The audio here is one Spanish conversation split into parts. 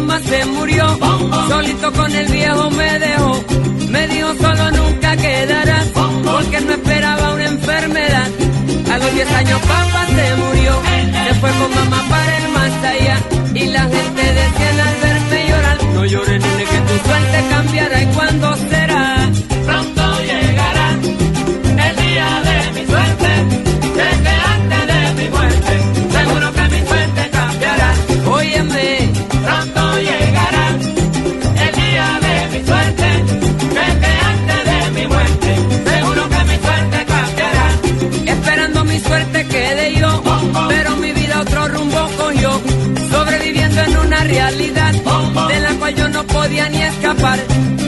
Mamá se murió, solito con el viejo me dejó. Me dijo solo nunca quedarás, porque no esperaba una enfermedad. A los 10 años papá se murió, se fue con mamá para el más allá. Y la gente decía al verme llorar, no llores nene que tu suerte cambiará y cuándo de la cual yo no podía ni escapar.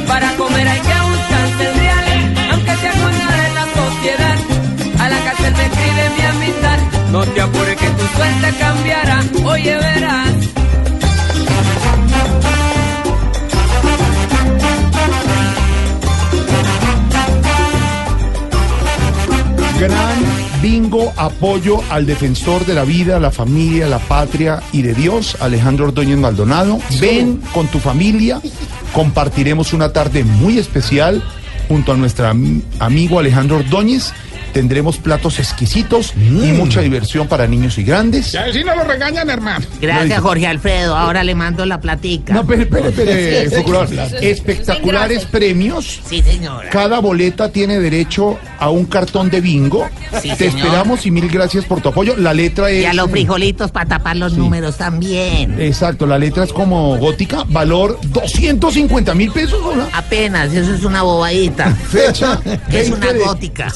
Para comer hay que buscarse el real, aunque sea con de la sociedad. A la cárcel me escribe mi amistad, no te apures que tu suerte cambiará, oye verás. Gran bingo apoyo al defensor de la vida, la familia, la patria y de Dios, Alejandro Ordóñez Maldonado. Ven con tu familia, compartiremos una tarde muy especial junto a nuestro am- amigo Alejandro Ordóñez. Tendremos platos exquisitos y mucha diversión para niños y grandes. Ya si no lo regañan, hermano. Gracias, Jorge Alfredo. Ahora le mando la platica. No, espere, espere, espere, procurador. Espectaculares premios. Sí, señora. Cada boleta tiene derecho a un cartón de bingo. Sí, Te señor. esperamos y mil gracias por tu apoyo. La letra es. Y a los frijolitos para tapar los números también. Exacto, la letra es como gótica, valor 250 mil pesos, ¿no? Apenas, eso es una bobadita. Fecha Es 20 una de- gótica.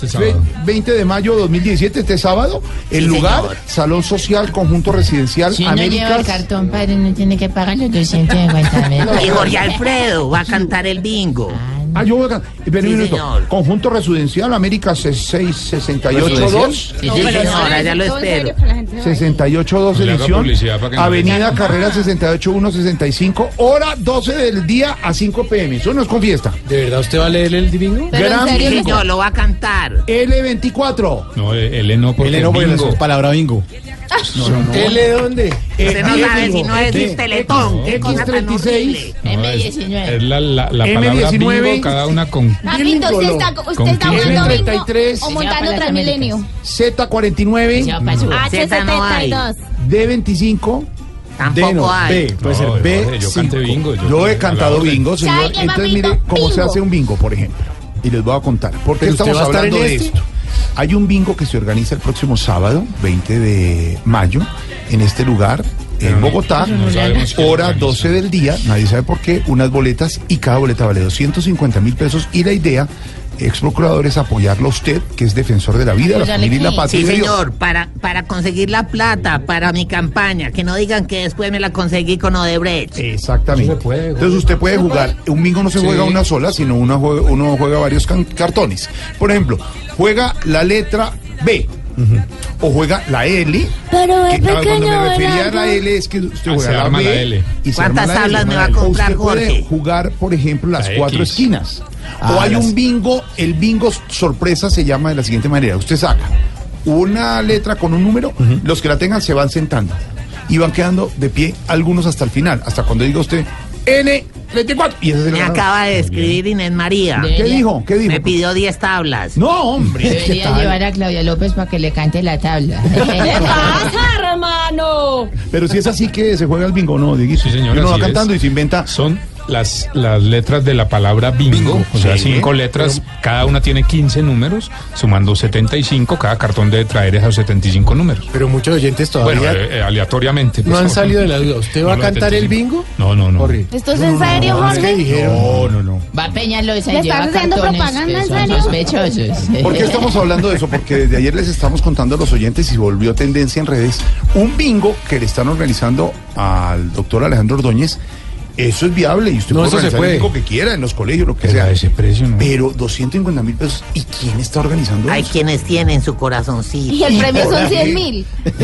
Ve- 20 de mayo de 2017, este sábado. El Sí, lugar, señor. Salón Social, Conjunto Residencial, Si uno lleva el Américas. cartón, padre, no tiene que pagar los 250 mil. Y Jorge Alfredo va a cantar el bingo. Ah, yo voy a... espera un Sí, minuto. señor. Conjunto Residencial, Américas 6682. Sí, sí, señora, ya lo espero. 682 No le haga edición, no Avenida. Carrera 68165, hora 12 del día a 5 pm. Eso no es con fiesta. ¿De verdad usted va a leer el bingo? Gran Sí, bingo. señor, lo va a cantar. L24. No, él no porque L no, porque bingo. es palabra bingo. No, no, no. ¿L dónde? Usted no sabe si no es Teletón. Qué cosa tan X36. horrible. No, es, M19. es la, la, la palabra M19. bingo, cada una con... Papito, usted está, jugando bingo M33. o montando Transmilenio. Z49, Ya pasó. Z no hay. H72. D25. Tampoco no, hay. B, puede ser No, B. Yo canté bingo. Yo he cantado bingo, señor. ¿Sabe qué, Entonces, mire cómo se hace un bingo, por ejemplo. Y les voy a contar. ¿Por qué ¿Pero usted estamos hablando de este? esto? Hay un bingo que se organiza el próximo sábado, 20 de mayo, en este lugar, en Bogotá, no hora organiza. 12 del día, nadie sabe por qué, unas boletas y cada boleta vale 250 mil pesos. Y la idea, ex procurador, es apoyarlo a usted, que es defensor de la vida, la familia y la patria. Sí, señor, para, para conseguir la plata para mi campaña, que no digan que después me la conseguí con Odebrecht. Exactamente. Se puede, Entonces usted puede jugar, un bingo no se juega una sola, sino uno juega, uno juega varios cartones. Por ejemplo, juega la letra B. O juega la L. Pero que, es ah, cuando me pequeño, refería a la L es que usted Ah, juega se la B. la L. y se ¿Cuántas arma la tablas L. me va a O comprar, usted puede Jorge? jugar, por ejemplo, las La cuatro X. esquinas. Ah, o hay las- un bingo, el bingo sorpresa se llama de la siguiente manera. Usted saca una letra con un número, los que la tengan se van sentando y van quedando de pie algunos hasta el final, hasta cuando diga usted N34. Y Me acaba de escribir Inés María. ¿Qué dijo? ¿Qué dijo? Me pidió 10 tablas. No, hombre. ¿qué Debería llevar a Claudia López para que le cante la tabla. ¡Pasa, hermano! Pero si es así que se juega el bingo, ¿no, Dieguito? Sí, señor, Y Uno va así es. cantando y se inventa. Son las, las letras de la palabra bingo, o sea, sí. cinco letras, cada una tiene 15 números, sumando 75, cada cartón debe traer esos 75 números. Pero muchos oyentes Bueno, todavía eh, eh, aleatoriamente. no pues, han salido de la duda. ¿Usted va a no cantar el 75. bingo? No, no, no. ¿Esto es en serio, No, Jorge? No, no, no. Va Peñalosa ¿Le estás haciendo propaganda, en serio? sospechosos. ¿Por qué estamos hablando de eso? Porque desde ayer les estamos contando a los oyentes y volvió tendencia en redes un bingo que le están organizando al doctor Alejandro Ordóñez. Eso es viable y usted No, puede eso se organizar puede. el bingo que quiera en los colegios, lo que Pero sea. a ese precio, ¿no? Pero 250 mil pesos. ¿Y quién está organizando Hay eso? quienes tienen su corazoncito. Y el premio son ahí. 100 mil.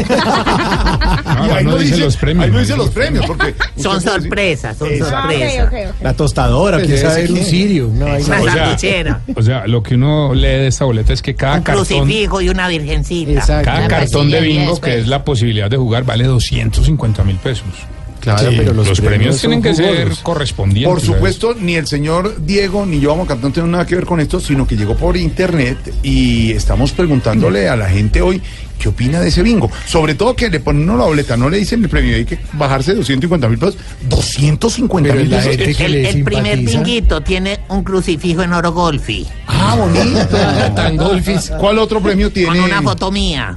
No, ahí no dice los premios, Ahí no dice los premios, porque Son sorpresas, son sorpresas. La tostadora, Pues quiere ese saber un quién. sirio. No, hay Una O sea, sanduchera, o sea, lo que uno lee de esta boleta es que cada un cartón, crucifijo y una virgencita. Exacto. cada La cartón de bingo, que es la posibilidad de jugar, vale 250 mil pesos. Claro, Sí, pero los, Los, premios, tienen que ser correspondientes. Por supuesto, ni el señor Diego ni yo vamos a cantar, no tenemos nada que ver con esto, sino que llegó por internet y estamos preguntándole a la gente hoy qué opina de ese bingo. Sobre todo que le ponen uno la boleta, no le dicen el premio, hay que bajarse 250 mil pesos. 250 Pero mil pesos. El, primer binguito tiene un crucifijo en oro golfi Ah, bonito. Tan golfis. ¿Cuál otro premio tiene? con una foto mía.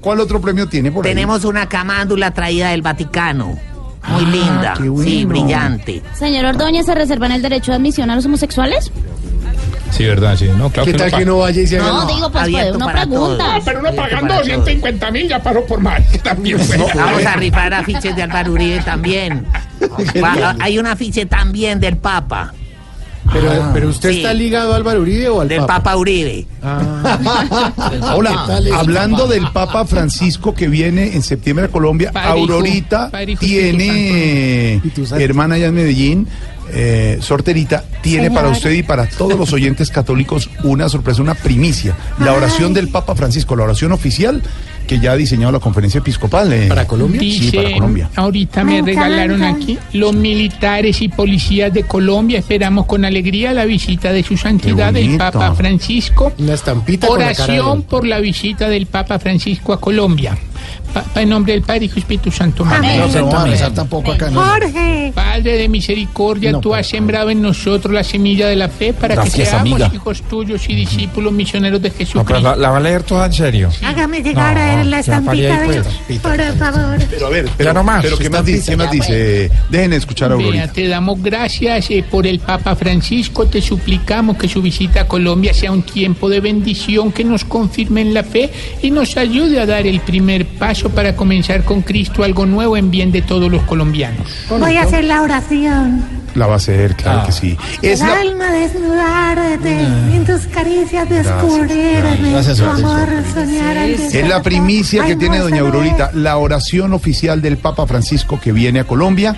¿Cuál otro premio tiene por ahí? Tenemos una camándula traída del Vaticano. Muy Ah, linda, qué bueno. sí, brillante. Señor Ordóñez, ¿se reservan el derecho de admisión a los homosexuales? Sí, verdad, sí. No, claro ¿Qué que tal que no vaya y se haga? No, no, digo, pues puede uno para pregunta. Pero uno pagando para todos. 250 mil ya pasó por mal. También fue. Vamos a rifar afiches de Álvaro Uribe también. Va- hay un afiche también del Papa, Pero, pero usted Sí. está ligado a Álvaro Uribe o al del Papa? Papa Uribe. Hola, tal es? hablando del Papa Francisco que viene en septiembre a Colombia, Padre, Aurorita Padre, tiene, hermana allá en Medellín, eh, Sorterita, tiene para usted y para todos los oyentes católicos una sorpresa, una primicia. La oración del Papa Francisco, la oración oficial que ya ha diseñado la conferencia episcopal. eh, ¿Para Colombia? Sí, para Colombia. ahorita Me me regalaron aquí los militares y policías de Colombia. Esperamos con alegría la visita de su santidad el. Papa Francisco. Una estampita con la cara de Oración por la visita del Papa Francisco a Colombia. En nombre del Padre, Hijo y Espíritu Santo. Amén. No se vamos a rezar tampoco acá. ¿no? Jorge. Padre de misericordia, No, tú has sembrado en nosotros la semilla de la fe para que seamos amiga. hijos tuyos y discípulos misioneros de No, pero Jesucristo. la, la va a leer toda en serio. Hágame llegar No, a él la ya estampita de... pues. Por favor. Pero a ver, pero, no más, pero ¿qué más dice? ¿Qué más dice? Dejen escuchar a Aurorita. te damos gracias eh, por el Papa Francisco. Te suplicamos que su visita a Colombia sea un tiempo de bendición, que nos confirme en la fe y nos ayude a dar el primer paso para comenzar con Cristo algo nuevo en bien de todos los colombianos. Voy a hacer la oración. La va a hacer, claro que sí. Es el la, alma desnudarte, en tus caricias descubrirme. Gracias, tu Francisco. amor soñar antes Es la primicia que Ay, tiene doña. Aurorita, la oración oficial del Papa Francisco que viene a Colombia.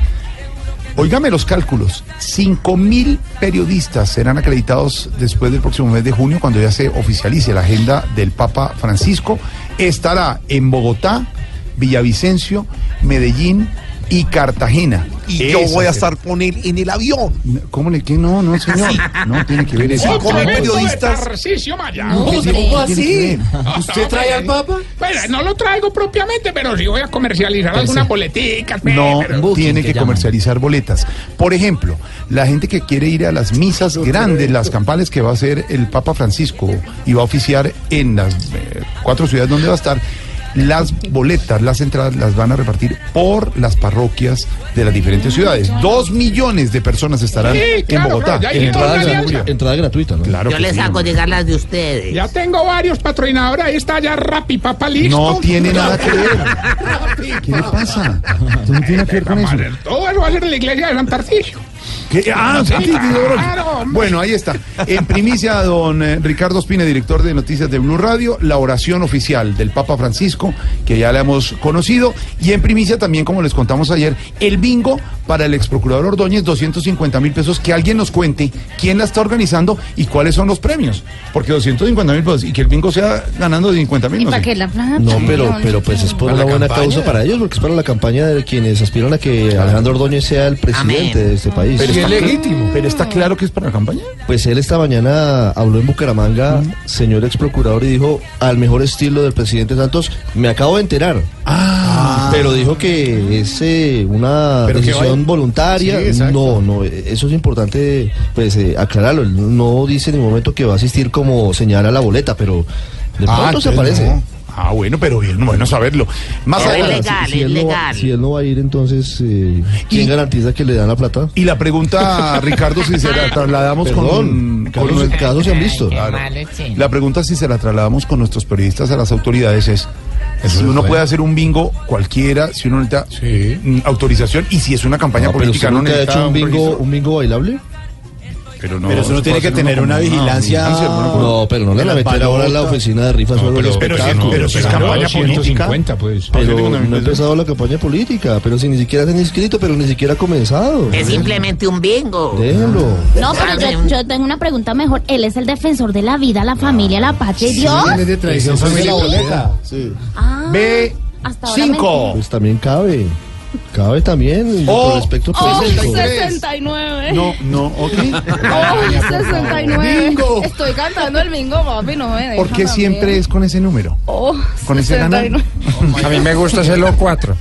Óigame los cálculos, 5 mil periodistas serán acreditados después del próximo mes de junio cuando ya se oficialice la agenda del Papa Francisco. Estará en Bogotá, Villavicencio, Medellín y Cartagena. Y yo voy a estar con él en el avión. ¿Cómo le que no, no, señor? No tiene que ver eso. Mil periodistas. Maya. ¿Qué tiene- ¿Cómo tiene así? ver? ¿Usted trae al Papa? Bueno, no lo traigo propiamente, pero sí voy a comercializar algunas boleticas. No, pero- tiene que comercializar boletas. Por ejemplo, la gente que quiere ir a las misas grandes, las campales que va a hacer el Papa Francisco y va a oficiar en las eh, cuatro ciudades donde va a estar, las boletas, las entradas las van a repartir por las parroquias de las diferentes ciudades. Dos millones de personas estarán Sí, en Bogotá. claro. Entrada gratuita, ¿no? Claro Yo les sí, hago llegar las de ustedes. Ya tengo varios patrocinadores. Ahí está ya Rappi Papa listo. No tiene nada que ver. ¿Qué le pasa? No tiene que ver con eso. Todo eso va a ser en la iglesia de San Tarcisio. ¿Qué? Ah, sí, sí, sí, seguro. Bueno, ahí está. En primicia, don eh, Ricardo Espina, director de noticias de Blue Radio, la oración oficial del Papa Francisco, que ya la hemos conocido. Y en primicia también, como les contamos ayer, el bingo para el ex procurador Ordóñez, 250 mil pesos. Que alguien nos cuente quién la está organizando y cuáles son los premios. Porque 250 mil pesos y que el bingo sea ganando de 50 mil. ¿Y No para sé. qué la plata? No, pero, pero pues es por ¿Para una la buena campaña? causa para ellos, porque es para la campaña de quienes aspiran a que Alejandro Ordóñez sea el presidente Amén. de este país. Pero Es legítimo. pero está claro que es para la campaña. Pues él esta mañana habló en Bucaramanga, señor ex procurador, y dijo, al mejor estilo del presidente Santos, me acabo de enterar. Ah, Pero dijo que es eh, una Pero decisión voluntaria. Sí, no, no, eso es importante pues eh, aclararlo. Él No dice en ningún momento que va a asistir como señala la boleta, pero de Ah, pronto se entonces aparece. no. Ah, bueno, pero bien, bueno saberlo. Más Es adelante. legal, si, es él no va, legal. si él no va a ir, entonces, eh, ¿quién Y- garantiza que le dan la plata? Y la pregunta, Ricardo, si se la trasladamos Perdón, con, con casos, nuestro- casos se han visto. Claro. malo. La pregunta si se la trasladamos con nuestros periodistas a las autoridades es si uno puede hacer un bingo cualquiera, si uno necesita Sí. autorización y si es una campaña No, política no nunca ha necesita hecho un bingo, registro. un bingo bailable? Pero, no, Pero eso no tiene que tener una vigilancia. No, pero no le de a las meter ahora en la oficina de rifas o algo de pero, pero, si, pero si es campaña política. 150, pues. Pero no ha empezado la campaña política, pero si ni siquiera se han inscrito, pero ni siquiera ha comenzado. Es simplemente un bingo. Déjenlo. No, pero yo, yo tengo una pregunta mejor. Él es el defensor de la vida, la familia, la patria y Dios. Viene de tradición familiar. Ah, B hasta ahora 5 Pues también cabe. Cabe también Oh, por respecto Oh, político. 69. No, no, ok. Oh, 69. Bingo. Estoy cantando el bingo, papi, no me ¿Por qué siempre es con ese número? Oh, con ese ganar? 69. A mí me gusta ese lo 4.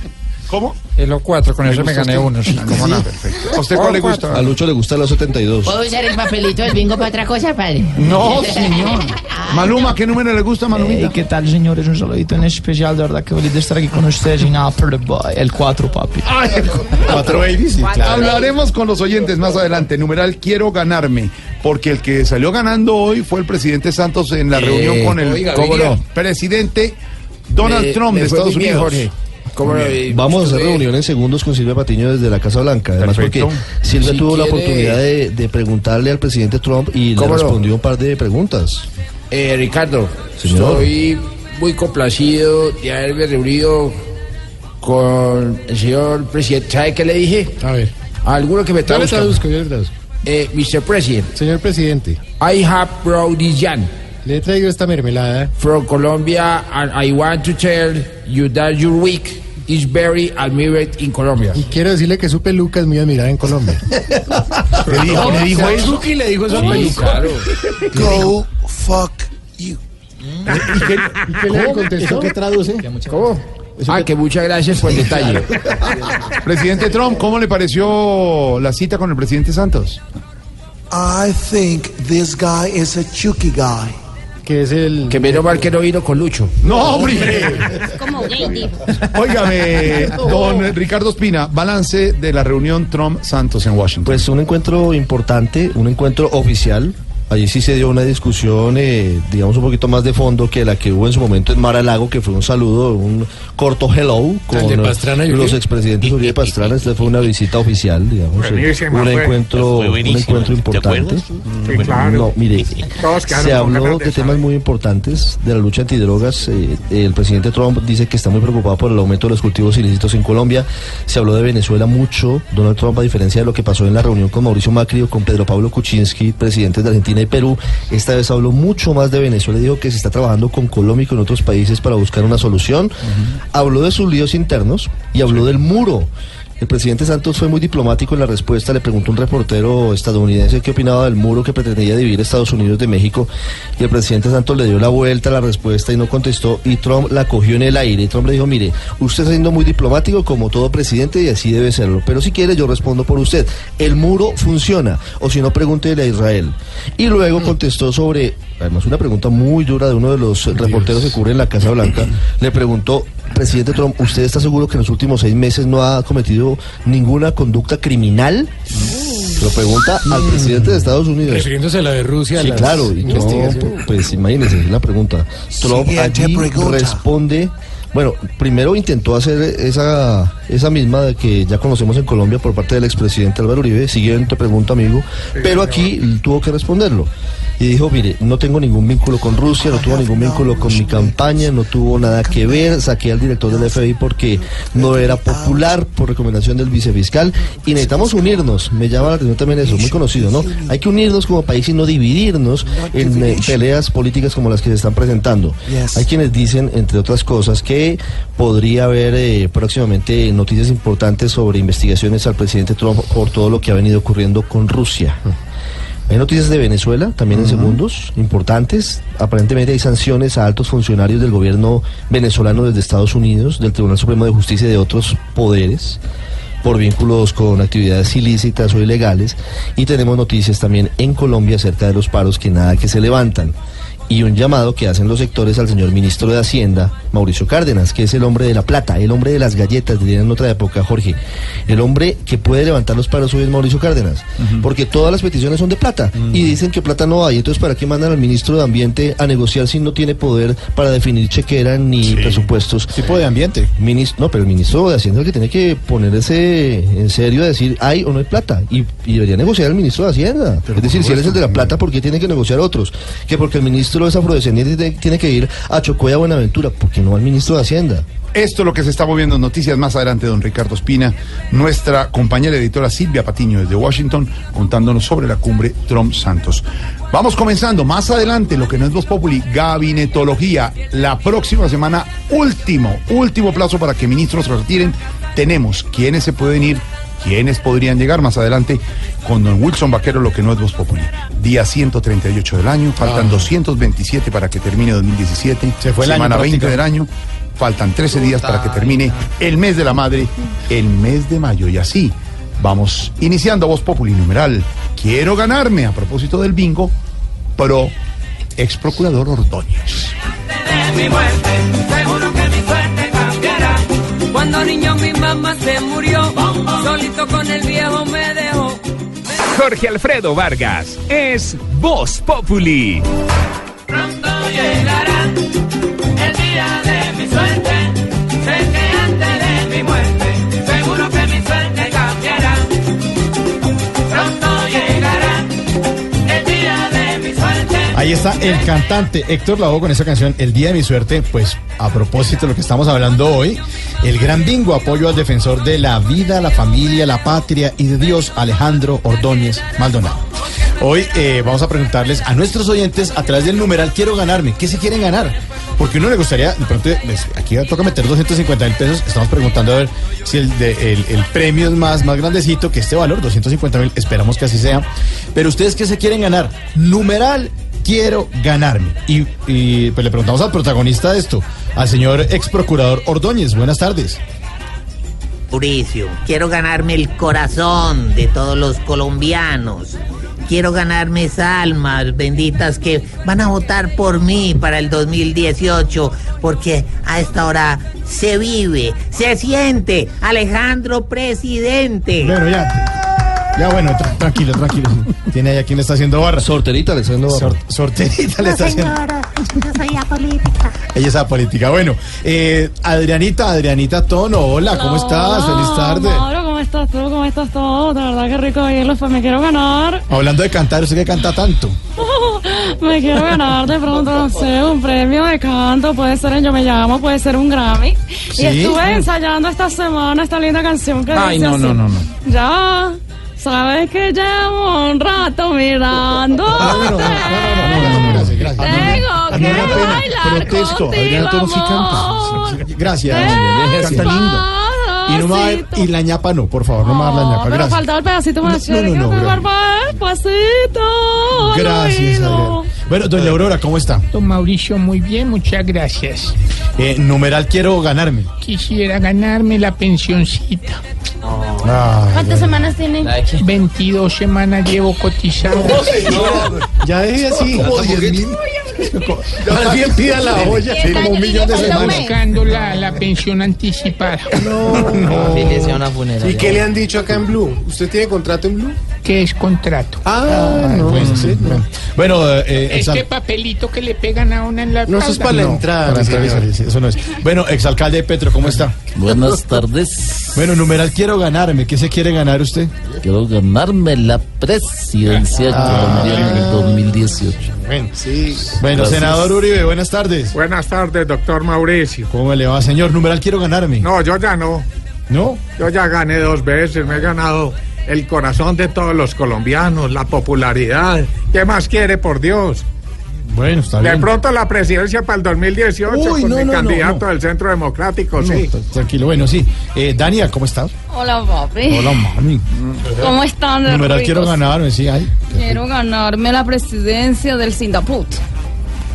¿Cómo? El lo 4, con eso me gané usted? uno. Sí, cómo no. Perfecto. ¿A usted cuál le gusta? A Lucho le gusta la 72. ¿Puedo usar el papelito del bingo para otra cosa, padre? No, señor. Maluma, ¿qué número le gusta, Malumita? ¿Qué tal, señores? Un saludito en especial, de verdad que feliz de estar aquí con ustedes en Upper Boy, el 4, papi. Ay, Cuatro babies, sí, claro. Hablaremos con los oyentes más adelante. Numeral quiero ganarme, porque el que salió ganando hoy fue el presidente Santos en la Eh, reunión con el oiga, ¿cómo no? presidente Donald Trump de Estados Unidos. Vamos a hacer reunión en segundos con Silvia Patiño desde la Casa Blanca. Además, Perfecto. porque Silvia Si tuvo la oportunidad de, de preguntarle al presidente Trump y le respondió un par de preguntas. Eh, Ricardo, Señor. estoy muy complacido de haberme reunido con el señor presidente. ¿Sabe qué le dije? A ver. A alguno que me traduzca. yo le traduzco. Eh, Mr. President, Señor presidente, I have brought le he traído esta mermelada from Colombia and I want to tell you that your week is very admired in Colombia. y quiero decirle que su peluca es muy admirada en Colombia. Le dijo, le dijo eso. y le dijo eso Sí, claro. Go fuck you. ¿Y qué, y qué le contestó? ¿Qué traduce? ¿Cómo? Ah, que muchas gracias por el detalle. Presidente Trump, ¿cómo le pareció la cita con el presidente Santos? I think this guy is a chucky guy. Que es el... Que menos mal que no vino con Lucho. No, hombre. Como gay, dijo. Óigame, don Ricardo Espina, balance de la reunión Trump-Santos en Washington. Pues un encuentro importante, un encuentro oficial. Allí sí se dio una discusión, eh, digamos, un poquito más de fondo que la que hubo en su momento en Mar a Lago, que fue un saludo, un corto hello con de Pastrana y los expresidentes Uribe Pastrana. Esta fue una visita oficial, digamos, eh, un encuentro, un encuentro ¿te importante. acuerdas? Sí, claro. No, mire, se habló de temas muy importantes de la lucha antidrogas. eh, el presidente Trump dice que está muy preocupado por el aumento de los cultivos ilícitos en Colombia. Se habló de Venezuela mucho. Donald Trump, a diferencia de lo que pasó en la reunión con Mauricio Macri o con Pedro Pablo Kuczynski, presidentes de Argentina y Perú, esta vez habló mucho más de Venezuela. Dijo que se está trabajando con Colombia y con otros países para buscar una solución. Habló de sus líos internos y habló del muro. El presidente Santos fue muy diplomático en la respuesta. Le preguntó a un reportero estadounidense qué opinaba del muro que pretendía dividir Estados Unidos de México. Y el presidente Santos le dio la vuelta a la respuesta y no contestó. Y Trump la cogió en el aire. Y Trump le dijo, mire, usted está siendo muy diplomático como todo presidente y así debe serlo. Pero si quiere, yo respondo por usted. El muro funciona. O si no, pregúntele a Israel. Y luego contestó sobre, además una pregunta muy dura de uno de los reporteros que cubre en la Casa Blanca. Le preguntó, presidente Trump, ¿usted está seguro que en los últimos seis meses no ha cometido ninguna conducta criminal? Lo pregunta al presidente de Estados Unidos. Refiriéndose a la de Rusia. Sí, las claro, y investigaciones. pues imagínense, la pregunta. Trump allí pregunta. responde Bueno, primero intentó hacer esa, esa misma de que ya conocemos en Colombia por parte del expresidente Álvaro Uribe, siguiente pregunta, amigo, pero aquí tuvo que responderlo. Y dijo, mire, no tengo ningún vínculo con Rusia, no tuvo ningún vínculo con mi campaña, no tuvo nada que ver, saqué al director del FBI porque no era popular por recomendación del vicefiscal. Y necesitamos unirnos, me llama la atención también eso, muy conocido, ¿no? Hay que unirnos como país y no dividirnos en eh, peleas políticas como las que se están presentando. Hay quienes dicen, entre otras cosas, que podría haber eh, próximamente noticias importantes sobre investigaciones al presidente Trump por todo lo que ha venido ocurriendo con Rusia. Hay noticias de Venezuela, también en segundos, importantes. Aparentemente hay sanciones a altos funcionarios del gobierno venezolano desde Estados Unidos, del Tribunal Supremo de Justicia y de otros poderes por vínculos con actividades ilícitas o ilegales. Y tenemos noticias también en Colombia acerca de los paros que nada que se levantan. Y un llamado que hacen los sectores al señor ministro de Hacienda, Mauricio Cárdenas, que es el hombre de la plata, el hombre de las galletas, dirían en otra época, Jorge. El hombre que puede levantar los paros hoy es Mauricio Cárdenas, porque todas las peticiones son de plata y dicen que plata no hay. Entonces, ¿para qué mandan al ministro de Ambiente a negociar si no tiene poder para definir chequera ni presupuestos? Tipo de ambiente. Ministro, no, pero el ministro de Hacienda es el que tiene que ponerse en serio a decir hay o no hay plata. Y, y debería negociar el ministro de Hacienda. es decir, si él es el de la plata, ¿por qué tiene que negociar otros? Que porque el ministro es afrodescendiente tiene- que ir a Chocó y a Buenaventura, porque no al ministro de Hacienda. Esto es lo que se está moviendo en noticias más adelante, don Ricardo Espina, nuestra compañera editora Silvia Patiño desde Washington, contándonos sobre la cumbre Trump Santos. Vamos comenzando más adelante lo que no es Voz Populi, gabinetología. La próxima semana, último, último plazo para que ministros retiren. Tenemos quiénes se pueden ir, quiénes podrían llegar más adelante con don Wilson Vaquero, lo que no es Voz Populi. Día 138 del año, faltan Ah. 227 para que termine 2017. Se fue el año semana 20 del año. Faltan 13 días para que termine el mes de la madre, el mes de mayo. Y así vamos iniciando Voz Populi numeral. Quiero ganarme a propósito del bingo pro ex procurador Ordóñez. Cuando niño mi mamá se murió, solito con el viejo me dejó. Jorge Alfredo Vargas es Voz Populi. Pronto llegará el día de mi suerte. Ahí está el cantante Héctor Lavoe con esa canción El Día de mi Suerte. Pues a propósito de lo que estamos hablando hoy, el gran bingo apoyo al defensor de la vida, la familia, la patria y de Dios, Alejandro Ordóñez Maldonado. Hoy eh, vamos a preguntarles a nuestros oyentes a través del numeral Quiero ganarme, ¿qué se quieren ganar? Porque uno le gustaría, de pronto, les- aquí toca meter 250 mil pesos, estamos preguntando a ver si el, premio es más, más grandecito que este valor, 250 mil, esperamos que así sea. Pero ustedes, ¿qué se quieren ganar? Numeral quiero ganarme. Y, y, pues le preguntamos al protagonista de esto, al señor ex procurador Ordóñez. Buenas tardes. Mauricio, quiero ganarme el corazón de todos los colombianos. Quiero ganarme esas almas benditas que van a votar por mí para el 2018, porque a esta hora se vive, se siente Alejandro presidente. Bueno, ya. Ya, bueno, tra- tranquilo, tranquilo. Tiene ahí a quien le está haciendo barra. Sorterita le está haciendo barra. Sor- sorterita le No, está haciendo. señora, yo soy apolítica. Ella es apolítica. Bueno, eh, Adrianita, Adrianita Tono, hola, ¿cómo estás? Feliz tarde. Mauro, ¿cómo estás tú? ¿Cómo estás todo? De verdad que rico oírlos, pues me quiero ganar. Hablando de cantar, ¿usted que canta tanto? me quiero ganar de pronto, no sé, un premio de canto, puede ser en Yo Me Llamo, puede ser un Grammy. ¿Sí? Y estuve ensayando esta semana esta linda canción que Ay, dice no, así. no, no, no. Ya, sabes que llevo un rato mirando. Gracias, gracias. Tengo que bailar protesto, contigo, Adriana Tono sí amor. canta. Gracias, canta lindo. Y no me va a dar- y la ñapa no, por favor, no me va a dar la ñapa. Pero Gracias. faltaba el pedacito más No, no, chévere. no, que gracias. Bueno, doña Aurora, ¿cómo está? Don Mauricio, muy bien, muchas gracias. Eh, numeral quiero ganarme. Quisiera ganarme la pensioncita. Ay, ¿Cuántas semanas tiene? 22 semanas llevo cotizando. Ya deje así. Como 10 mil. Más bien pida la olla. Sí, como un millón de semanas. Buscando la, la pensión anticipada. No, no. ¿Y qué le han dicho acá en Blue? ¿Usted tiene contrato en Blue? que es contrato. Ah, bueno, sí, bueno. Bueno, eh, Este papelito que le pegan a una en la No, eso es para la entrada. Para entrar y salir, sí, eso no es. Bueno, exalcalde Petro, ¿cómo está? Buenas tardes. Bueno, numeral quiero ganarme. ¿Qué se quiere ganar usted? Quiero ganarme la presidencia Ah. colombiana en el 2018. Bueno, sí. Bueno, Gracias. senador Uribe, buenas tardes. Buenas tardes, doctor Mauricio. ¿Cómo le va, señor? Numeral quiero ganarme. No, yo ya no. ¿No? Yo ya gané dos veces, me he ganado el corazón de todos los colombianos, la popularidad. ¿Qué más quiere, por Dios? Bueno, está De bien. pronto la presidencia para el 2018 Uy, con no, mi no, candidato no. del Centro Democrático, No, sí. tranquilo, bueno, sí. Eh, Dania, ¿cómo estás? Hola, papi. Hola, mami. ¿Cómo están? de Numeral ricos? quiero ganarme, sí. Ay. Quiero ganarme la presidencia del Sindaput.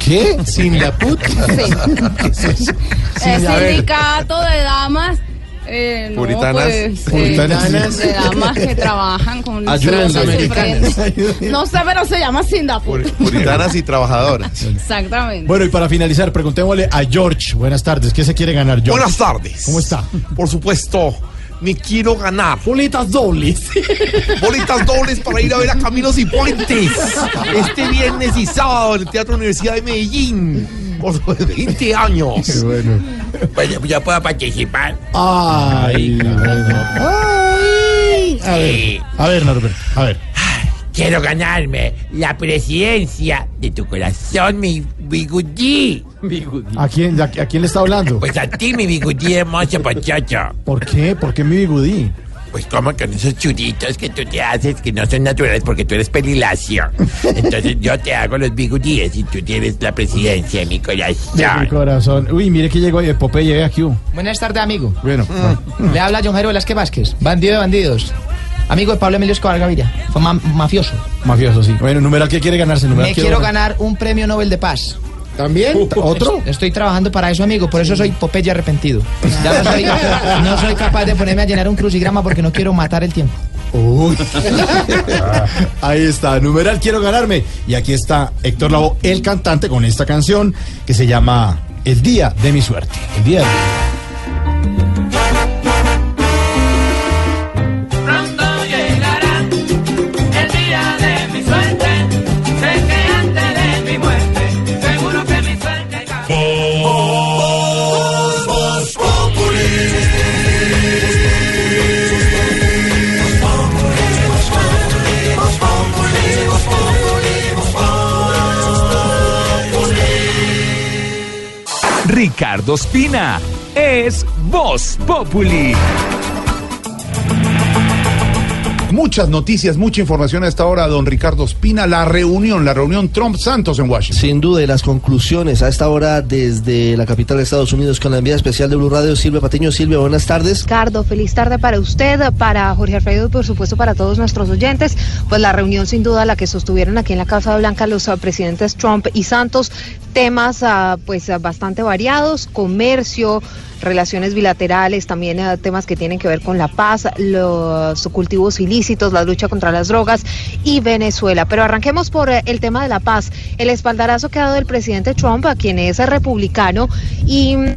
¿Qué? ¿Sindaput? Sí. El sindicato de damas. Eh, no, Puritanas. pues, eh, Puritanas. de damas que trabajan con Ayudas americanas. No sé, pero se llama Sindaput. Puritanas y trabajadoras. Exactamente. Bueno, y para finalizar, preguntémosle a George. Buenas tardes. ¿Qué se quiere ganar, George? Buenas tardes. ¿Cómo está? Por supuesto, me quiero ganar. Bolitas dobles. Bolitas dobles para ir a ver a Caminos y Puentes. Este viernes y sábado en el Teatro Universidad de Medellín. Por 20 años. bueno. Bueno, ya puedo participar. Ay. Ay. A ver, a ver, Norbert, a ver. Quiero ganarme la presidencia de tu corazón, mi bigudí. ¿A quién, a, a quién le está hablando? Pues a ti, mi bigudí hermoso, pachacho. ¿Por qué? ¿Por qué mi bigudí? Pues como con esos churitos que tú te haces que no son naturales porque tú eres pelilacio. Entonces yo te hago los bigudíes y tú tienes la presidencia de mi De mi corazón. corazón. Uy, mire que llegó ahí, Popeye aquí. Buenas tardes, amigo. Bueno, Le habla John Jairo Velázquez Vázquez, bandido de bandidos. Amigo de Pablo Emilio Escobar Gaviria. Fue ma- mafioso. mafioso, sí. Bueno, numeral, ¿qué quiere ganarse? Numeral, Me quiero ganar un premio Nobel de Paz. ¿También? ¿Otro? Es- Estoy trabajando para eso, amigo. Por eso soy Popeye arrepentido. Ya no soy, no soy capaz de ponerme a llenar un crucigrama porque no quiero matar el tiempo. Uy. Ahí está, numeral quiero ganarme. Y aquí está Héctor Lavoe, el cantante, con esta canción que se llama El día de mi suerte. El día de Pronto Ricardo Espina es Voz Populi. Muchas noticias, mucha información a esta hora, don Ricardo Espina. La reunión, la reunión Trump-Santos en Washington. Sin duda, y las conclusiones a esta hora desde la capital de Estados Unidos con la enviada especial de Blue Radio, Silvia Patiño. Silvia, buenas tardes. Ricardo, feliz tarde para usted, para Jorge Alfredo y por supuesto para todos nuestros oyentes. Pues la reunión sin duda la que sostuvieron aquí en la Casa Blanca los ah, presidentes Trump y Santos, temas ah, pues ah, bastante variados, comercio, relaciones bilaterales, también ah, temas que tienen que ver con la paz, los cultivos ilícitos, la lucha contra las drogas y Venezuela. Pero arranquemos por eh, el tema de la paz. El espaldarazo que ha dado el presidente Trump, a quien es republicano y mm,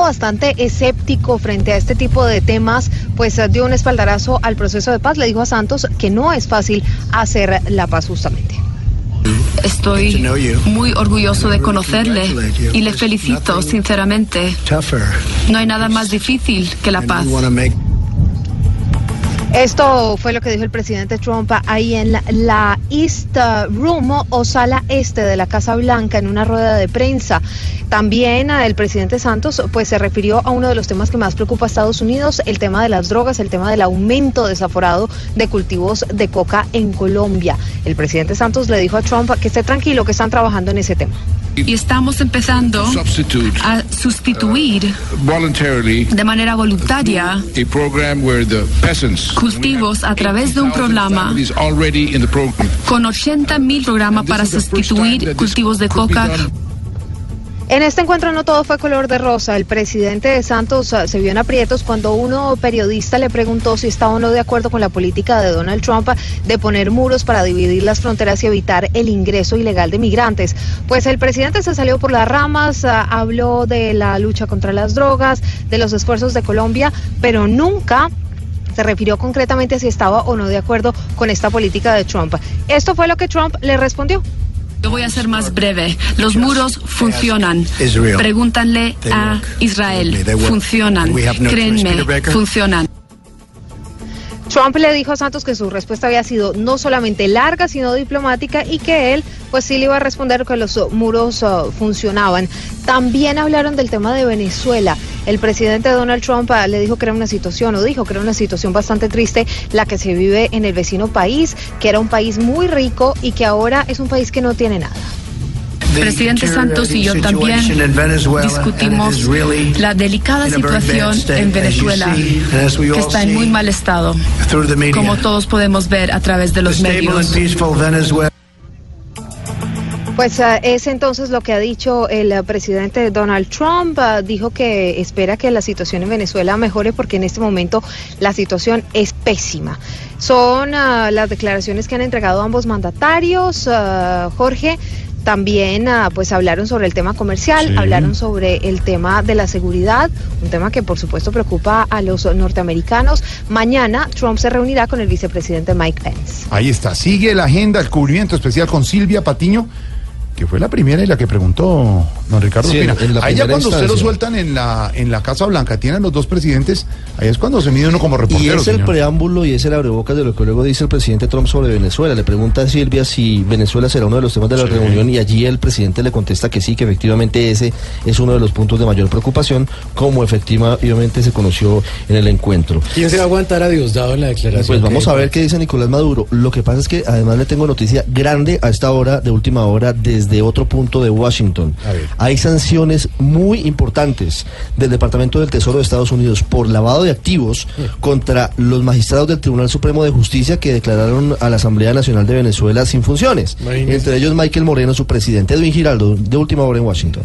bastante escéptico frente a este tipo de temas, pues eh, dio un espaldarazo al proceso de paz. Le dijo a Santos que no es fácil hacer la paz justamente. Estoy muy orgulloso de conocerle y le felicito sinceramente. No hay nada más difícil que la paz. Esto fue lo que dijo el presidente Trump ahí en la, East Room o sala este de la Casa Blanca en una rueda de prensa. También el presidente Santos pues se refirió a uno de los temas que más preocupa a Estados Unidos, el tema de las drogas, el tema del aumento desaforado de cultivos de coca en Colombia. El presidente Santos le dijo a Trump que esté tranquilo, que están trabajando en ese tema. Y estamos empezando a sustituir voluntarily de manera voluntaria cultivos a través de un programa con 80 mil programas para sustituir cultivos de coca. En este encuentro no todo fue color de rosa. El presidente de Santos ah, se vio en aprietos cuando uno periodista le preguntó si estaba o no de acuerdo con la política de Donald Trump de poner muros para dividir las fronteras y evitar el ingreso ilegal de migrantes. Pues el presidente se salió por las ramas, ah, habló de la lucha contra las drogas, de los esfuerzos de Colombia, pero nunca se refirió concretamente a si estaba o no de acuerdo con esta política de Trump. Esto fue lo que Trump le respondió. Yo voy a ser más breve. Los muros funcionan. Pregúntanle a. Israel. Funcionan. Créenme, funcionan. Trump le dijo a Santos que su respuesta había sido no solamente larga, sino diplomática y que él, pues sí le iba a responder que los muros uh, funcionaban. También hablaron del tema de Venezuela. El presidente Donald Trump uh, le dijo que era una situación, o dijo que era una situación bastante triste la que se vive en el vecino país, que era un país muy rico y que ahora es un país que no tiene nada. Presidente Santos y yo también discutimos la delicada situación en Venezuela, que está en muy mal estado, como todos podemos ver a través de los medios. Pues uh, es entonces lo que ha dicho el uh, presidente Donald Trump. Uh, dijo que espera que la situación en Venezuela mejore porque en este momento la situación es pésima. Son las declaraciones que han entregado ambos mandatarios. Jorge, también pues hablaron sobre el tema comercial, Sí. hablaron sobre el tema de la seguridad, un tema que por supuesto preocupa a los norteamericanos. Mañana Trump se reunirá con el vicepresidente Mike Pence. Ahí está, sigue la agenda, el cubrimiento especial con Silvia Patiño, que fue la primera y la que preguntó don Ricardo Sí, Espina. en la Ahí ya cuando usted lo sueltan en la, en la Casa Blanca, tienen los dos presidentes, ahí es cuando se mide uno como Y reportero. es el señor. preámbulo y es el abrebocas de lo que luego dice el presidente Trump sobre Venezuela. Le pregunta a Silvia si Venezuela será uno de los temas de la Sí. reunión y allí el presidente le contesta que sí, que efectivamente ese es uno de los puntos de mayor preocupación, como efectivamente se conoció en el encuentro. ¿Quién se va a aguantar a Diosdado en la declaración? Pues vamos a ver qué dice Nicolás Maduro. Lo que pasa es que además le tengo noticia grande a esta hora, de última hora, desde otro punto de Washington. Hay sanciones muy importantes del Departamento del Tesoro de Estados Unidos por lavado de activos contra los magistrados del Tribunal Supremo de Justicia que declararon a la Asamblea Nacional de Venezuela sin funciones. Imagínese. Entre ellos Michael Moreno, su presidente, Edwin Giraldo, de última hora en Washington.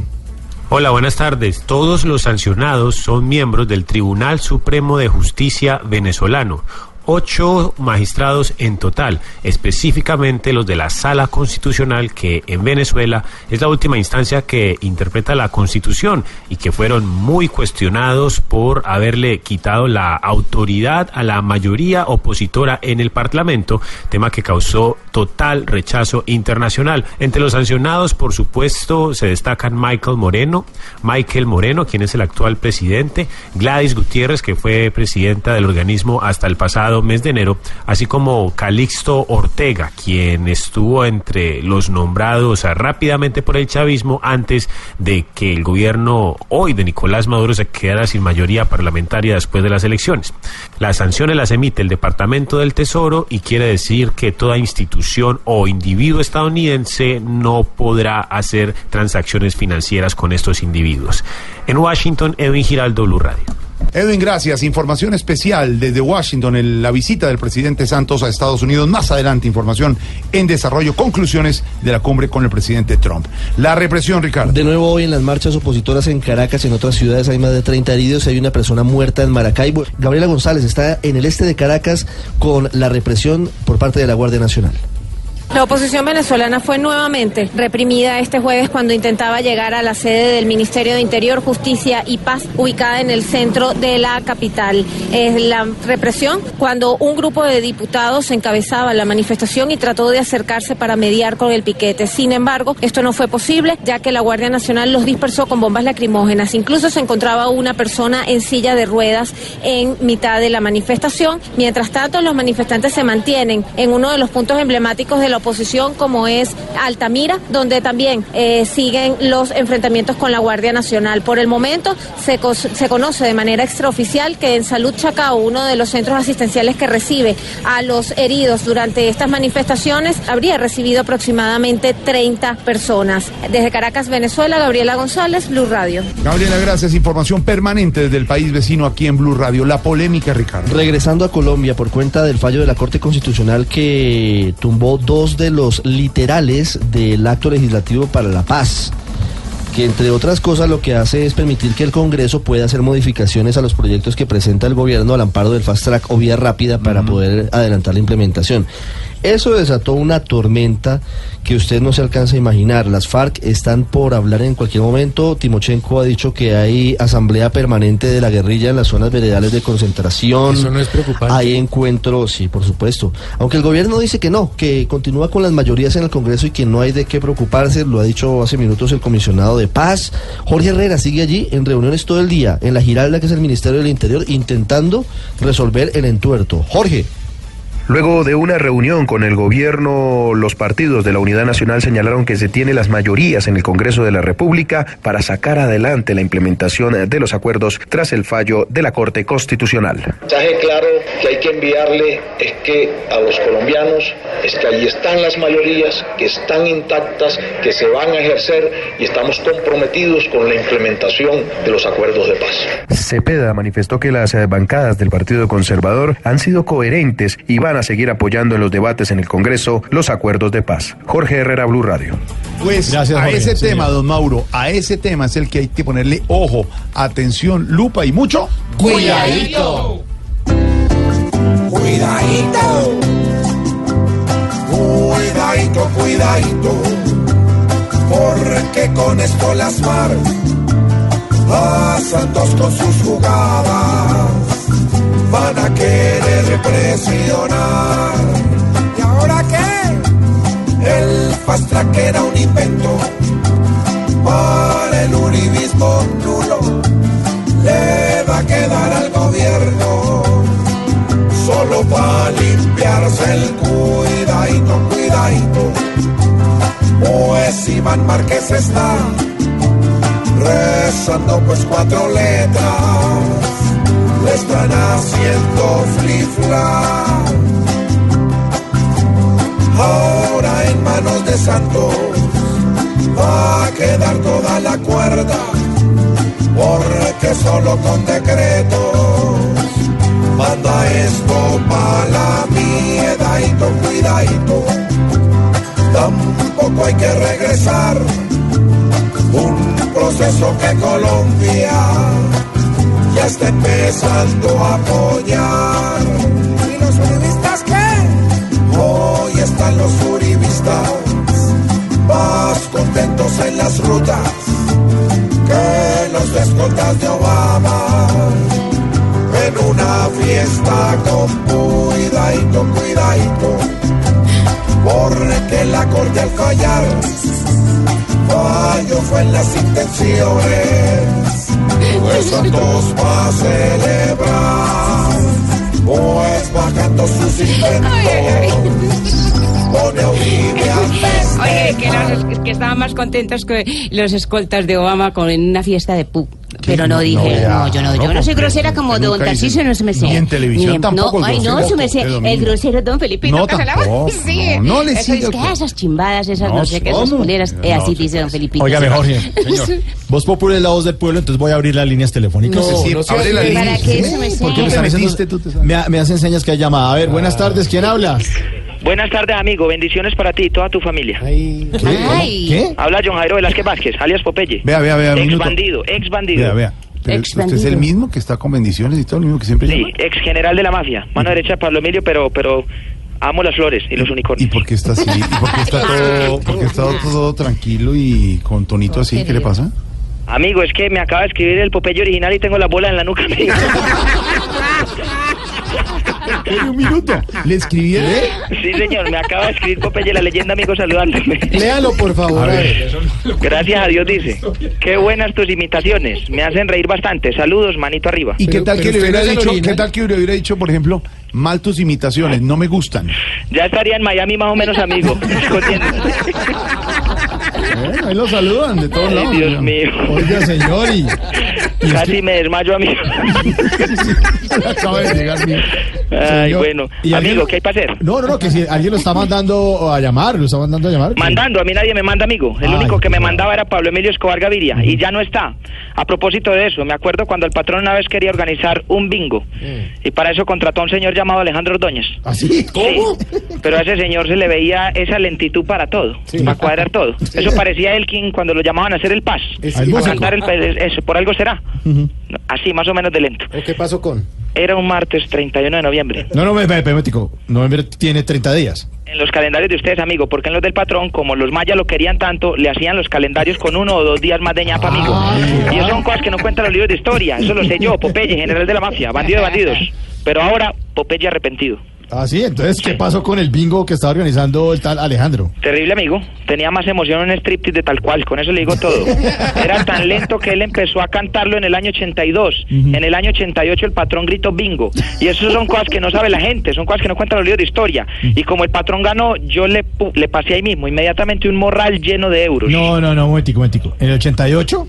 Hola, buenas tardes. Todos los sancionados son miembros del Tribunal Supremo de Justicia venezolano. Ocho magistrados en total, específicamente los de la Sala Constitucional, que en Venezuela es la última instancia que interpreta la Constitución y que fueron muy cuestionados por haberle quitado la autoridad a la mayoría opositora en el Parlamento, tema que causó total rechazo internacional. Entre los sancionados, por supuesto, se destacan Michael Moreno, Michael Moreno, quien es el actual presidente, Gladys Gutiérrez, que fue presidenta del organismo hasta el pasado mes de enero, así como Calixto Ortega, quien estuvo entre los nombrados rápidamente por el chavismo antes de que el gobierno hoy de Nicolás Maduro se quedara sin mayoría parlamentaria después de las elecciones. Las sanciones las emite el Departamento del Tesoro y quiere decir que toda institución o individuo estadounidense no podrá hacer transacciones financieras con estos individuos. En Washington, Edwin Giraldo, Blue Radio. Edwin, gracias. Información especial desde Washington, en la visita del presidente Santos a Estados Unidos. Más adelante, información en desarrollo, conclusiones de la cumbre con el presidente Trump. La represión, Ricardo. De nuevo hoy en las marchas opositoras en Caracas y en otras ciudades hay más de 30 heridos y hay una persona muerta en Maracaibo. Gabriela González está en el este de Caracas con la represión por parte de la Guardia Nacional. La oposición venezolana fue nuevamente reprimida este jueves cuando intentaba llegar a la sede del Ministerio de Interior, Justicia y Paz, ubicada en el centro de la capital. Es la represión cuando un grupo de diputados encabezaba la manifestación y trató de acercarse para mediar con el piquete. Sin embargo, esto no fue posible, ya que la Guardia Nacional los dispersó con bombas lacrimógenas. Incluso se encontraba una persona en silla de ruedas en mitad de la manifestación. Mientras tanto, los manifestantes se mantienen en uno de los puntos emblemáticos de la oposición, como es Altamira, donde también eh, siguen los enfrentamientos con la Guardia Nacional. Por el momento, se, co- se conoce de manera extraoficial que en Salud Chacao, uno de los centros asistenciales que recibe a los heridos durante estas manifestaciones, habría recibido aproximadamente 30 personas. Desde Caracas, Venezuela, Gabriela González, Blue Radio. Gabriela, gracias. Información permanente desde el país vecino aquí en Blue Radio. La polémica, Ricardo. Regresando a Colombia por cuenta del fallo de la Corte Constitucional que tumbó dos de los literales del acto legislativo para la paz que entre otras cosas lo que hace es permitir que el Congreso pueda hacer modificaciones a los proyectos que presenta el gobierno al amparo del fast track o vía rápida para poder adelantar la implementación. Eso desató una tormenta que usted no se alcanza a imaginar. Las FARC están por hablar en cualquier momento. Timochenko ha dicho que hay asamblea permanente de la guerrilla en las zonas veredales de concentración. Eso no es preocupante. Hay encuentros, sí, por supuesto. Aunque el gobierno dice que no, que continúa con las mayorías en el Congreso y que no hay de qué preocuparse, lo ha dicho hace minutos el comisionado de paz. Jorge Herrera sigue allí en reuniones todo el día, en la Giralda, que es el Ministerio del Interior, intentando resolver el entuerto. Jorge. Luego de una reunión con el gobierno, los partidos de la Unidad Nacional señalaron que se tiene las mayorías en el Congreso de la República para sacar adelante la implementación de los acuerdos tras el fallo de la Corte Constitucional. El mensaje claro que hay que enviarle es que a los colombianos es que ahí están las mayorías, que están intactas, que se van a ejercer y estamos comprometidos con la implementación de los acuerdos de paz. Cepeda manifestó que las bancadas del Partido Conservador han sido coherentes y van a seguir apoyando en los debates en el Congreso los acuerdos de paz. Jorge Herrera, Blue Radio. Pues Gracias, a ese señor. tema, don Mauro, a ese tema es el que hay que ponerle ojo, atención, lupa y mucho Cuidadito. Cuidadito. Cuidadito, cuidadito. Porque con esto las FARC a Santos con sus jugadas van a querer presionar. ¿Y ahora qué? El fast track era un invento para el uribismo nulo. Le va a quedar al gobierno solo para limpiarse el cuidadito, cuidadito. Pues Iván Márquez está rezando pues cuatro letras le están haciendo flifla. Ahora en manos de Santos va a quedar toda la cuerda, porque solo con decretos manda esto para la miedadito, cuidadito. Tampoco hay que regresar un proceso que Colombia ya está empezando a apoyar. ¿Y los uribistas qué? Hoy están los uribistas más contentos en las rutas que los escoltas de Obama. En una fiesta con cuidadito, cuidadito, porque la corte al fallar fallo fue en las intenciones. Pues Santos va a celebrar, pues bajando sus inventos, Oye, que, los- que estaban más contentos que los escoltas de Obama con una fiesta de pu. Pero no, dije, no, yo no, yo no, soy grosera como don Tarcisio, no se me sé. Ni en televisión tampoco, No, ay, no, se me sé. El grosero don Felipito No, tampoco, Sí. no, no le cuento. esas chimbadas, esas no, sé qué, esas culeras. eh, así dice don Felipito. Óigame, Jorge, señor. Voz Popular es la voz del pueblo, entonces voy a abrir las líneas telefónicas. No, Sí, abre la línea. ¿Para qué eso me sé? Te sabes. me, ha- me hacen señas que hay llamada. A ver, buenas tardes, ¿quién habla? Buenas tardes, amigo. Bendiciones para ti y toda tu familia. Ay. ¿Qué? Habla John Jairo Velázquez Vázquez, alias Popeye. Vea, vea, vea, Ex bandido, ex bandido. Vea, vea. Pero Ex usted es el mismo que está con bendiciones y todo, el mismo que siempre Sí, llama. ex general de la mafia. Mano derecha de Pablo Emilio, pero, pero amo las flores y los unicornios. ¿Y por qué está así? ¿Y por qué está todo, por qué está todo tranquilo y con tonito así? ¿Qué le pasa? Amigo, es que me acaba de escribir el Popeye original y tengo la bola en la nuca. amigo. Un minuto. ¿Le escribieron? Sí, señor, me acaba de escribir Popeye la leyenda, amigo, saludándome. Léalo, por favor. A a ver. ver. Gracias a Dios, dice. Qué buenas tus imitaciones. Me hacen reír bastante. Saludos, manito arriba. ¿Y qué tal que le hubiera dicho, qué tal que le hubiera dicho, por ejemplo, mal tus imitaciones, no me gustan? Ya estaría en Miami más o menos, amigo. Bueno, ahí lo saludan de todos Ay, lados. Dios mío. Oiga, señor, y... Casi me desmayo, amigo. Acaba de llegar mi... Ay, Señor, bueno. ¿y alguien- Amigo, ¿qué hay para hacer? No, no, no, que si alguien lo está mandando a llamar, lo está mandando a llamar. Mandando, a mí nadie me manda, amigo. El Ay, único que me mandaba era Pablo Emilio Escobar Gaviria y ya no está. A propósito de eso, me acuerdo cuando el patrón una vez quería organizar un bingo y para eso contrató a un señor llamado Alejandro Ordóñez. ¿Así? ¿Cómo? pero a ese señor se le veía esa lentitud para todo, para cuadrar todo. Eso parecía Elkin cuando lo llamaban a hacer el paz, a cantar el eso, por algo será. Ujú. Así, más o menos de lento. ¿O qué pasó con? Era un martes 31 de noviembre. No, no, me, me, me. Noviembre tiene 30 días. En los calendarios de ustedes, amigo, porque en los del patrón, como los mayas lo querían tanto, le hacían los calendarios con uno o dos días más de ñapa, amigo. Y eso son cosas que no cuentan los libros de historia. Eso lo sé yo, Popeye, general de la mafia, bandido de bandidos. Pero ahora, Popeye arrepentido. Ah, sí, entonces, ¿qué pasó con el bingo que estaba organizando el tal Alejandro? Terrible, amigo. Tenía más emoción en striptease de tal cual, con eso le digo todo. Era tan lento que él empezó a cantarlo en el año 82. En el año 88 el patrón gritó bingo. Y eso son cosas que no sabe la gente, son cosas que no cuentan los libros de historia. Y como el patrón ganó, yo le, le pasé ahí mismo, inmediatamente un morral lleno de euros. No, no, no, un momentico, un momentico. ¿En el 88?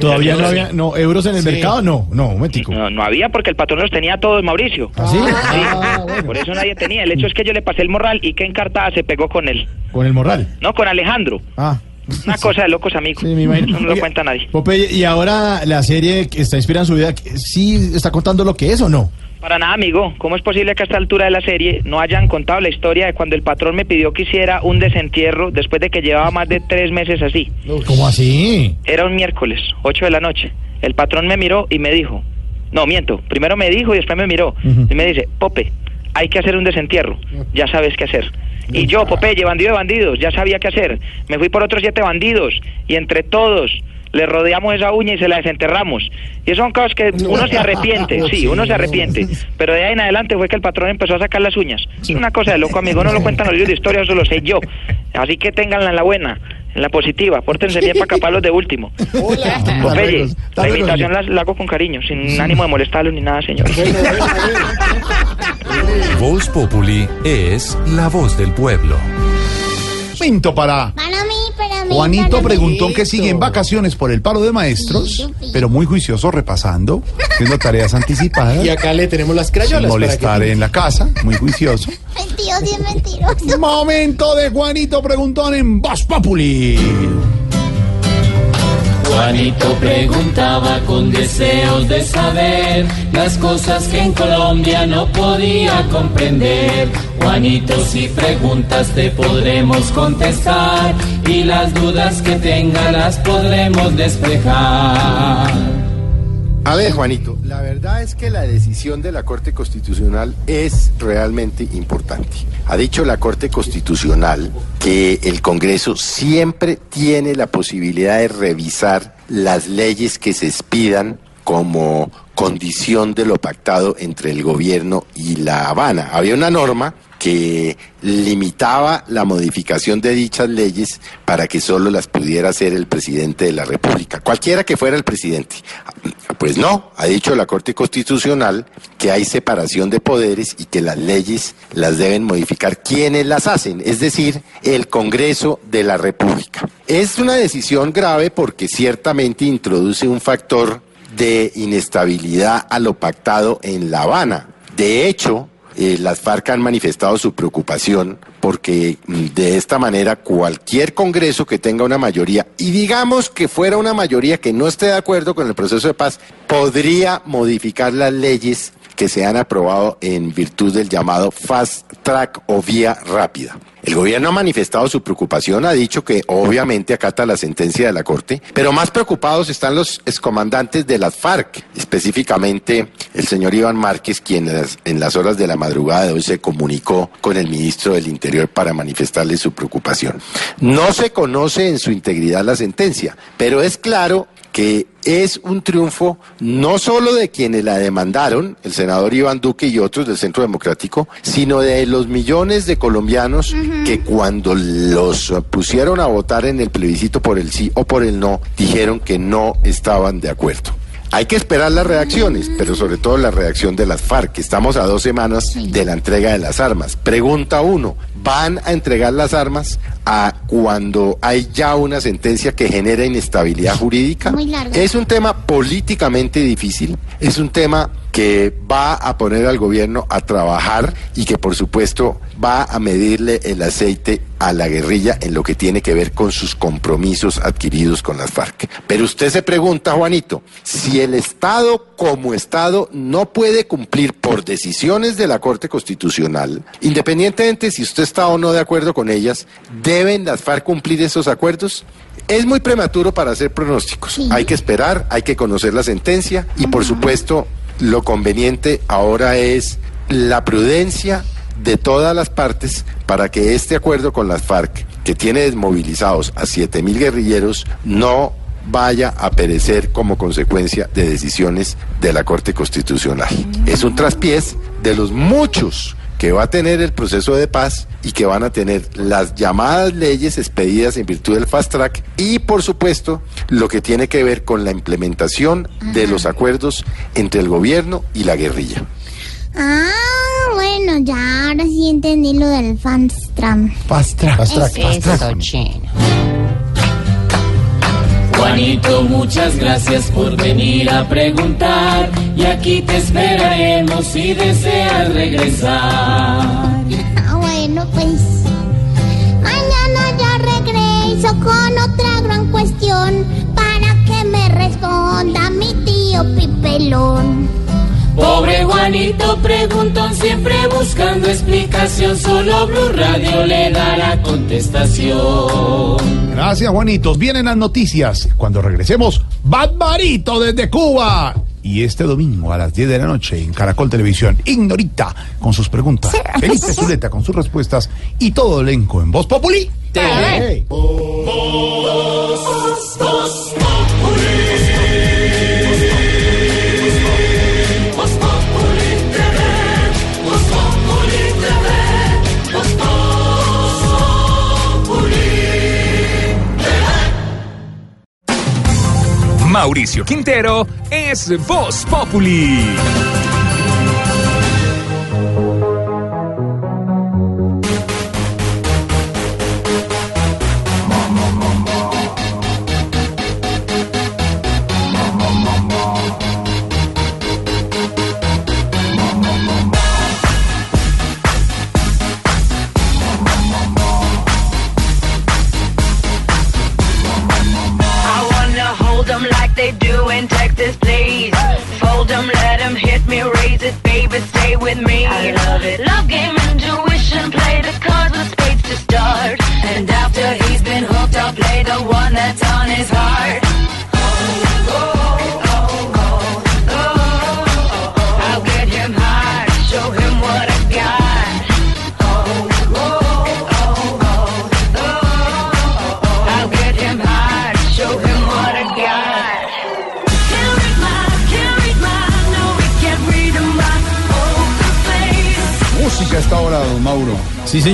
¿Todavía no había no, euros en el Sí. mercado? No, no, un momentico. No, no había porque el patrón los tenía todos, Mauricio. ¿Ah, sí? Sí, Por eso nadie tenía. El hecho es que yo le pasé el morral y que encartada se pegó con él. Con el morral. No, con Alejandro. Ah. Una cosa de locos, amigo. me imagino. Eso no lo cuenta nadie. Popeye, ¿y ahora la serie que está inspirada en su vida, sí está contando lo que es o no? Para nada, amigo. ¿Cómo es posible que a esta altura de la serie no hayan contado la historia de cuando el patrón me pidió que hiciera un desentierro después de que llevaba más de tres meses así? ¿Cómo así? Era un miércoles, 8 de la noche. El patrón me miró y me dijo, no, miento, primero me dijo y después me miró y me dice, Pope, hay que hacer un desentierro, ya sabes qué hacer. Y yo, Popeye, bandido de bandidos, ya sabía qué hacer. Me fui por otros siete bandidos y entre todos le rodeamos esa uña y se la desenterramos. Y eso son cosas que uno se arrepiente, sí, uno se arrepiente. Pero de ahí en adelante fue que el patrón empezó a sacar las uñas. Es una cosa de loco, amigo, no lo cuentan los libros de historia, eso lo sé yo. Así que ténganla en la buena, en la positiva, pórtense bien para caparlos de último. Popeye, la invitación la, la hago con cariño, sin ánimo de molestarlos ni nada, señor. Voz Populi es la voz del pueblo. Momento para Juanito Preguntón que sigue en vacaciones por el paro de maestros, pero muy juicioso repasando, haciendo tareas anticipadas. Y acá le tenemos las crayolas. Sin para molestar que- en la casa, muy juicioso. Mentiroso, bien mentiroso. Momento de Juanito Preguntón en Voz Populi. Juanito preguntaba con deseos de saber las cosas que en Colombia no podía comprender. Juanito, si preguntas te podremos contestar y las dudas que tenga las podremos despejar. A ver, Juanito, la verdad es que la decisión de la Corte Constitucional es realmente importante. Ha dicho la Corte Constitucional que el Congreso siempre tiene la posibilidad de revisar las leyes que se expidan como condición de lo pactado entre el gobierno y La Habana. Había una norma que limitaba la modificación de dichas leyes para que solo las pudiera hacer el presidente de la República, cualquiera que fuera el presidente. Pues no, ha dicho la Corte Constitucional que hay separación de poderes y que las leyes las deben modificar quienes las hacen, es decir, el Congreso de la República. Es una decisión grave porque ciertamente introduce un factor de inestabilidad a lo pactado en La Habana. De hecho, eh, las FARC han manifestado su preocupación porque de esta manera cualquier Congreso que tenga una mayoría, y digamos que fuera una mayoría que no esté de acuerdo con el proceso de paz, podría modificar las leyes que se han aprobado en virtud del llamado fast track o vía rápida. El gobierno ha manifestado su preocupación, ha dicho que obviamente acata la sentencia de la Corte, pero más preocupados están los excomandantes de las FARC, específicamente el señor Iván Márquez, quien en las horas de la madrugada de hoy se comunicó con el ministro del Interior para manifestarle su preocupación. No se conoce en su integridad la sentencia, pero es claro que es un triunfo no solo de quienes la demandaron, el senador Iván Duque y otros del Centro Democrático, sino de los millones de colombianos que cuando los pusieron a votar en el plebiscito por el sí o por el no, dijeron que no estaban de acuerdo. Hay que esperar las reacciones, pero sobre todo la reacción de las FARC, que estamos a dos semanas de la entrega de las armas. Pregunta uno, ¿van a entregar las armas a cuando hay ya una sentencia que genera inestabilidad jurídica? Es un tema políticamente difícil, es un tema que va a poner al gobierno a trabajar y que por supuesto va a medirle el aceite a la guerrilla en lo que tiene que ver con sus compromisos adquiridos con las FARC. Pero usted se pregunta, Juanito, si el Estado como Estado no puede cumplir por decisiones de la Corte Constitucional, independientemente si usted está o no de acuerdo con ellas, ¿deben las FARC cumplir esos acuerdos? Es muy prematuro para hacer pronósticos. Hay que esperar, hay que conocer la sentencia y por supuesto lo conveniente ahora es la prudencia de todas las partes para que este acuerdo con las FARC, que tiene desmovilizados a 7.000 guerrilleros, no vaya a perecer como consecuencia de decisiones de la Corte Constitucional. Es un traspiés de los muchos que va a tener el proceso de paz y que van a tener las llamadas leyes expedidas en virtud del fast track y por supuesto lo que tiene que ver con la implementación de los acuerdos entre el gobierno y la guerrilla. Ah, bueno, ya ahora sí entendí lo del fast track. Fast track. Fast track, fast track. Juanito, muchas gracias por venir a preguntar. Y aquí te esperaremos si deseas regresar. Ah, bueno, pues mañana ya regreso con otra gran cuestión para que me responda mi tío Pipelón. Pobre Juanito preguntón, siempre buscando explicación. Solo Blue Radio le dará contestación. Gracias, Juanitos. Vienen las noticias. Cuando regresemos, Barbarito desde Cuba. Y este domingo a las 10 de la noche en Caracol Televisión, Ignorita con sus preguntas, Felipe Zuleta con sus respuestas y todo elenco en Voz Populi. TV. Mauricio Quintero es Voz Populi.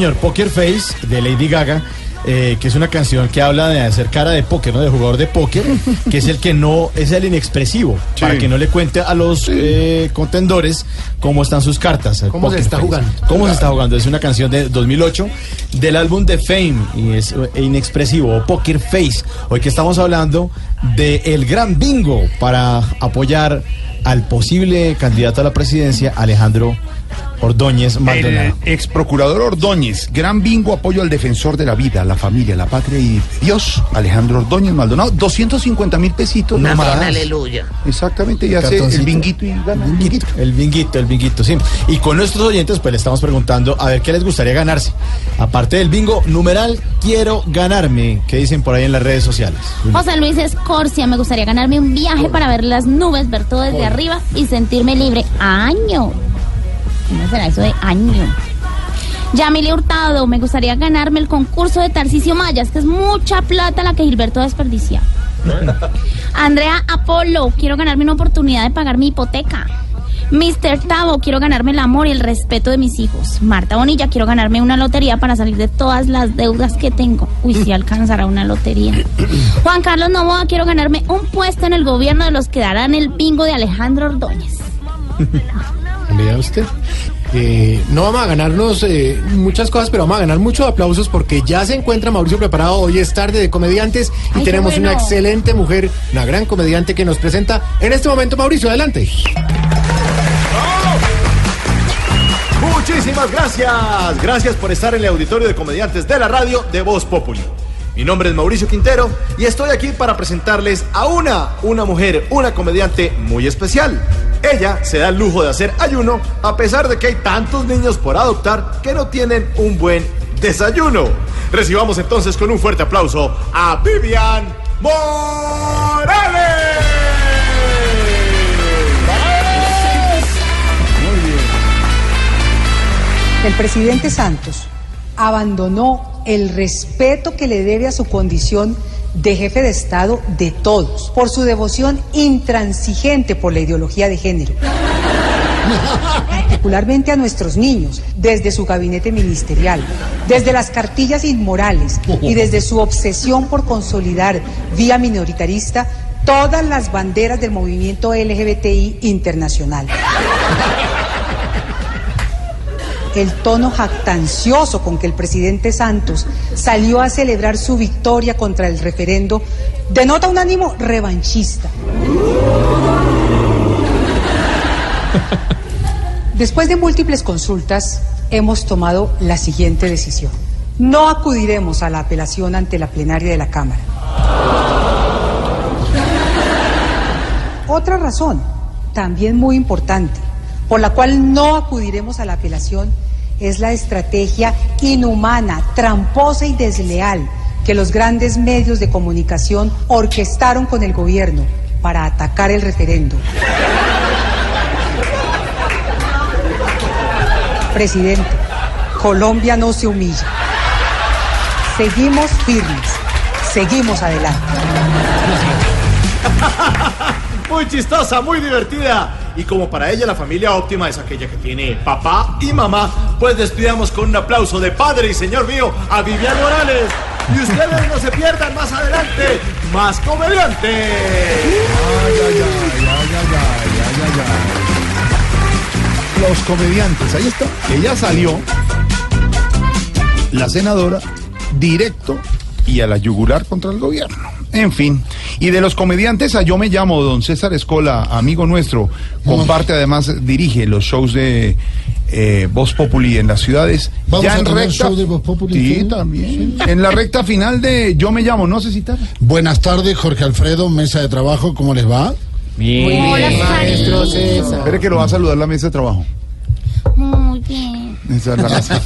Señor, Poker Face de Lady Gaga. eh, que es una canción que habla de hacer cara de póker, ¿no? De jugador de póker, que es el que no, es el inexpresivo, para que no le cuente a los eh, contendores cómo están sus cartas. ¿Cómo se está Face. jugando? ¿Cómo se está jugando? Es una canción de 2008 del álbum The Fame y es eh, inexpresivo o Poker Face. Hoy que estamos hablando de el gran bingo para apoyar al posible candidato a la presidencia, Alejandro Ordóñez Maldonado. El ex procurador Ordóñez, gran bingo apoyo al defensor de la vida, la familia, la patria y Dios, Alejandro Ordóñez Maldonado, 250 mil pesitos Una nomás. aleluya. Exactamente, y hace el binguito y gana. El binguito, el binguito, el binguito, sí. Y con nuestros oyentes, pues le estamos preguntando a ver qué les gustaría ganarse. Aparte del bingo, numeral, quiero ganarme. ¿Qué dicen por ahí en las redes sociales? José Luis Escorcia, me gustaría ganarme un viaje para ver las nubes, ver todo desde arriba y sentirme libre. Año. ¿Cómo será eso de año? Yamile Hurtado, me gustaría ganarme el concurso de Tarcisio Mayas, que es mucha plata la que Gilberto desperdicia. Andrea Apolo, quiero ganarme una oportunidad de pagar mi hipoteca. Mr. Tavo, quiero ganarme el amor y el respeto de mis hijos. Marta Bonilla, quiero ganarme una lotería para salir de todas las deudas que tengo. Uy, si alcanzará una lotería. Juan Carlos Novoa, quiero ganarme un puesto en el gobierno de los que darán el bingo de Alejandro Ordóñez. Vea usted. Eh, no vamos a ganarnos eh, muchas cosas, pero vamos a ganar muchos aplausos porque ya se encuentra Mauricio preparado. Hoy es tarde de comediantes y Ay, tenemos una excelente mujer, una gran comediante que nos presenta en este momento. Mauricio, adelante. Muchísimas gracias. Gracias por estar en el auditorio de comediantes de la radio de Voz Populi. Mi nombre es Mauricio Quintero y estoy aquí para presentarles a una, una mujer, una comediante muy especial. Ella se da el lujo de hacer ayuno a pesar de que hay tantos niños por adoptar que no tienen un buen desayuno. Recibamos entonces con un fuerte aplauso a Vivian Morales. El presidente Santos abandonó el respeto que le debe a su condición de jefe de Estado de todos, por su devoción intransigente por la ideología de género. Particularmente a nuestros niños, desde su gabinete ministerial, desde las cartillas inmorales y desde su obsesión por consolidar vía minoritarista todas las banderas del movimiento LGBTI internacional el tono jactancioso con que el presidente Santos salió a celebrar su victoria contra el referendo denota un ánimo revanchista. Después de múltiples consultas, hemos tomado la siguiente decisión. No acudiremos a la apelación ante la plenaria de la Cámara. Otra razón, también muy importante, por la cual no acudiremos a la apelación es la estrategia inhumana, tramposa y desleal que los grandes medios de comunicación orquestaron con el gobierno para atacar el referendo. Presidente, Colombia no se humilla. Seguimos firmes, seguimos adelante. Muy chistosa, muy divertida. Y como para ella la familia óptima es aquella que tiene papá y mamá, pues despidamos con un aplauso de padre y señor mío a Vivian Morales. Y ustedes no se pierdan más adelante, más comediante. Los comediantes, ahí está. Ella salió, la senadora, directo y a la yugular contra el gobierno. En fin, y de los comediantes a yo me llamo don César Escola, amigo nuestro, comparte además, dirige los shows de eh, Voz Populi en las ciudades. Vamos ya a en tener recta, show de Voz Populi, Sí, ¿sí? también. En la recta final de Yo me llamo, no sé si. Buenas tardes, Jorge Alfredo, mesa de trabajo, ¿cómo les va? Bien. Hola, maestro César. Espere que lo va a saludar la mesa de trabajo. Bien. Esa es la mesa.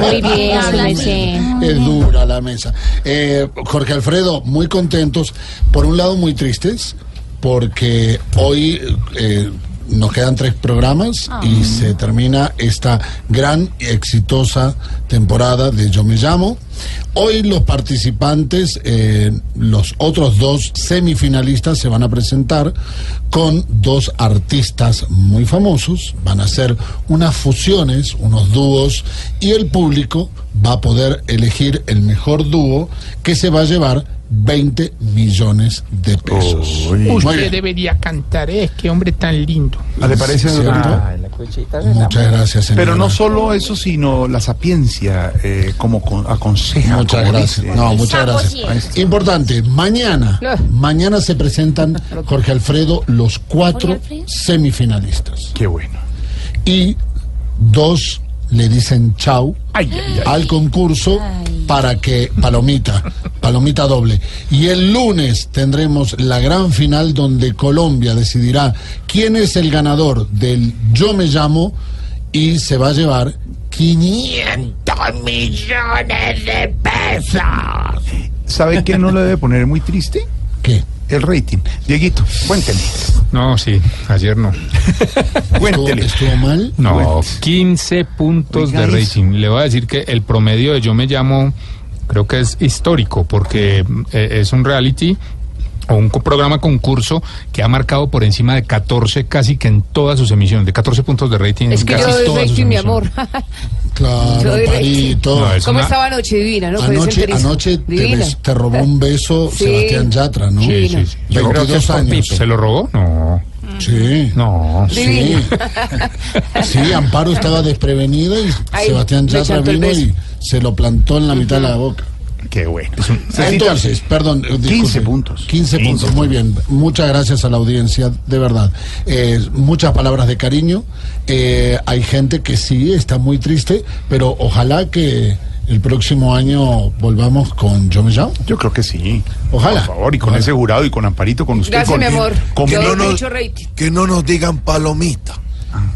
Muy bien, su merced. Es dura la mesa. Eh, Jorge Alfredo, muy contentos. Por un lado, muy tristes, porque hoy eh, nos quedan tres programas y se termina esta gran y exitosa temporada de Yo Me Llamo. Hoy los participantes, eh, los otros dos semifinalistas se van a presentar con dos artistas muy famosos, van a hacer unas fusiones, unos dúos y el público va a poder elegir el mejor dúo que se va a llevar 20 millones de pesos. Usted bien. debería cantar, es que hombre tan lindo. ¿Ah, ¿Le parece, ¿Cierto? doctorita? Muchas gracias, señora. Pero no solo eso, sino la sapiencia, eh, como con- aconseja. Muchas como gracias. dice. No, muchas gracias. Importante, mañana, mañana se presentan, Jorge Alfredo, los cuatro semifinalistas. Qué bueno. Y dos le dicen chau al concurso para que, palomita, palomita doble. Y el lunes tendremos la gran final donde Colombia decidirá quién es el ganador del Yo Me Llamo y se va a llevar 500 millones de pesos. ¿Sabe qué no le debe poner muy triste? ¿Qué? El rating. Dieguito, cuénteme. No, sí, ayer no. Cuéntele. ¿Estuvo mal? No, 15 puntos Oiga de eso. rating. Le voy a decir que el promedio de Yo Me Llamo creo que es histórico porque eh, es un reality o un programa concurso que ha marcado por encima de 14 casi que en todas sus emisiones, de 14 puntos de rating Es en que casi yo doy todas sus rating, mi amor. Claro, Yo doy rating. Parito. No, es ¿Cómo una- estaba anoche divina, no? Anoche, anoche te, te robó un beso Sí. Sebastián Yatra, ¿no? Sí, sí, sí. Yo creo que 22 es por años. ¿Se lo robó? No. Sí. No. Sí. Divina. Sí, Amparo estaba desprevenida y Ay, Sebastián Yatra vino y se lo plantó en la mitad de la boca. Qué bueno. Entonces, perdón, disculpe. 15 puntos. 15 puntos, muy bien. Muchas gracias a la audiencia, de verdad. Eh, muchas palabras de cariño. Eh, hay gente que sí está muy triste, pero ojalá que el próximo año volvamos con Yo Me Llamo. Yo creo que sí. Ojalá. Por favor, y con ese jurado y con Amparito, con usted. Gracias, con, mi amor. con- Yo no. Que no nos digan palomita.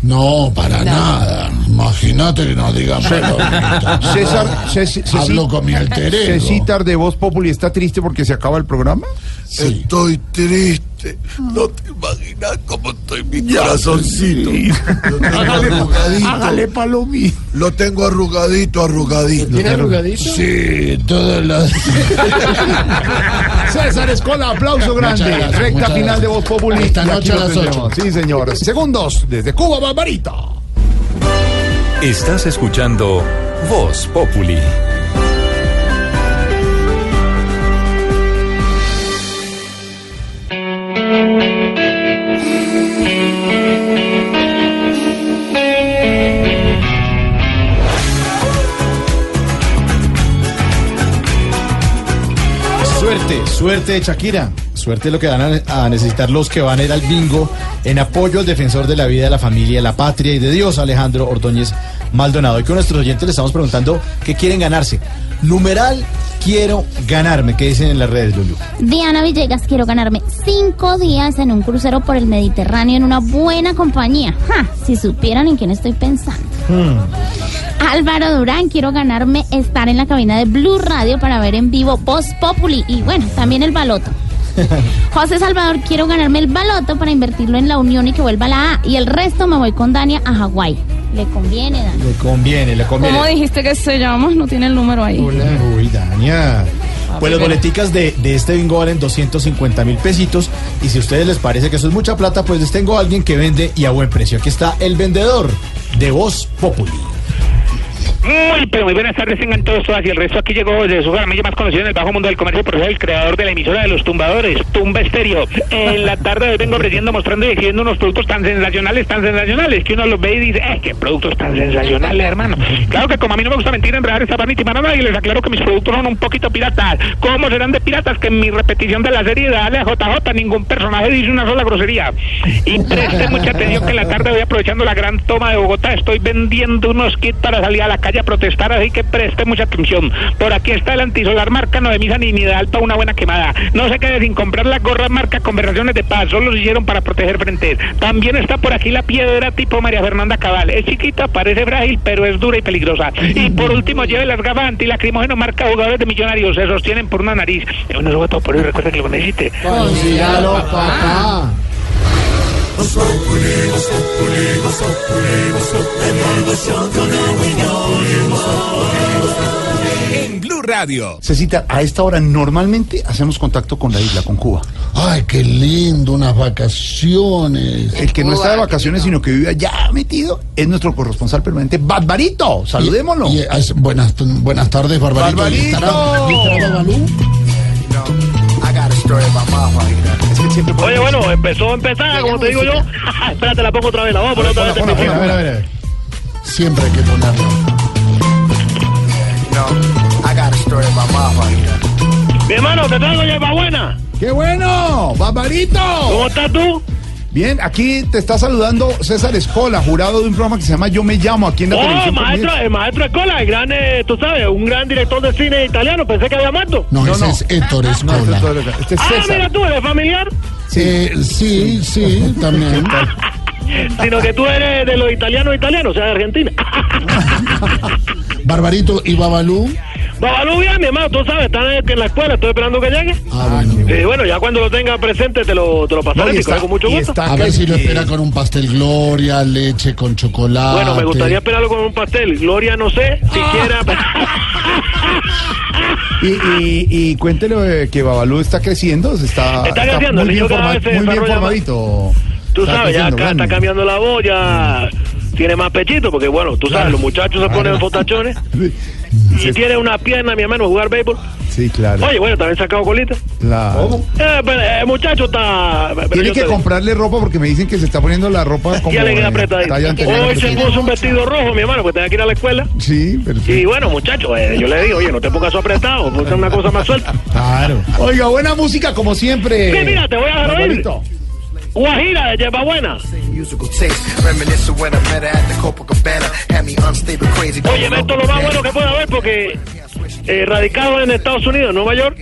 No, para nada. Imagínate que no digan. César, Ceci- Hablo con mi alter ego. Cecitar de Voz Populi está triste porque se acaba el programa. Estoy triste. No te imaginas cómo estoy mi Ya, corazoncito. sí. Lo tengo Hágale- arrugadito. hágale palomita. Lo tengo arrugadito, arrugadito. ¿Tiene arrugadito? Sí, todas las. César Escola, aplauso grande. Gracias, Recta final gracias. de Voz Populi. Esta noche a las. Sí, señor. Segundos, desde Cuba, Barbarita. Estás escuchando Voz Populi. Suerte, de Shakira. Suerte lo que van a, a necesitar los que van a ir al bingo en apoyo al defensor de la vida, de la familia, la patria y de Dios, Alejandro Ordóñez Maldonado. Y con nuestros oyentes le estamos preguntando qué quieren ganarse. Numeral, quiero ganarme. ¿Qué dicen en las redes, Lulu? Diana Villegas, quiero ganarme cinco días en un crucero por el Mediterráneo en una buena compañía. Ja, si supieran en quién estoy pensando. Álvaro Durán, quiero ganarme estar en la cabina de Blue Radio para ver en vivo Voz Populi y bueno, también el baloto. José Salvador, quiero ganarme el baloto para invertirlo en la Unión y que vuelva a la A y el resto me voy con Dania a Hawái. Le conviene, Dania. Le conviene, le conviene. ¿Cómo dijiste que se llama? No tiene el número ahí. Uy, Dania. Pues las boleticas de, de este bingo valen 250 mil pesitos. Y si a ustedes les parece que eso es mucha plata, pues les tengo a alguien que vende y a buen precio. Aquí está el vendedor de Voz Populi. Muy, pero muy buenas tardes, tengan todos, todas y el resto aquí llegó desde su gramilla más conocido en el bajo mundo del comercio por ser el creador de la emisora de los tumbadores, Tumba Estéreo. En la tarde de hoy vengo ofreciendo, mostrando y exhibiendo unos productos tan sensacionales, tan sensacionales, que uno los ve y dice, ¡eh, qué productos tan sensacionales, hermano! Claro que como a mí no me gusta mentir, enredar esta ni timar a nadie, les aclaro que mis productos son un poquito piratas. ¿Cómo serán de piratas? Que en mi repetición de la serie de Dale a JJ ningún personaje dice una sola grosería. Y presten mucha atención que en la tarde voy aprovechando la gran toma de Bogotá, estoy vendiendo unos kits para salir a la calle a protestar, así que preste mucha atención. Por aquí está el antisolar marca no de misa ni ideal para una buena quemada. No se quede sin comprar la gorra marca conversaciones de paz, solo se hicieron para proteger frentes. También está por aquí la piedra tipo María Fernanda Cabal. Es chiquita, parece frágil, pero es dura y peligrosa. Y por último, lleve las gafas antilacrimógeno marca jugadores de millonarios, se sostienen por una nariz. Bueno, eso fue todo por hoy, recuerda que lo necesite. Consígalo, papá. En Blue Radio. Cecita, a esta hora normalmente hacemos contacto con la isla, con Cuba. Ay, qué lindo, unas vacaciones. El que no está de vacaciones, sino que vive allá metido, es nuestro corresponsal permanente, Barbarito. Saludémoslo. Y- y es- buenas, buenas tardes, Barbarito. Barbarito. ¿Estará- estará Babalú? Oye, bueno, empezó a empezar, como te digo yo. Espérate, la pongo otra vez, la vamos a poner otra vez. Ponla, ponla, a ver, a ver, a ver. Siempre hay que ponerlo. Mi hermano, te traigo hierba buena. ¡Qué bueno! ¡Barbarito! ¿Cómo estás tú? Bien, aquí te está saludando César Escola, jurado de un programa que se llama Yo Me Llamo, aquí en la Oh, televisión. maestro, el maestro Escola, el gran, eh, tú sabes, un gran director de cine italiano, pensé que había muerto. No, No, ese no. es Héctor No, es Escola. este es Ah, mira tú, eres familiar, Eh, sí, sí, también. sino que tú eres de los italianos italianos, o sea, de Argentina. Barbarito y Babalú. Babalú, bien, mi hermano, tú sabes, están eh, en la escuela, estoy esperando que llegue. Ah, bueno. Y bueno, ya cuando lo tenga presente te lo, te lo pasaré, No, y está- con mucho y gusto. está A ver si lo espera con un pastel Gloria, leche con chocolate. Bueno, me gustaría esperarlo con un pastel. Gloria, no sé, siquiera. Y, y, y cuéntele eh, que Babalú está creciendo, se está, Está creciendo, muy, el bien forma- muy bien formadito. Tú Está sabes, ya acá grande. está cambiando la voz, ya tiene más pechito, porque bueno, tú sabes, los muchachos se ponen fotachones y tiene una pierna, mi hermano, jugar béisbol. Sí, claro. Oye, bueno, también sacado colita. claro. Eh, pero el muchacho está... Tiene que comprarle ropa porque me dicen que se está poniendo la ropa como Ya le queda eh, anterior. Hoy se puso un vestido rojo, mi hermano, pues tenía que ir a la escuela. Sí, perfecto. Y bueno, muchacho, eh, yo le digo, oye, no te pongas apretado, ponte una cosa más suelta. Claro. Oiga, buena música como siempre. Sí, mira, te voy a dejar oír. Guajira de Yerba Buena. Oye, esto es lo más bueno que puede haber porque eh, radicado en Estados Unidos, en Nueva York,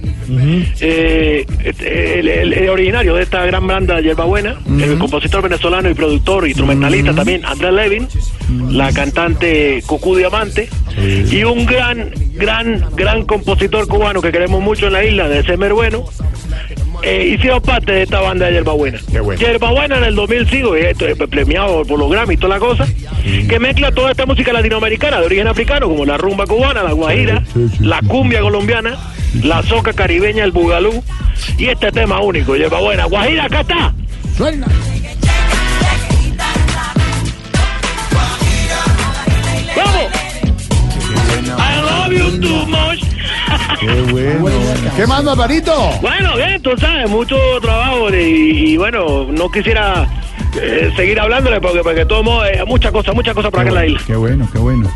eh, este, el, el- el originario de esta gran banda Yerba Buena, el compositor venezolano y productor, instrumentalista también, Andrés Levin, la cantante Cucú Diamante y un gran, gran, gran compositor cubano que queremos mucho en la isla, de Semer Bueno. Eh, hicieron parte de esta banda de Yerbabuena. Yerbabuena en el 2005, eh, esto, eh, premiado por los Grammy y toda la cosa, que mezcla toda esta música latinoamericana de origen africano, como la rumba cubana, la guajira, la cumbia colombiana, la soca caribeña, el bugalú, y este tema único, Yerbabuena. Guajira, acá está. Suena. ¡Vamos! I love you too much. Qué bueno. ¿Qué más, Barbarito? Bueno, bien, tú sabes, mucho trabajo y, y bueno, no quisiera eh, seguir hablándole porque, porque modos, eh, muchas cosas, muchas cosas para acá en la isla. Qué bueno, qué bueno.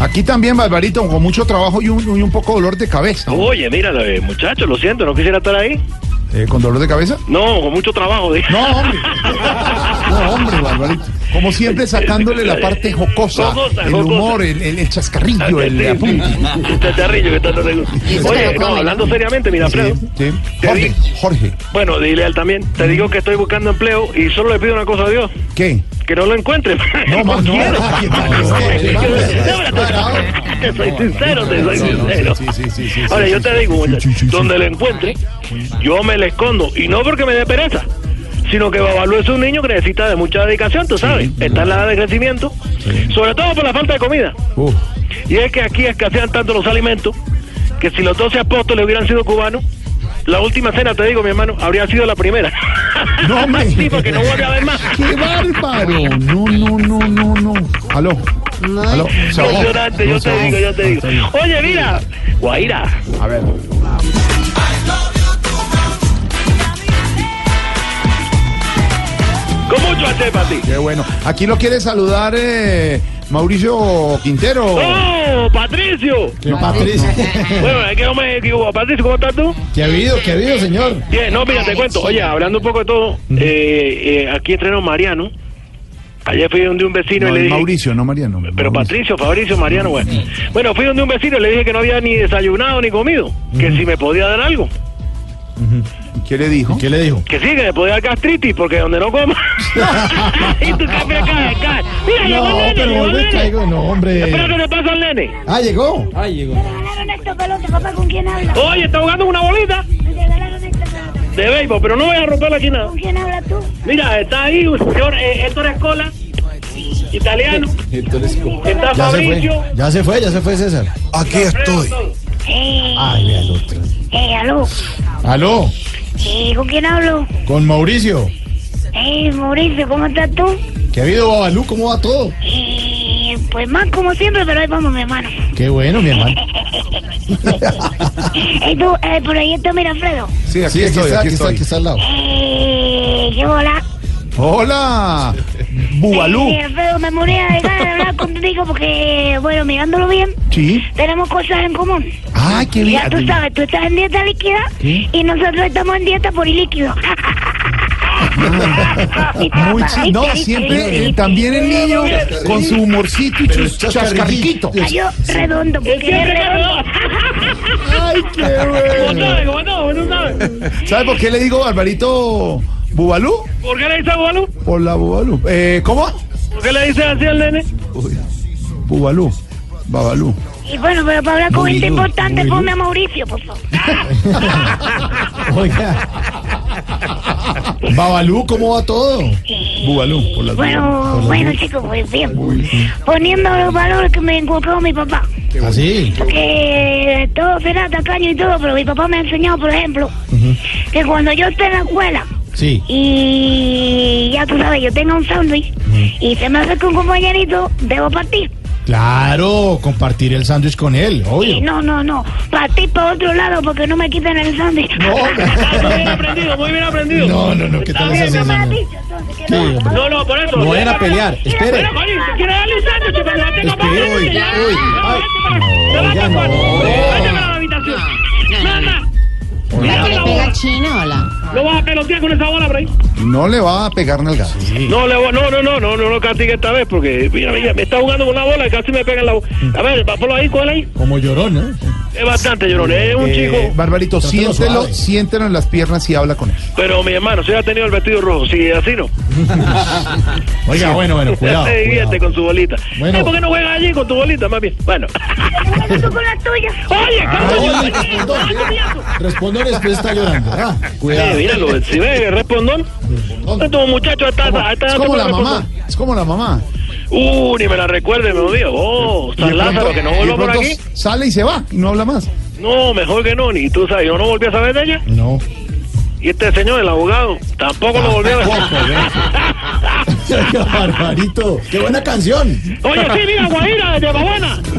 Aquí también, Barbarito, con mucho trabajo y un, y un poco dolor de cabeza. Oye, mira, eh, muchachos, lo siento, no quisiera estar ahí. Eh, ¿Con dolor de cabeza? No, con mucho trabajo. dije. No, hombre. No, hombre, Barbarito. Como siempre, sacándole la parte jocosa, Jocosa, el jocosa. humor, el, el- el chascarrillo, el apunte. Este terrible que tanto te gusta. Oye, no, hablando seriamente, mira, Alfredo. Sí. Jorge. Bueno, dile a él también. Te digo que estoy buscando empleo y solo le pido una cosa a Dios. ¿Qué? Que no lo encuentre. No, no. Te soy sincero, te soy sincero. Ahora, yo te digo, donde le encuentre, yo me le escondo. Y no porque me dé pereza, sino que Babalú es un niño que necesita de mucha dedicación, tú sabes. Está en la edad de crecimiento, sobre todo por la falta de comida. Uf. Y es que aquí escasean tanto los alimentos que si los 12 apóstoles hubieran sido cubanos, la última cena, te digo, mi hermano, habría sido la primera. No, hombre. sí, porque no vuelve a haber más. ¡Qué bárbaro! No, no, no, no, no. Aló. Aló. Se ahogó. Impresionante, yo No, se te digo, ahogó. yo te digo. Oye, mira, Guaira. A ver. Con mucho arte para ti. Qué bueno. Aquí lo quiere saludar eh, Mauricio Quintero. ¡Oh, Patricio! ¿Qué Patricio? bueno, es que no me equivoco. Patricio, ¿cómo estás tú? ¿Qué ha habido? ¿Qué ha habido, señor? Bien, no, mira, te cuento. Oye, hablando un poco de todo, eh, eh, aquí entreno Mariano. Ayer fui donde un vecino No, y le dije... Mauricio, no Mariano. Pero Patricio, Fabricio, Mariano, bueno. Bueno, fui donde un vecino y le dije que no había ni desayunado ni comido. Que si me podía dar algo. ¿Qué le dijo? ¿Qué le dijo? Que sí, que me podía dar gastritis, porque donde no coma. y tú cae, mira, cae, cae. Mira, llegó el No, nene, pero llegó el vuelve nene. caigo, no, hombre. Espera que le pasa al nene. Ah, llegó. Ah, llegó. papá, ¿con quién habla? Oye, está jugando una bolita de béisbol, pero no voy a romper aquí nada. ¿Con quién hablas tú? Mira, está ahí un señor eh, Héctor Escola, italiano. Está Ya se fue. Fabricio. Ya se fue, ya se fue César. Aquí estoy. Eh, Ay, vea el otro. eh, aló. Aló, Eh, ¿Con quién hablo? con Mauricio. Eh, Mauricio, ¿cómo estás tú? ¿Qué ha habido, Babalú? ¿Cómo va todo? Eh, pues más como siempre, pero ahí vamos, mi hermano. Qué bueno, mi hermano. Eh, tú, eh, por ahí está Mirafredo. Sí, aquí Sí, aquí estoy, está, aquí aquí está, estoy. aquí está al lado. Eh, ¿qué hola? Hola, Bubalú. Eh, Alfredo, me moría de ganas de hablar contigo porque, bueno, mirándolo bien, Sí. tenemos cosas en común. Ay, qué bien. Ya tú sabes, tú estás en dieta líquida ¿Qué? y nosotros estamos en dieta por ilíquido. Muy chi- no, siempre, eh, también el niño con su humorcito y sus chascarriquitos. Cayó redondo, porque es redondo. Ay, qué ¿Cómo bueno. ¿Sabe por qué le digo Barbarito Bubalú? ¿Por qué le dices Bubalú? Por la Bubalú. Eh, ¿Cómo? ¿Por qué le dices así al nene? Bubalú. Babalú. Y bueno, pero para hablar con gente importante, ponme a Mauricio, por favor. Oiga. Babalú, ¿cómo va todo? Bubalú, por las Bueno, bueno, chicos, pues bien. Poniendo los valores que me inculcó mi papá. ¿Así? Que todo será tacaño y todo, pero mi papá me ha enseñado, por ejemplo, que cuando yo esté en la escuela Sí. y ya tú sabes, yo tenga un sándwich y se me acerca un compañerito, debo partir. Claro, compartir el sándwich con él, Y obvio. no, no, no, partir para otro lado porque no me quiten el sándwich. Muy bien aprendido, muy bien aprendido. No, no, no, ¿qué tal es. No, no, por eso. No vayan a pelear, espere. Quieres darle un sándwich, pero no tengo para uy, ya. uy, ay. No, no, la habitación. Nada. ¿La que le pega al chino o la? No vas a pelotear con esa bola ahí. No le va a pegar nalgas. No, le voy- no, no, no, no, no lo castigue esta vez porque, mira, mira, me está jugando con una bola y casi me pega en la boca. A ver, va, ponlo ahí, cógela ahí. Como llorón, ¿no? Es bastante llorón, es un Eh, chico. Barbarito, siéntelo, siéntelo en las piernas y habla con él. Pero mi hermano, si ha tenido el vestido rojo, si así no. Oiga, bueno, bueno, cuidado. Se divierte con su bolita. Bueno. Eh, ¿Por qué no juegas allí con tu bolita, más bien? Bueno. Tú con la tuya. Oye, Ay, cállate. Respondón después está llorando. Ah, Sí, cuidado. míralo, si ve, respondón. Muchacho está, está, Es como la mamá, es como la mamá. Uh, ni me la recuerde, me odio. Oh, San Lázaro, pronto- que no vuelva por aquí. Sale y se va y no habla más. No, mejor que no, ni tú sabes, yo no volví a saber de ella. No. Y este señor, el abogado, tampoco lo volvió a ver. Oiga, Barbarito, qué buena canción. Oye, sí, mira, Guajira, de Babana.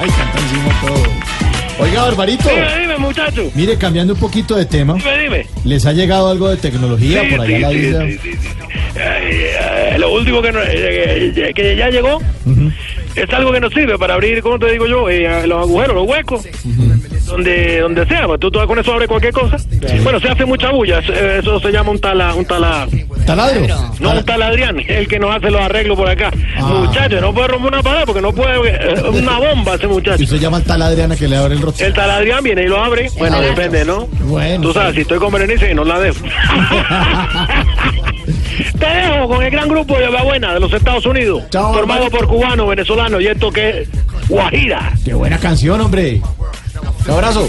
Ay, canta encima todo. Oiga, Barbarito. Dime, dime, muchacho. Mire, cambiando un poquito de tema, Dime, dime. ¿les ha llegado algo de tecnología Sí, por allá a la sí, sí, isla? sí, sí, sí. Eh, eh, lo último que, no- eh, eh, que ya llegó es algo que nos sirve para abrir, ¿cómo te digo yo? Eh, los agujeros, los huecos, donde donde sea. pues tú, tú con eso abres cualquier cosa. Bueno, se hace mucha bulla. Eso, se llama un tala, un tala. ¿Taladro? No, un taladrián, el que nos hace los arreglos por acá. Muchacho, no puede romper una pared porque no puede. eh, una bomba ese muchacho. Y usted llama al tal Adriana que le abre el rostro. El taladrián viene y lo abre. Bueno, depende, ¿no? Bueno. Tú sabes, si estoy con Berenice, no la dejo. Te dejo con el gran grupo de Buena de los Estados Unidos. Chao, formado por cubanos, venezolanos y esto que es Guajira. Qué buena canción, hombre. Abrazo.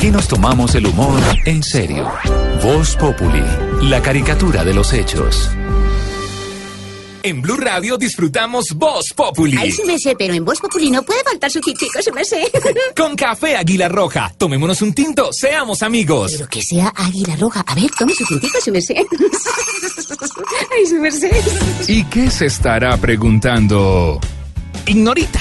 Aquí nos tomamos el humor en serio. Voz Populi, la caricatura de los hechos. En Blue Radio disfrutamos Voz Populi. Ay, sí me sé, pero en Voz Populi no puede faltar su tintico, sí me sé. Con café Águila Roja. Tomémonos un tinto, seamos amigos. Pero que sea águila roja. A ver, tome su tintico, sí me sé. Ay, sí me sé. ¿Y qué se estará preguntando? Ignorita.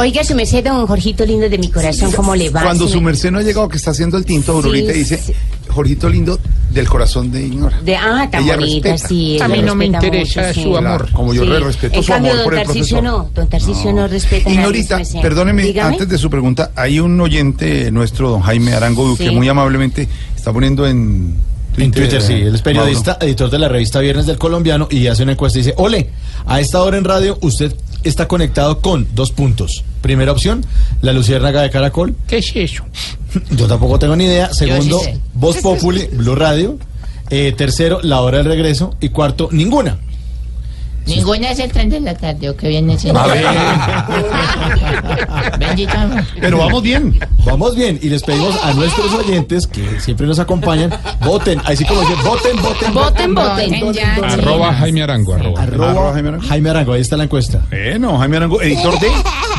Oiga, su merced, don Jorgito lindo de mi corazón, ¿cómo le va? Cuando su me- merced no ha llegado, que está haciendo el tinto, Aurorita Sí, dice, sí. Jorgito lindo del corazón de Ignora. De, ah, tan Ella bonita, respeta. sí. A mí no me respeta interesa mucho, su sí. amor. Claro, como yo le respeto en su cambio, amor por el profesor. no, don Tarcisio no, respeta a nadie, Ignorita, perdóneme, Dígame. antes de su pregunta, hay un oyente nuestro, don Jaime Arango Duque, Sí. muy amablemente está poniendo en Twitter. En Twitter, sí. Él es periodista, Mauro. editor de la revista Viernes del Colombiano y hace una encuesta y dice, ole, a esta hora en radio usted está conectado con dos puntos. Primera opción, la luciérnaga de Caracol. ¿Qué es eso? Yo tampoco tengo ni idea. Segundo, sí. Voz Populi, Blue Radio. Eh, tercero, la hora del regreso. Y cuarto, ninguna. Ninguna es el tren de la tarde, ¿o qué viene siendo? A ver. Bendito. Pero vamos bien, vamos bien. Y les pedimos a nuestros oyentes que siempre nos acompañan, voten. Así como dicen, voten, voten, Voten, voten, ya, sí. Arroba Jaime Arango, arroba. Arroba Jaime Arango. ahí está la encuesta. Bueno, Jaime Arango, editor de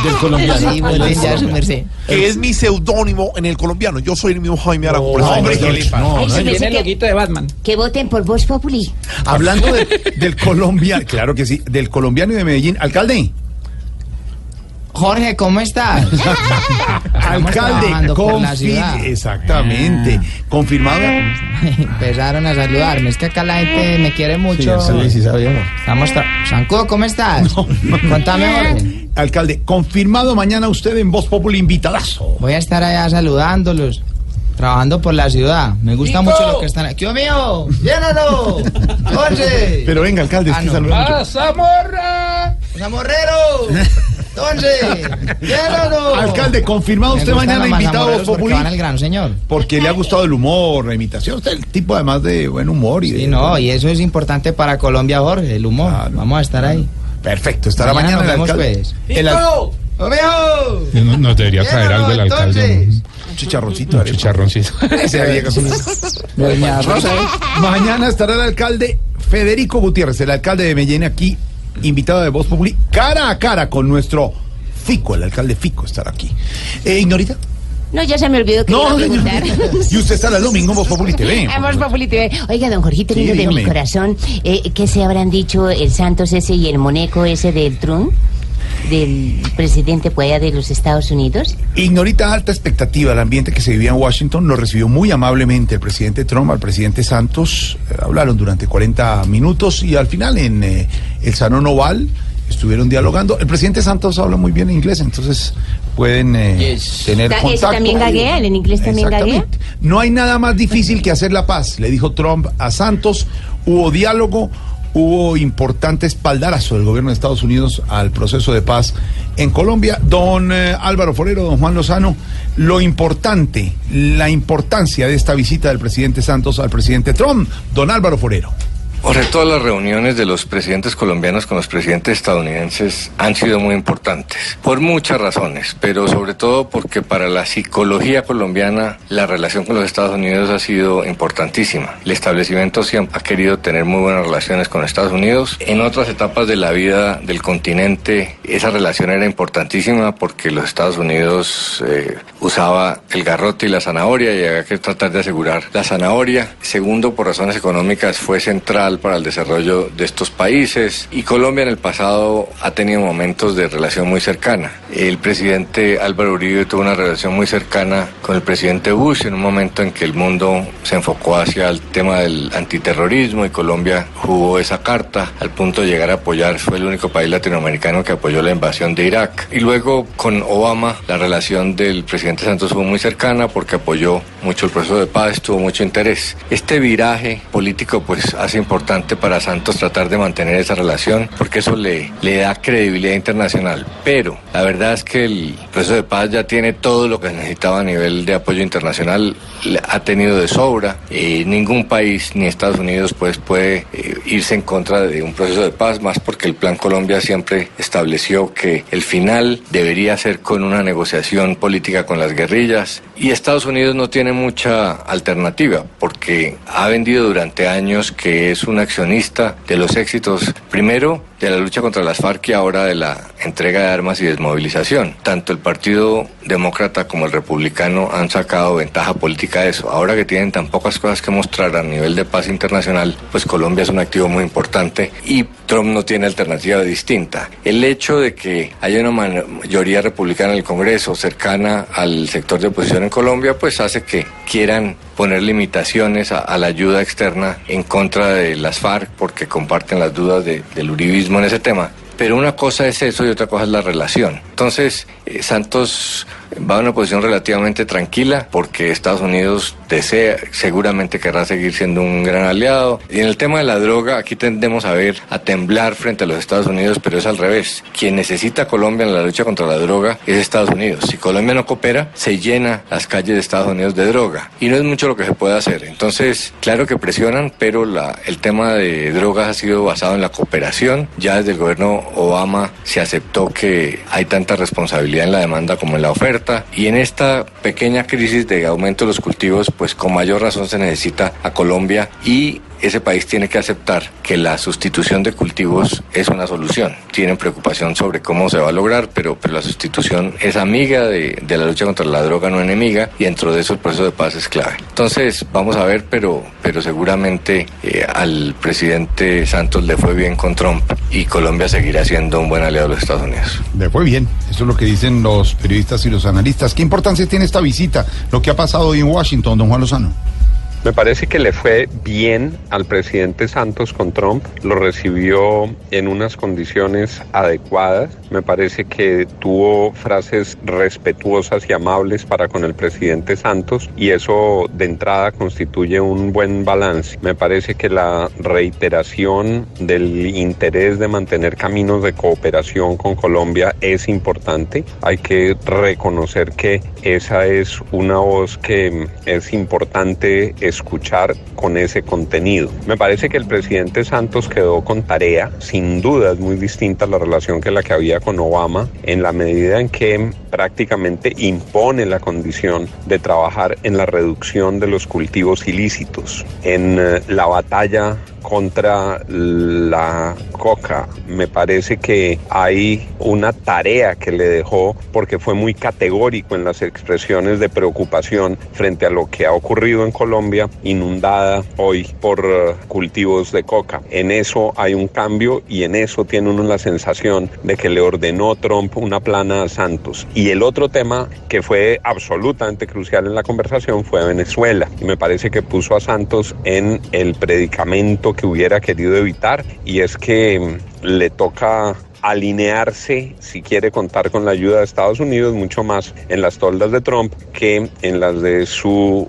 del colombiano. Sí, voten ya, su merced. Que es mi seudónimo en el colombiano. Yo soy el mismo Jaime eso- hombre, ¿qué le pasa? Ay, su merced, que- loquito de Batman. Que voten por Voz Populi. Hablando de- del colombiano, claro que sí, del colombiano y de Medellín. Alcalde, Jorge, ¿cómo estás? alcalde, confi- ciudad. Ah. Exactamente, confirmado. Empezaron a saludarme. Es que acá la gente me quiere mucho. Sí, sí, sí, sabíamos. Estamos Sancudo, ¿cómo estás? Contame, Jorge. Alcalde, confirmado mañana usted en Voz Populi invitadazo. Voy a estar allá saludándolos. Trabajando por la ciudad. Me gusta Nico. mucho lo que están aquí. ¡Dios mío! ¡Llénalo! ¡Once! Pero venga, alcalde, es Ah, que no. ¡Zamorrero! ¡Once! ¡Llénalo! Alcalde, confirmado usted mañana invitado a Populi. van al grano, señor. Porque le ha gustado el humor, la imitación. Usted es el tipo además de buen humor y de. Sí, no, y eso es importante para Colombia, Jorge, el humor. Vamos a estar ahí. Perfecto, estará Mañana mañana, nos el vemos, alcalde. pues. El al-. Nos, nos debería traer algo el alcalde. Un, chicharroncito. un chicharroncito. Mañana estará el alcalde Federico Gutiérrez, el alcalde de Medellín, aquí, invitado de Voz Populi, cara a cara con nuestro Fico, el alcalde Fico estará aquí. Eh, ¿Ignorita? No, ya se me olvidó que iba a preguntar. Y usted estará el domingo en Voz Populi TV. Voz Populi TV. Oiga, don Jorgito Sí, lindo de mi corazón, eh, ¿qué se habrán dicho el Santos ese y el Moneco ese del Trun? Del presidente allá de los Estados Unidos? Ignorita alta expectativa el ambiente que se vivía en Washington. Lo recibió muy amablemente el presidente Trump, al presidente Santos. Eh, hablaron durante 40 minutos y al final en eh, el Salón Oval estuvieron dialogando. El presidente Santos habla muy bien inglés, entonces pueden eh, tener Ta- ¿Ese contacto. también gaguea? ¿El en inglés también gaguea? No hay nada más difícil que hacer la paz, le dijo Trump a Santos. Hubo diálogo, hubo importante espaldarazo del gobierno de Estados Unidos al proceso de paz en Colombia. Don eh, Álvaro Forero, don Juan Lozano, lo importante, la importancia de esta visita del presidente Santos al presidente Trump. Don Álvaro Forero. Jorge, todas las reuniones de los presidentes colombianos con los presidentes estadounidenses han sido muy importantes, por muchas razones, pero sobre todo porque para la psicología colombiana la relación con los Estados Unidos ha sido importantísima. El establecimiento siempre ha querido tener muy buenas relaciones con Estados Unidos. En otras etapas de la vida del continente esa relación era importantísima porque los Estados Unidos eh, usaba el garrote y la zanahoria y había que tratar de asegurar la zanahoria. Segundo, por razones económicas fue central para el desarrollo de estos países y Colombia en el pasado ha tenido momentos de relación muy cercana. El presidente Álvaro Uribe tuvo una relación muy cercana con el presidente Bush en un momento en que el mundo se enfocó hacia el tema del antiterrorismo y Colombia jugó esa carta al punto de llegar a apoyar, fue el único país latinoamericano que apoyó la invasión de Irak. Y luego con Obama la relación del presidente Santos fue muy cercana porque apoyó mucho el proceso de paz, tuvo mucho interés. Este viraje político pues hace importante para Santos tratar de mantener esa relación porque eso le, le da credibilidad internacional. Pero la verdad es que el proceso de paz ya tiene todo lo que necesitaba a nivel de apoyo internacional, ha tenido de sobra. Eh, ningún país, ni Estados Unidos, pues puede eh, irse en contra de un proceso de paz, más porque el Plan Colombia siempre estableció que el final debería ser con una negociación política con las guerrillas. Y Estados Unidos no tiene mucha alternativa porque ha vendido durante años que es un accionista de los éxitos, primero de la lucha contra las FARC y ahora de la entrega de armas y desmovilización. Tanto el Partido Demócrata como el Republicano han sacado ventaja política de eso. Ahora que tienen tan pocas cosas que mostrar a nivel de paz internacional, pues Colombia es un activo muy importante y Trump no tiene alternativa distinta. El hecho de que haya una mayoría republicana en el Congreso cercana al sector de oposición en Colombia, pues hace que quieran poner limitaciones a, a la ayuda externa en contra de las FARC porque comparten las dudas de- del uribismo en ese tema. Pero una cosa es eso y otra cosa es la relación. Entonces, eh, Santos va a una posición relativamente tranquila porque Estados Unidos desea, seguramente querrá seguir siendo un gran aliado. Y en el tema de la droga, aquí tendemos a ver, a temblar frente a los Estados Unidos, pero es al revés. Quien necesita a Colombia en la lucha contra la droga es Estados Unidos. Si Colombia no coopera, se llena las calles de Estados Unidos de droga. Y no es mucho lo que se puede hacer. Entonces, claro que presionan, pero la, el tema de drogas ha sido basado en la cooperación. Ya desde el gobierno Obama se aceptó que hay tanta responsabilidad en la demanda como en la oferta. Y en esta pequeña crisis de aumento de los cultivos, pues con mayor razón se necesita a Colombia y ese país tiene que aceptar que la sustitución de cultivos es una solución. Tienen preocupación sobre cómo se va a lograr, pero, pero la sustitución es amiga de, la lucha contra la droga, no enemiga, y dentro de eso el proceso de paz es clave. Entonces, vamos a ver, pero, pero seguramente eh, al presidente Santos le fue bien con Trump y Colombia seguirá siendo un buen aliado de los Estados Unidos. Le fue bien, eso es lo que dicen los periodistas y los analistas. ¿Qué importancia tiene esta visita? Lo que ha pasado hoy en Washington, don Juan Lozano. Me parece que le fue bien al presidente Santos con Trump, lo recibió en unas condiciones adecuadas, me parece que tuvo frases respetuosas y amables para con el presidente Santos y eso de entrada constituye un buen balance. Me parece que la reiteración del interés de mantener caminos de cooperación con Colombia es importante. Hay que reconocer que esa es una voz que es importante escuchar con ese contenido. Me parece que el presidente Santos quedó con tarea, sin duda es muy distinta la relación que la que había con Obama, en la medida en que prácticamente impone la condición de trabajar en la reducción de los cultivos ilícitos, en eh, la batalla contra la coca. Me parece que hay una tarea que le dejó porque fue muy categórico en las expresiones de preocupación frente a lo que ha ocurrido en Colombia, inundada hoy por eh, cultivos de coca. En eso hay un cambio y en eso tiene uno la sensación de que le ordenó Trump una plana a Santos. Y el otro tema que fue absolutamente crucial en la conversación fue Venezuela. Me parece que puso a Santos en el predicamento que hubiera querido evitar y es que mm, le toca alinearse si quiere contar con la ayuda de Estados Unidos mucho más en las toldas de Trump que en las de su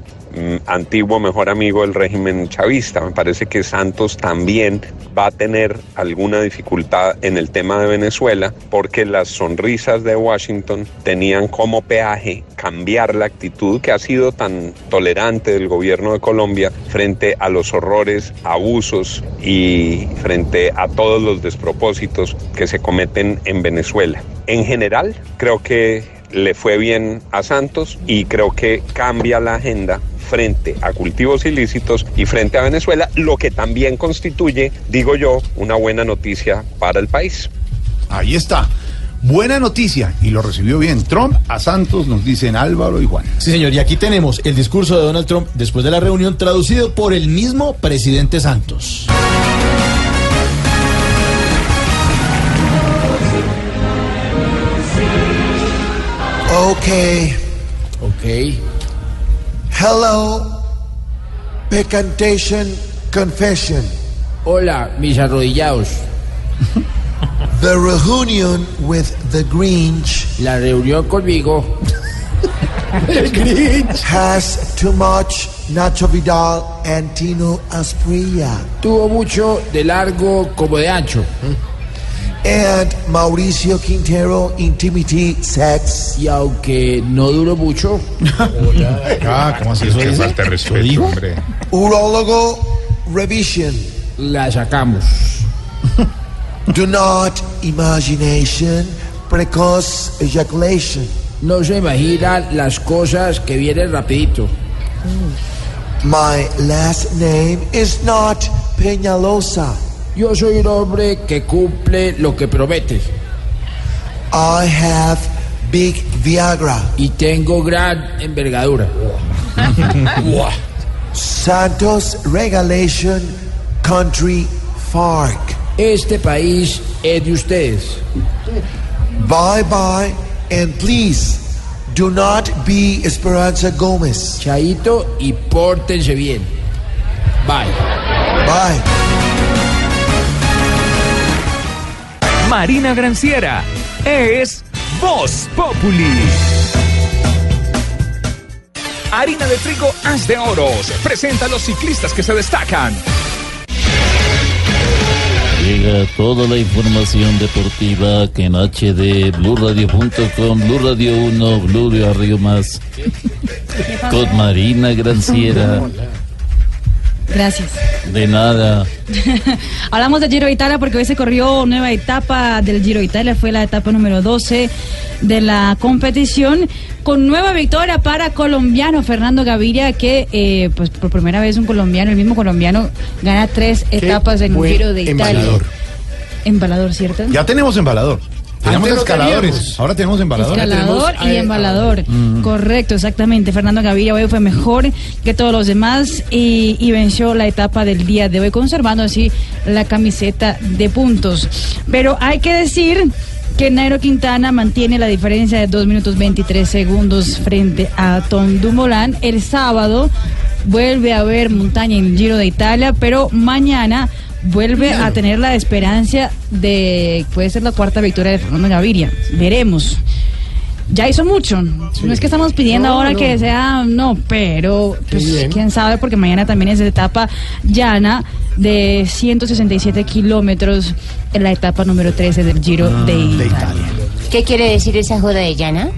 antiguo mejor amigo del régimen chavista. Me parece que Santos también va a tener alguna dificultad en el tema de Venezuela porque las sonrisas de Washington tenían como peaje cambiar la actitud que ha sido tan tolerante del gobierno de Colombia frente a los horrores, abusos y frente a todos los despropósitos que se cometen en Venezuela. En general, creo que le fue bien a Santos y creo que cambia la agenda frente a cultivos ilícitos y frente a Venezuela, lo que también constituye, digo yo, una buena noticia para el país. Ahí está. Buena noticia, y lo recibió bien Trump a Santos, nos dicen Álvaro y Juan. Sí, señor, y aquí tenemos el discurso de Donald Trump después de la reunión traducido por el mismo presidente Santos. Okay. Okay. Hello. Pecantation confession. Hola, mis arrodillados. The reunion with the Grinch. La reunión conmigo. The Grinch has too much Nacho Vidal and Tino Asprilla. Tuvo mucho de largo como de ancho. And Mauricio Quintero Intimity Sex. Y aunque no duró mucho. Ah, ¿cómo Que dice? falta respeto, dijo? hombre. Urologo Revision. La sacamos. Do not imagination. Precoce ejaculation. No se imaginan las cosas que vienen rapidito. My last name is not Peñalosa. Yo soy un hombre que cumple lo que promete. I have big Viagra. Y tengo gran envergadura. Santos Regalation Country Farc. Este país es de ustedes. Bye bye and please do not be Esperanza Gomez. Chaito y pórtense bien. Bye. Bye. Marina Granciera es Voz Populi. Harina de trigo Haz de Oros presenta a los ciclistas que se destacan. Llega toda la información deportiva que en HD, BluRadio.com, Blue Radio 1, Blue Radio Más, con Marina Granciera. Gracias. De nada. Hablamos de Giro de Italia porque hoy se corrió nueva etapa del Giro de Italia, fue la etapa número 12 de la competición, con nueva victoria para colombiano Fernando Gaviria, que eh, pues por primera vez un colombiano, el mismo colombiano, gana tres etapas en un Giro de Italia. embalador. Embalador, ¿cierto? Ya tenemos embalador. No escaladores. teníamos. Ahora tenemos embalador. Escalador y Tenemos, eh, embalador. Mm. Correcto, exactamente. Fernando Gaviria hoy fue mejor que todos los demás y, y venció la etapa del día de hoy, conservando así la camiseta de puntos. Pero hay que decir que Nairo Quintana mantiene la diferencia de 2 minutos 23 segundos frente a Tom Dumoulin. El sábado vuelve a haber montaña en el Giro de Italia, pero mañana vuelve a tener la esperanza de puede ser la cuarta victoria de Fernando Gaviria. Veremos. Ya hizo mucho. No es que estamos pidiendo No, ahora no. que sea, no, pero pues, quién sabe, porque mañana también es de etapa llana de 167 kilómetros en la etapa número 13 del Giro Ah, de Italia. ¿Qué quiere decir esa joda de llana?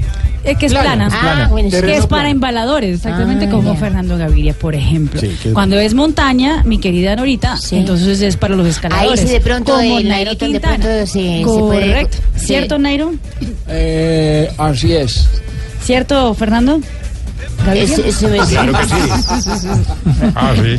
Eh, que es plana. es plana. Ah, bueno, sí. que es para embaladores, exactamente Ah, como. Fernando Gaviria, por ejemplo. Sí, Cuando es montaña, mi querida Norita, entonces es para los escaladores. Ahí sí de pronto como el Nairo de Quintana. pronto se puede- Correcto. sí. ¿Cierto, Nairo? Eh, así es. ¿Cierto, Fernando? Ese- ese me- Claro que sí. Ah, sí.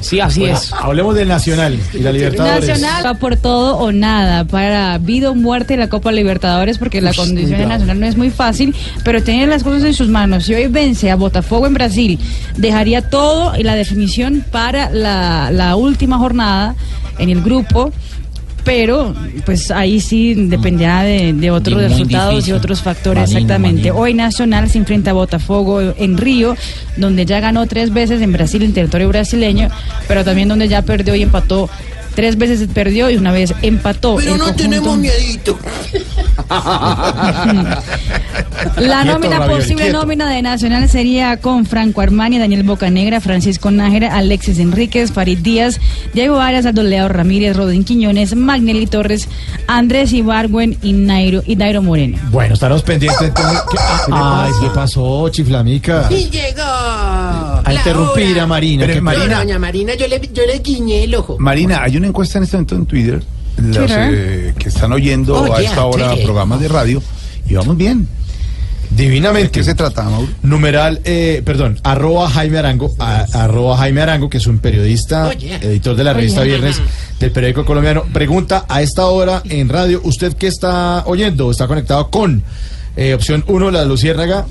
Sí, así es. Hablemos del Nacional y la Libertadores. Nacional va por todo o nada para vida o muerte en la Copa Libertadores porque la condición de. Nacional no es muy fácil, pero tiene las cosas en sus manos. Si hoy vence a Botafogo en Brasil, dejaría todo y la definición para la, la última jornada en el grupo. Pero, pues ahí sí dependerá de, de otros Muy resultados difícil. y otros factores, Marino, exactamente. Marino. Hoy Nacional se enfrenta a Botafogo en Río, donde ya ganó tres veces en Brasil, en territorio brasileño, pero también donde ya perdió y empató. Tres veces perdió y una vez empató. Pero El no conjunto- tenemos miedito. La nómina, posible quieto. nómina de Nacional sería con Franco Armani, Daniel Bocanegra, Francisco Nájera, Alexis Enríquez, Farid Díaz, Diego Arias, Aldo Leo Ramírez, Rodín Quiñones, Magnelli Torres, Andrés Ibargüen y Nairo, y Dairo Moreno. Bueno, estaremos pendientes entonces. ¿Qué- Ay, ¿qué pasó, chiflamica? Y llegó. A interrumpir hora. a Marina. Pero, ¿qué Marina-? Doña Marina, yo le, yo le guiñé el ojo. Marina, hay una encuesta en este momento en Twitter, los, eh, que están oyendo Oh, a yeah, esta hora Twitter. programas de radio y vamos bien. ¿De Divinamente. qué se trata, Mauro? Numeral, eh, perdón, arroba Jaime Arango, a- arroba Jaime Arango, que es un periodista, Oye. editor de la revista Oye. Viernes del periódico colombiano, pregunta a esta hora en radio, ¿usted qué está oyendo? ¿Está conectado con eh, opción 1, la de Luciérnaga?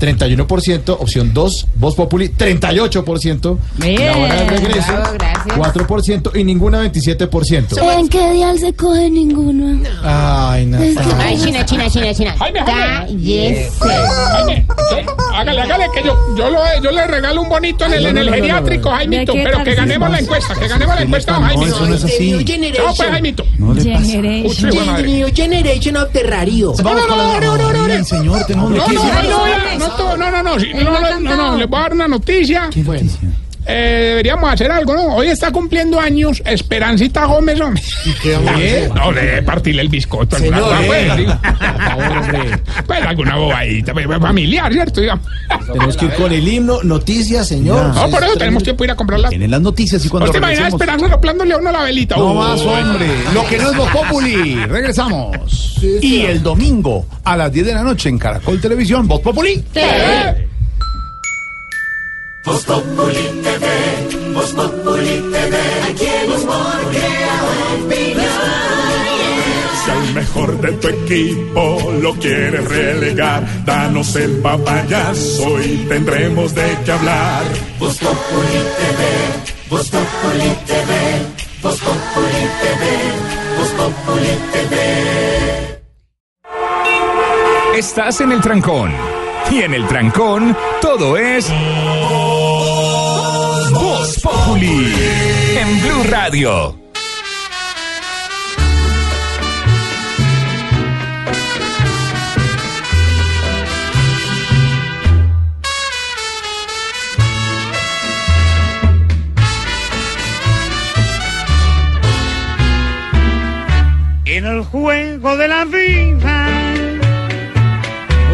31%, opción 2, Voz Populi, 38%, Bien. la hora de regreso, Bravo, gracias. 4% y ninguna 27%. ¿En qué dial se coge ninguno? Ay, no. Ay, China, China, China, China. Jaime, Jaime. Cállese. Jaime, usted, hágale, hágale, que yo, yo, lo, yo le regalo un bonito en el, en el No, no, no, geriátrico, no, no. Jaimito. ¿De qué Pero que ganemos la encuesta, que ganemos la encuesta, Jaime. No, eso no es así. Chao, pues. Jaimito. No le pasa. Generation. The Generation No, no, no, no, no, no, no, no, no, no, no, no, les voy a dar una noticia. ¿Qué noticia? Eh, deberíamos hacer algo, ¿no? Hoy está cumpliendo años Esperancita Gómez, hombre. ¿Qué? No, de partirle el bizcocho. alguna Señor, cosa, pues, eh. digo. Pues alguna bobadita, pues, familiar, ¿cierto? Digamos. Tenemos que ir con el himno, noticias, señor. No, por eso tenemos tiempo para ir a comprarlas. En las noticias y cuando ¿No te imaginas regresemos. Esperanza soplándole a uno la velita? No más, hombre. Lo que no es Voz Populi. Regresamos. Y el domingo a las 10 de la noche en Caracol Televisión, Voz Populi. Eh. Si al mejor de tu equipo lo quieres relegar, danos el papayazo y tendremos de qué hablar. Voz Populi TV, Voz Populi TV, Voz Populi TV, Voz Populi TV. Estás en el trancón. Y en el trancón, todo es. Voz Populi. En Blue Radio. En el juego de la vida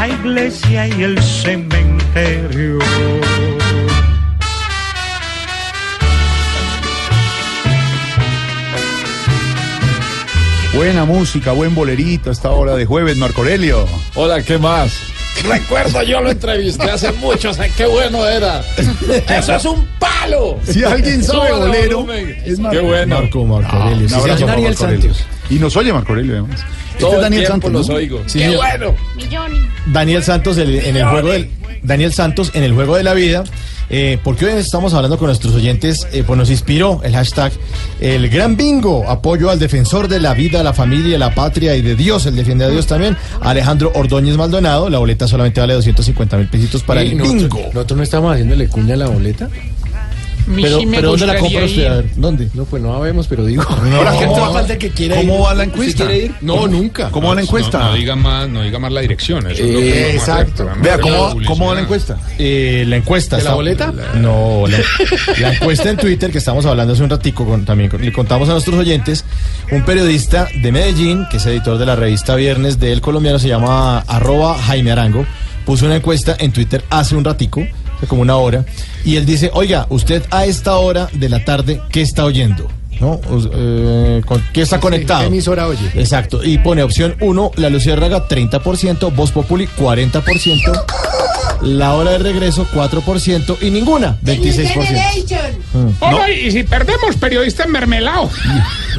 la iglesia y el cementerio. Buena música, buen bolerito a esta hora de jueves, Marco Aurelio. Hola, ¿qué más? Recuerdo, yo lo entrevisté hace mucho, sé qué bueno era. Eso es un palo. Si alguien sabe bolero, es Marco. Qué bueno. Marco, Marco Ah, Aurelio. un Sí, abrazo Marco Aurelio. Y nos oye Marco Aurelio, además. Este Todo es el Daniel Santos. los ¿no? oigo. Sí, ¡Qué señor. bueno! Milloni. Daniel Santos el- en el juego del Daniel Santos en el juego de la vida, eh, porque hoy estamos hablando con nuestros oyentes, eh, pues nos inspiró el hashtag el gran bingo, apoyo al defensor de la vida, la familia, la patria y de Dios, el defiende a Dios también, Alejandro Ordóñez Maldonado, la boleta solamente vale 250 mil pesitos para el nosotros- bingo. ¿Nosotros no estamos haciéndole cuña a la boleta? Pero, pero ¿dónde la compra usted? A ver, ¿Dónde? No, pues no sabemos, pero digo. Ahora, ¿qué ¿cómo te va a falta que quiera ¿Cómo ir? va la ¿Usted encuesta? quiere ir? No, nunca. ¿Cómo va la No, encuesta? No, diga más, no diga más la dirección. Eso es lo que Eh, vamos a hacer, exacto. no Vea, ¿cómo. ¿cómo va la encuesta? Eh, la encuesta. ¿De la boleta? No, la, la encuesta en Twitter que estamos hablando hace un ratico, con, también con- le contamos a nuestros oyentes, un periodista de Medellín, que es editor de la revista Viernes del Colombiano, se llama arroba Jaime Arango, puso una encuesta en Twitter hace un ratico, como una hora, y él dice, oiga, usted a esta hora de la tarde, ¿qué está oyendo? ¿No? Eh, ¿con ¿Qué está conectado? ¿qué emisora oye? Exacto, y pone opción 1, La Luciérnaga 30%, Voz Populi 40%, La Hora de Regreso 4% y ninguna 26%. Hola, y si perdemos periodista mermelado.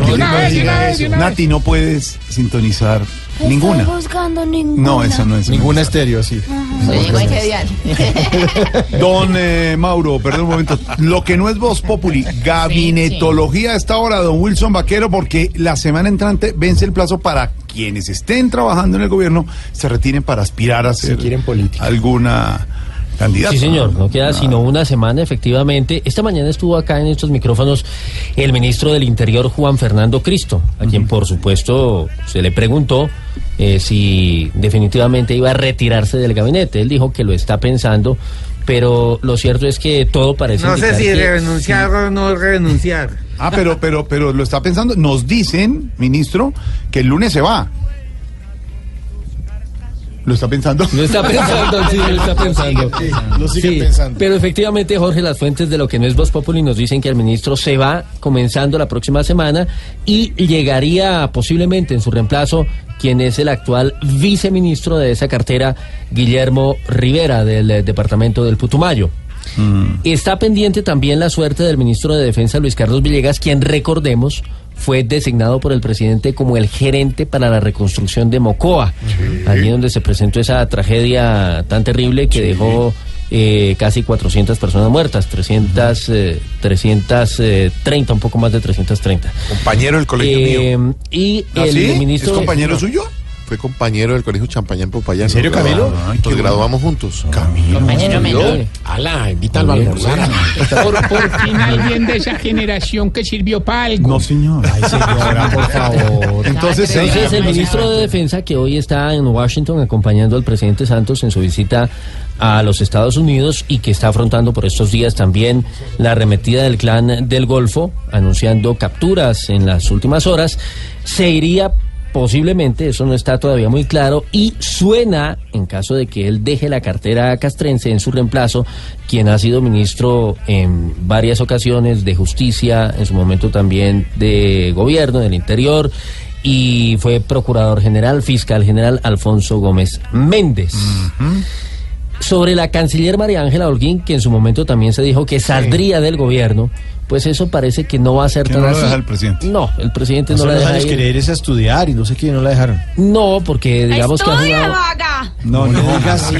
De una vez, de una vez, de una vez. Nati, no puedes sintonizar ninguna. Estoy buscando ninguna. No, esa no es. Ninguna estéreo, sí. Don eh, Mauro, perdón un momento. Lo que no es Voz Populi, gabinetología a esta hora, don Wilson Vaquero, porque la semana entrante vence el plazo para quienes estén trabajando en el gobierno se retiren para aspirar a ser quieren política. alguna Sí, señor, no queda sino una semana, efectivamente. Esta mañana estuvo acá en estos micrófonos el ministro del Interior, Juan Fernando Cristo, a quien, por supuesto, se le preguntó eh, si definitivamente iba a retirarse del gabinete. Él dijo que lo está pensando, pero lo cierto es que todo parece No sé si que- renunciar o no renunciar. Ah, pero, pero, pero lo está pensando. Nos dicen, ministro, que el lunes se va. ¿Lo está pensando? Lo está pensando, sí, lo está pensando. Lo sigue Sí, pensando. Pero efectivamente, Jorge, las fuentes de lo que no es Voz Populi nos dicen que el ministro se va comenzando la próxima semana y llegaría posiblemente en su reemplazo quien es el actual viceministro de esa cartera, Guillermo Rivera, del eh, departamento del Putumayo. Está pendiente también la suerte del ministro de Defensa, Luis Carlos Villegas, quien, recordemos, fue designado por el presidente como el gerente para la reconstrucción de Mocoa, allí donde se presentó esa tragedia tan terrible que dejó eh, casi 400 personas muertas, 300, eh, 330, un poco más de 330. Compañero del colegio Eh, mío. Y ¿Ah, el sí? ministro... ¿Es compañero suyo? Fue compañero del colegio Champañá en Popayán. ¿En serio, Nos Camilo? graduamos- Ay, Nos graduamos juntos. Camilo. Compañero menor. Ala, invítalo a almorzar. Por, por fin alguien de esa generación que sirvió para algo. No, señor. Ay, señora, por favor. Entonces, Entonces, el ministro de Defensa, que hoy está en Washington acompañando al presidente Santos en su visita a los Estados Unidos y que está afrontando por estos días también la arremetida del clan del Golfo, anunciando capturas en las últimas horas, se iría posiblemente, eso no está todavía muy claro, y suena, en caso de que él deje la cartera castrense en su reemplazo, quien ha sido ministro en varias ocasiones de justicia, en su momento también de gobierno, del interior, y fue procurador general, fiscal general Alfonso Gómez Méndez. Sobre la canciller María Ángela Holguín, que en su momento también se dijo que saldría del gobierno, pues eso parece que no va a ser Que tan no la así. deja el presidente. No, el presidente Hace no la deja años ir. quería irse a estudiar y no sé qué, no la dejaron. No, porque digamos que ha jugado, vaga. No, No no, digas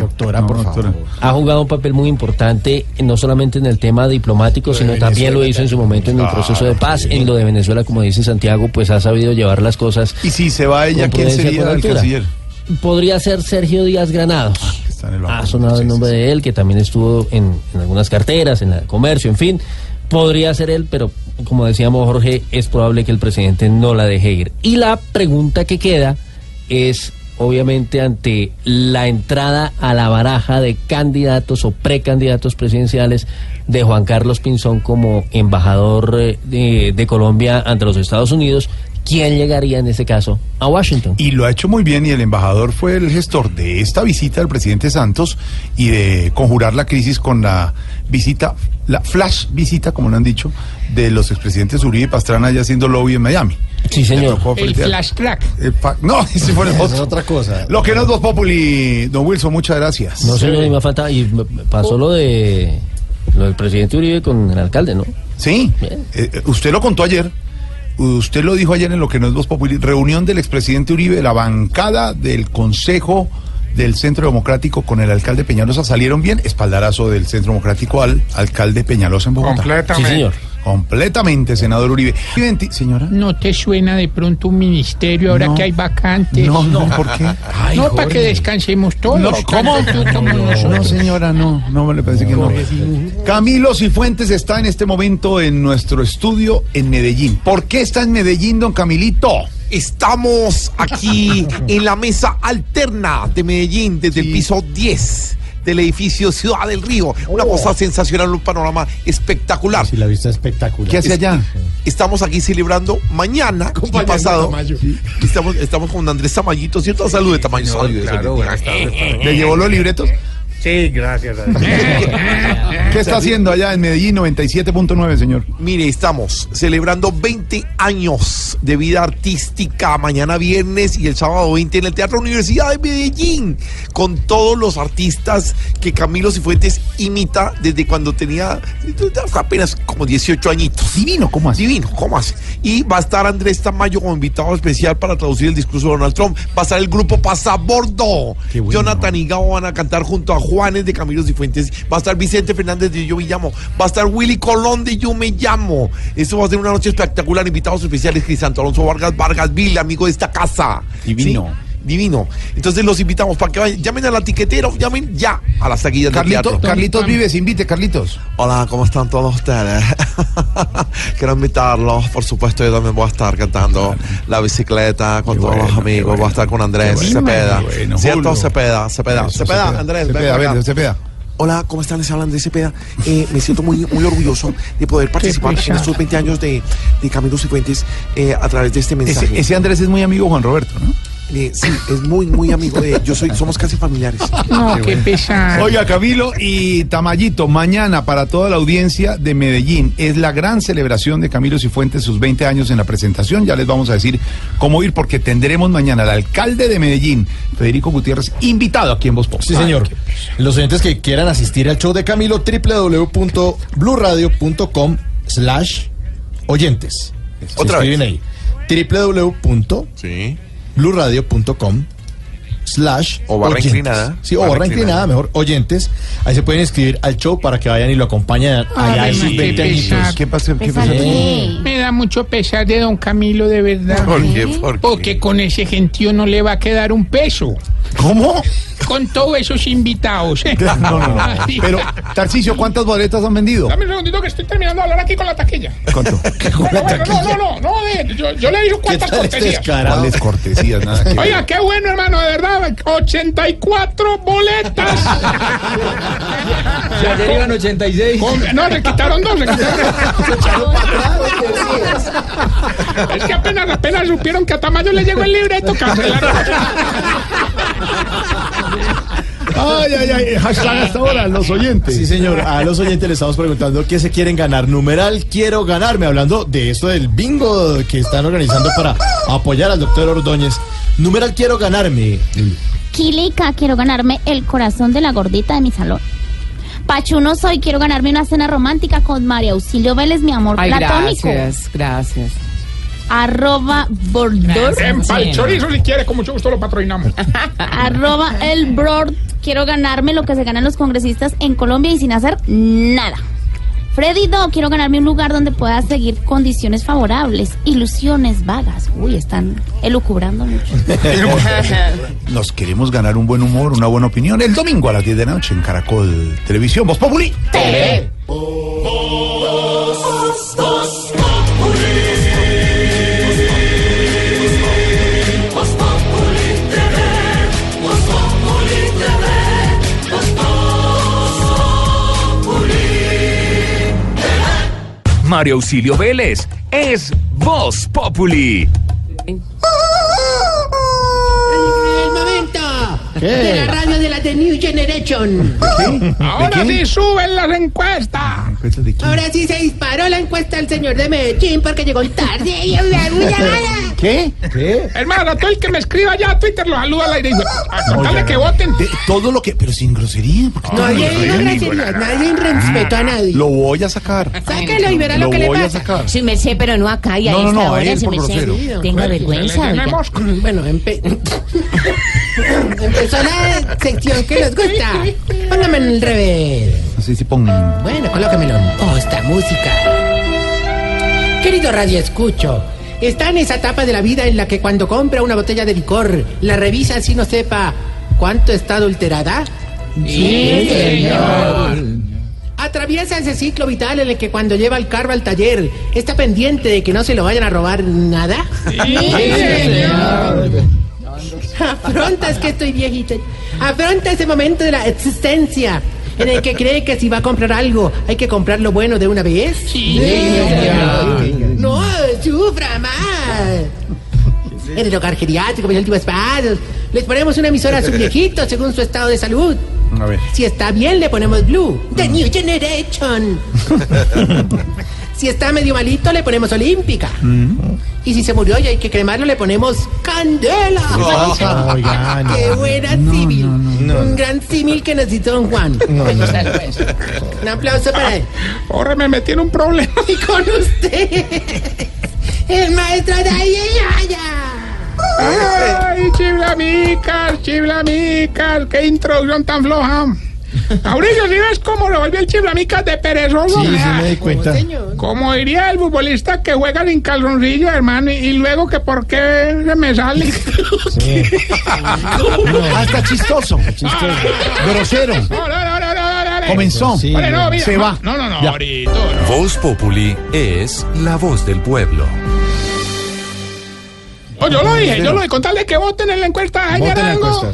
doctora, no, por doctora. favor. ha jugado un papel muy importante, no solamente en el tema diplomático, sino también lo hizo en su momento en el proceso de paz. En lo de Venezuela, como dice Santiago, pues ha sabido llevar las cosas. Y si se va ella, ¿quién sería el canciller? Podría ser Sergio Díaz Granados. El Ha sonado el nombre de él, que también estuvo en, en algunas carteras, en el comercio, en fin. Podría ser él, pero como decíamos Jorge, es probable que el presidente no la deje ir. Y la pregunta que queda es, obviamente, ante la entrada a la baraja de candidatos o precandidatos presidenciales de Juan Carlos Pinzón como embajador eh, de, de Colombia ante los Estados Unidos, ¿quién llegaría en ese caso a Washington? Y lo ha hecho muy bien y el embajador fue el gestor de esta visita del presidente Santos y de conjurar la crisis con la visita, la flash visita, como le han dicho, de los expresidentes Uribe y Pastrana ya haciendo lobby en Miami. Sí, señor. El flash track. El fa- no, ese fue el otro. es otra cosa. Lo que no es Voz Populi, don Wilson, muchas gracias. No, señor, y me falta. Y pasó lo de. Lo del presidente Uribe con el alcalde, ¿no? Sí, eh, eh, usted lo contó ayer. Usted lo dijo ayer en lo que no es Voz Populi, reunión del expresidente Uribe, la bancada del Consejo del Centro Democrático con el alcalde Peñalosa salieron bien, espaldarazo del Centro Democrático al alcalde Peñalosa en Bogotá. Completamente. Sí, señor. Completamente, senador Uribe. Señora. ¿No te suena de pronto un ministerio ahora No. que hay vacantes? No, no, ¿por qué? Ay, no, para que descansemos todos. No, ¿cómo? No, señora, no, no me parece que no. Camilo Cifuentes está en este momento en nuestro estudio en Medellín. ¿Por qué está en Medellín, don Camilito? Estamos aquí en la mesa alterna de Medellín desde el piso 10 del edificio Ciudad del Río. Una cosa sensacional, un panorama espectacular. Sí, la vista espectacular. ¿Qué hace allá? Estamos aquí celebrando mañana y Acompañando a pasado. Estamos, estamos con Andrés Tamayito, ¿cierto? Salud de Tamayo. salud, salud. ¿Le llevó los libretos? Sí, gracias. ¿Qué está haciendo allá en Medellín 97.9, señor? Mire, estamos celebrando 20 años de vida artística mañana viernes y el sábado 20 en el Teatro Universidad de Medellín, con todos los artistas que Camilo Cifuentes imita desde cuando tenía apenas como 18 añitos. Divino, ¿cómo hace? Divino, ¿cómo hace? Y va a estar Andrés Tamayo como invitado especial para traducir el discurso de Donald Trump. Va a estar el grupo Pasabordo. Bueno. Jonathan y Gabo van a cantar junto a Juanes de Camilo Cifuentes. Va a estar Vicente Fernández de Yo Me Llamo. Va a estar Willy Colón de Yo Me Llamo. Esto va a ser una noche espectacular. Invitados especiales Crisanto Alonso Vargas Vargas Villa, amigo de esta casa. Divino. Sí, Divino. Entonces los invitamos para que vayan. Llamen a la tiquetera, llamen ya a las taquillas del Carlito, teatro. Carlitos Vives, invite, Carlitos. Hola, ¿cómo están todos ustedes? Quiero invitarlos, por supuesto, yo también voy a estar cantando la bicicleta con todos los amigos, voy a estar con Andrés Qué bueno, Cepeda. qué bueno, ¿Cierto? Julio. Cepeda, Cepeda, Eso, Cepeda, Cepeda. Andrés, Cepeda, ven ven. Cepeda. Hola, ¿cómo están? Les hablan de Cepeda. Eh, me siento muy, muy orgulloso de poder participar en estos 20 años de, de Camilo Cifuentes eh, a través de este mensaje. Ese, ese Andrés es muy amigo Juan Roberto, ¿no? Eh, sí, es muy, muy amigo de Yo soy, somos casi familiares. No, qué pesar. Oiga, Camilo y Tamayito, mañana para toda la audiencia de Medellín es la gran celebración de Camilo Cifuentes, sus 20 años en la presentación. Ya les vamos a decir cómo ir, porque tendremos mañana al alcalde de Medellín, Federico Gutiérrez, invitado aquí en Voz Populi. Sí, señor. Los oyentes que quieran asistir al show de Camilo, www.bluradio.com slash oyentes. Se Otra escriben ahí. www.bluradio.com slash O barra oyentes. inclinada. Sí, o Barra barra inclinada. inclinada, mejor, oyentes. Ahí se pueden inscribir al show para que vayan y lo acompañen allá Ay, en sus qué 20 pesar. añitos. ¿Qué pasó? ¿Qué pasó? Me da mucho pesar de don Camilo, de verdad. ¿Por qué? ¿Por qué? Porque con ese gentío no le va a quedar un peso. ¿Cómo? Con todos esos invitados. No, no, no. Ay. Pero, Tarcicio, ¿cuántas boletas han vendido? Dame un segundito que estoy terminando de hablar aquí con la taquilla. ¿Cuánto? No, no, bueno, no, no, no, no, de- yo, yo le digo ¿Qué cuántas tal cortesías. ¿Cuáles cortesías? Nada que ver. Oiga, qué bueno, hermano, de verdad. 84 boletas. ayer iban 86. Con- no, le quitaron dos. le quitaron es que apenas, apenas supieron que a Tamayo le llegó el libreto, cancelaron. Ay, ay, ay, hashtag hasta ahora, los oyentes. Sí, señor. A los oyentes les estamos preguntando qué se quieren ganar. Numeral quiero ganarme. Hablando de esto del bingo que están organizando para apoyar al doctor Ordóñez. Numeral quiero ganarme. Kilica, quiero ganarme el corazón de la gordita de mi salón. Pachuno soy, quiero ganarme una cena romántica con María Auxilio Vélez, mi amor Ay, platónico. gracias, gracias. Arroba bordor. En pal chorizo, si quiere, con mucho gusto lo patrocinamos. Arroba el brord. Quiero ganarme lo que se ganan los congresistas en Colombia y sin hacer nada. Freddy Do, quiero ganarme un lugar donde pueda seguir condiciones favorables, ilusiones vagas. Uy, están elucubrando mucho. Nos queremos ganar un buen humor, una buena opinión. El domingo a las 10 de la noche en Caracol Televisión. Voz Populi. TV. Mario Auxilio Vélez es Voz Populi. de la radio de la The New Generation. Ahora sí suben las encuestas. quién? Ahora sí se disparó la encuesta del señor de Medellín porque llegó tarde y una llamada. ¿Qué? ¿Qué? Hermano, todo el que me escriba ya a Twitter lo saluda al aire. A contarle que voten. De- todo lo que. Pero sin grosería. ¿por qué Nadie dijo grosería? groserías, nadie respetó a nadie. Lo voy a sacar. Sáquelo y verá lo, Lo que le voy a pasa. sacar. Su merced, pero no acá y a No, no, esta no, a hora, él por merced. grosero. Tenga vergüenza, oiga. Bueno, empe- empezó la sección que nos gusta. Póngame en el revés. Así se pongan. Bueno, colóquemelo. Oh, esta música. Querido Radio Escucho, está en esa etapa de la vida en la que cuando compra una botella de licor, la revisa si no sepa cuánto está adulterada. Sí, señor. Atraviesa ese ciclo vital en el que cuando lleva el carro al taller, está pendiente de que no se lo vayan a robar nada. Afronta, es que estoy viejita. Afronta ese momento de la existencia en el que cree que si va a comprar algo, hay que comprar lo bueno de una vez. Sí, No, sufra más. En el hogar geriátrico, los últimos pasos, les ponemos una emisora a su viejito según su estado de salud. A ver. Si está bien, le ponemos Blue, The New Generation. si está medio malito, le ponemos Olímpica. Y si se murió y hay que cremarlo, le ponemos Candela. No. ¡Qué buena símil! Un gran símil que necesitó don Juan. Un aplauso para él. Ahora me metí en un problema. Y con usted, el maestro de ahí Ay, chiblamicas, chiblamicas, qué introducción tan floja. Mauricio, ¿sí ves cómo lo volvió el chiblamicas de perezoso? Sí, sí me di cuenta. Como diría el futbolista que juega sin calzoncillo, hermano, y, y luego que por qué se me sale. Hasta chistoso. Grosero. No, no, no, no, no. Comenzó. Sí, Vale, no, mira, Se no, va. No, no, no, Ya. ahorita. no. Voz Populi es la voz del pueblo. Oh, yo lo dije, yo lo dije, contarle que voten en la encuesta de Jaime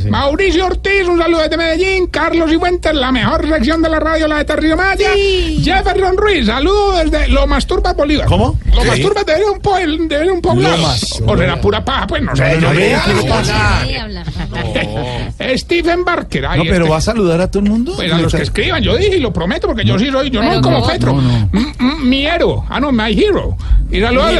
sí. Mauricio Ortiz, un saludo desde Medellín, Carlos Cifuentes, la mejor sección de la radio, la de Terrible Maya, Jefferson Ruiz, saludo desde Lo Masturba Bolívar. ¿Cómo? Lo Masturba debe un, po debe un poblado. O será pura paja, pues no sé. No, yo no. Stephen Barker. ahí No, pero este- va a saludar a todo el mundo. Pues a los que escriban, yo dije y lo prometo porque yo sí soy, yo no como. Petro. Mm, mm, Mi héroe. Ah, no, my hero. Y saludo al-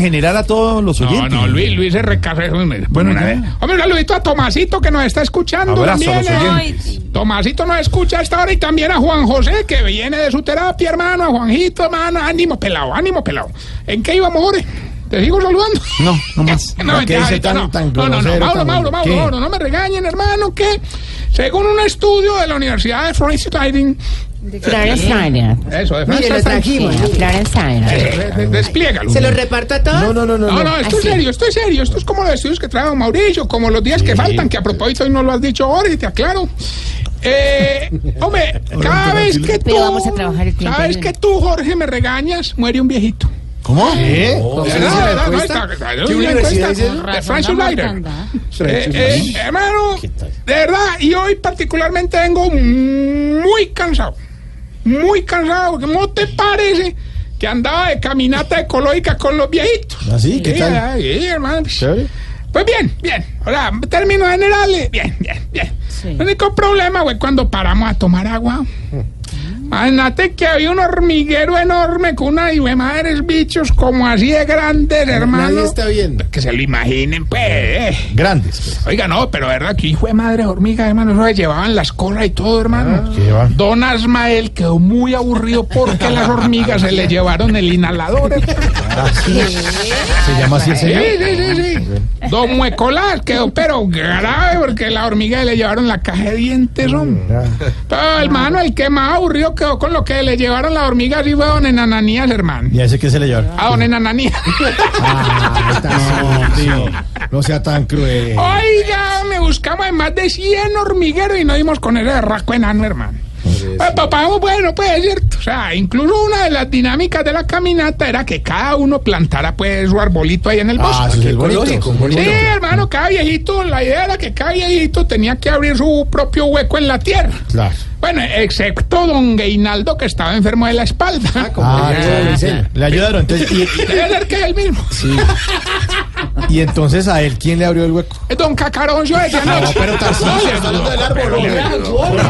general a todos los No, oyentes. no, Luis, Luis se recasó. Bueno, ya. Hombre, un saludito a Tomasito que nos está escuchando Abrazo a también. los eh. Tomasito nos escucha a esta hora y también a Juan José que viene de su terapia, hermano. A Juanjito, hermano. Ánimo pelado, ánimo pelado. ¿En qué íbamos, Jorge? ¿Te sigo saludando? No, no más. No, ¿Qué mentira, dice ahorita tan- no. tan no, no, no, Mauro, tan- Mauro, Mauro. Mauro, no me regañen, hermano, que según un estudio de la Universidad de Florence Florence Steiner. eso, de Mire, lo trajimos. Steiner. eh, de- despliégalo. ¿Se lo reparto a todos? No, no, no, no. No, no, esto es serio, esto es serio. Esto es como los estudios que trae don Mauricio, como los días que faltan, que a propósito hoy no lo has dicho ahora y te aclaro. Eh, hombre, cada vez que tú, Pero vamos a trabajar el tiempo cada vez que tú, Jorge, me regañas, muere un viejito. ¿Cómo? ¿Qué? De de? De. Eh, eh, hermano, de verdad, y hoy particularmente vengo muy cansado. Muy cansado, porque ¿cómo te parece que andaba de caminata ecológica con los viejitos? ¿Ah, sí? ¿Qué tal? ah, Sí, hermano. Pues bien, bien. Ahora, en términos generales, bien, bien, bien. El único problema fue cuando paramos a tomar agua. Imagínate que había un hormiguero enorme con una y de madres bichos como así de grandes, hermano. Nadie está viendo. Que se lo imaginen, pues. eh. Grandes. pues. Oiga, no, pero verdad que hijo de madre hormiga, hermano, eso se llevaban las colas y todo, hermano. ¿Qué va? Don Asmael quedó muy aburrido porque las hormigas se le llevaron el inhalador. hermano. ¿Se llama así el Sí, señor? sí, sí, sí. Don Muecolás quedó pero grave porque la hormiga le llevaron la caja de dientes, hombre. Pero hermano, el que más aburrido quedó con lo que le llevaron la hormiga sí fue don Enananías, hermano. ¿Y a ese qué se le lleva? A don Enananías. No, tío, no sea tan cruel. Oiga, me buscamos en más de 100 hormigueros y no dimos con ese raco enano, hermano. Eh, papá, bueno, pues es cierto. O sea, incluso una de las dinámicas de la caminata era que cada uno plantara pues su arbolito ahí en el bosque. Ah, eso es bonito. bonito. Sí, hermano, cada viejito, la idea era que cada viejito tenía que abrir su propio hueco en la tierra. Claro. Bueno, excepto don Gainaldo que estaba enfermo de la espalda. Ah, sí. Le ayudaron. Entonces, y- y- Debe ser que es el mismo. sí. Y entonces a él, ¿quién le abrió el hueco? Don Cacaroncio de No, pero Tarcisio, está hablando del árbol, pero hombre. le-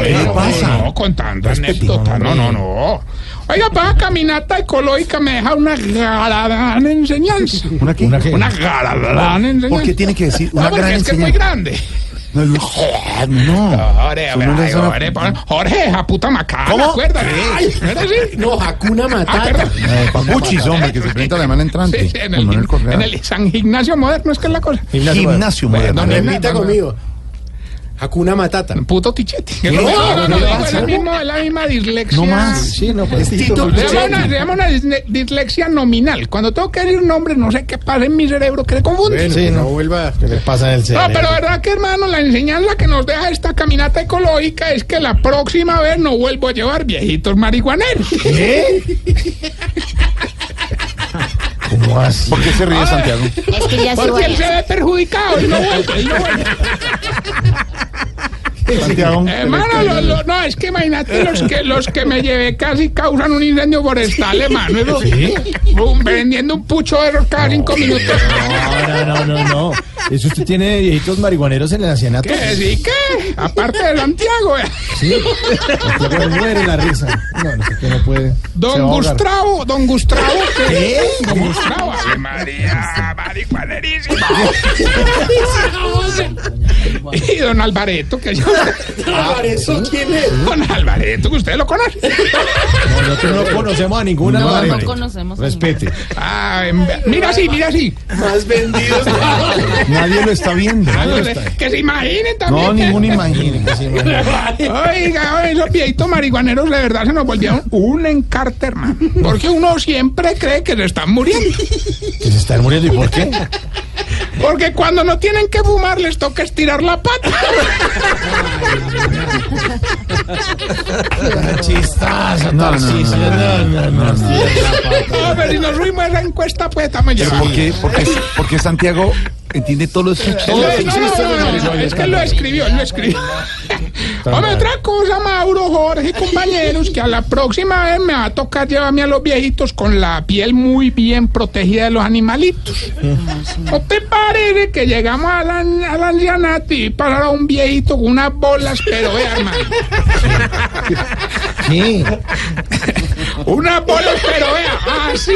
¿Qué le no? No, contando anécdota. No, no, no. Oiga, para caminata ecológica me deja una gran enseñanza. ¿Una qué? Una, gran enseñanza. ¿Por qué tiene que decir una no, porque gran es que es muy grande. No, no. Jorge, ay, una- esa puta macana, ¿Cómo? acuérdate. Ay, ¿era así? No, Hakuna Ah, Matata. Eh, hombre, que se presenta mano entrante. Sí, sí, en, el, en el San Gimnasio Moderno, es que es la cosa. Gimnasio moderno. Bueno, no, no, conmigo. Hakuna Matata. Puto tichete. No, no, no, No, no, es la no. misma, la misma dislexia. No más. Sí, no, pues. Es Tito Se llama, una, dislexia nominal. Cuando tengo que decir nombres, no sé qué pasa en mi cerebro, que le confunde. Bueno, Sí, no no. vuelva. ¿Qué le pasa en el No, cerebro? pero verdad que hermano, la enseñanza que nos deja esta caminata ecológica es que la próxima vez no vuelvo a llevar viejitos marihuaneros. ¿Qué? ¿Cómo así? ¿Por qué se ríe Santiago? Es que ya se Porque él se ve perjudicado y no vuelve, y no vuelve. Santiago. Hermano, lo- lo- no, es que imagínate los que los que me llevé casi causan un incendio forestal, hermano. Um, vendiendo un pucho de esos cada cinco minutos. No, no, no, no. Eso usted tiene viejitos marihuaneros en el ancianato. ¿Qué? ¿Sí qué? Aparte de Santiago. eh. Sí. Santiago muere la risa. No, no no puede. Don. Gustavo, don Gustavo. ¿Qué? Don Gustavo. María, marihuanerísimo. y don Alvareto, que yo... ¿Eso quién es? Don Alvareto, que usted lo conoce. No, nosotros no conocemos a ninguna No, Alvarez. no conocemos Respete. Ah, mira así, mira así. Más vendidos. Nadie lo está viendo. Ah, que se imaginen también. No, ningún imagine. Oiga, esos viejitos marihuaneros de verdad se nos volvieron un encarte, hermano. Porque uno siempre cree que se están muriendo. Que se están muriendo. ¿Y por qué? Porque cuando no tienen que fumar les toca estirar la pata. Chistazo, No, no, no. No, no, nos fuimos a esa encuesta, pues estamos ¿Pero llevados. por qué? Porque, porque Santiago entiende todo lo No, no, no, no, es que él lo escribió, él lo escribió. Hombre, otra cosa, Mauro, Jorge, compañeros, que a la próxima vez me va a tocar llevarme a los viejitos con la piel muy bien protegida de los animalitos. ¿No te parece que llegamos al, al ancianato y pasar a un viejito con unas bolas, pero vea, hermano? ¿Qué? Unas bolas, pero vea, así,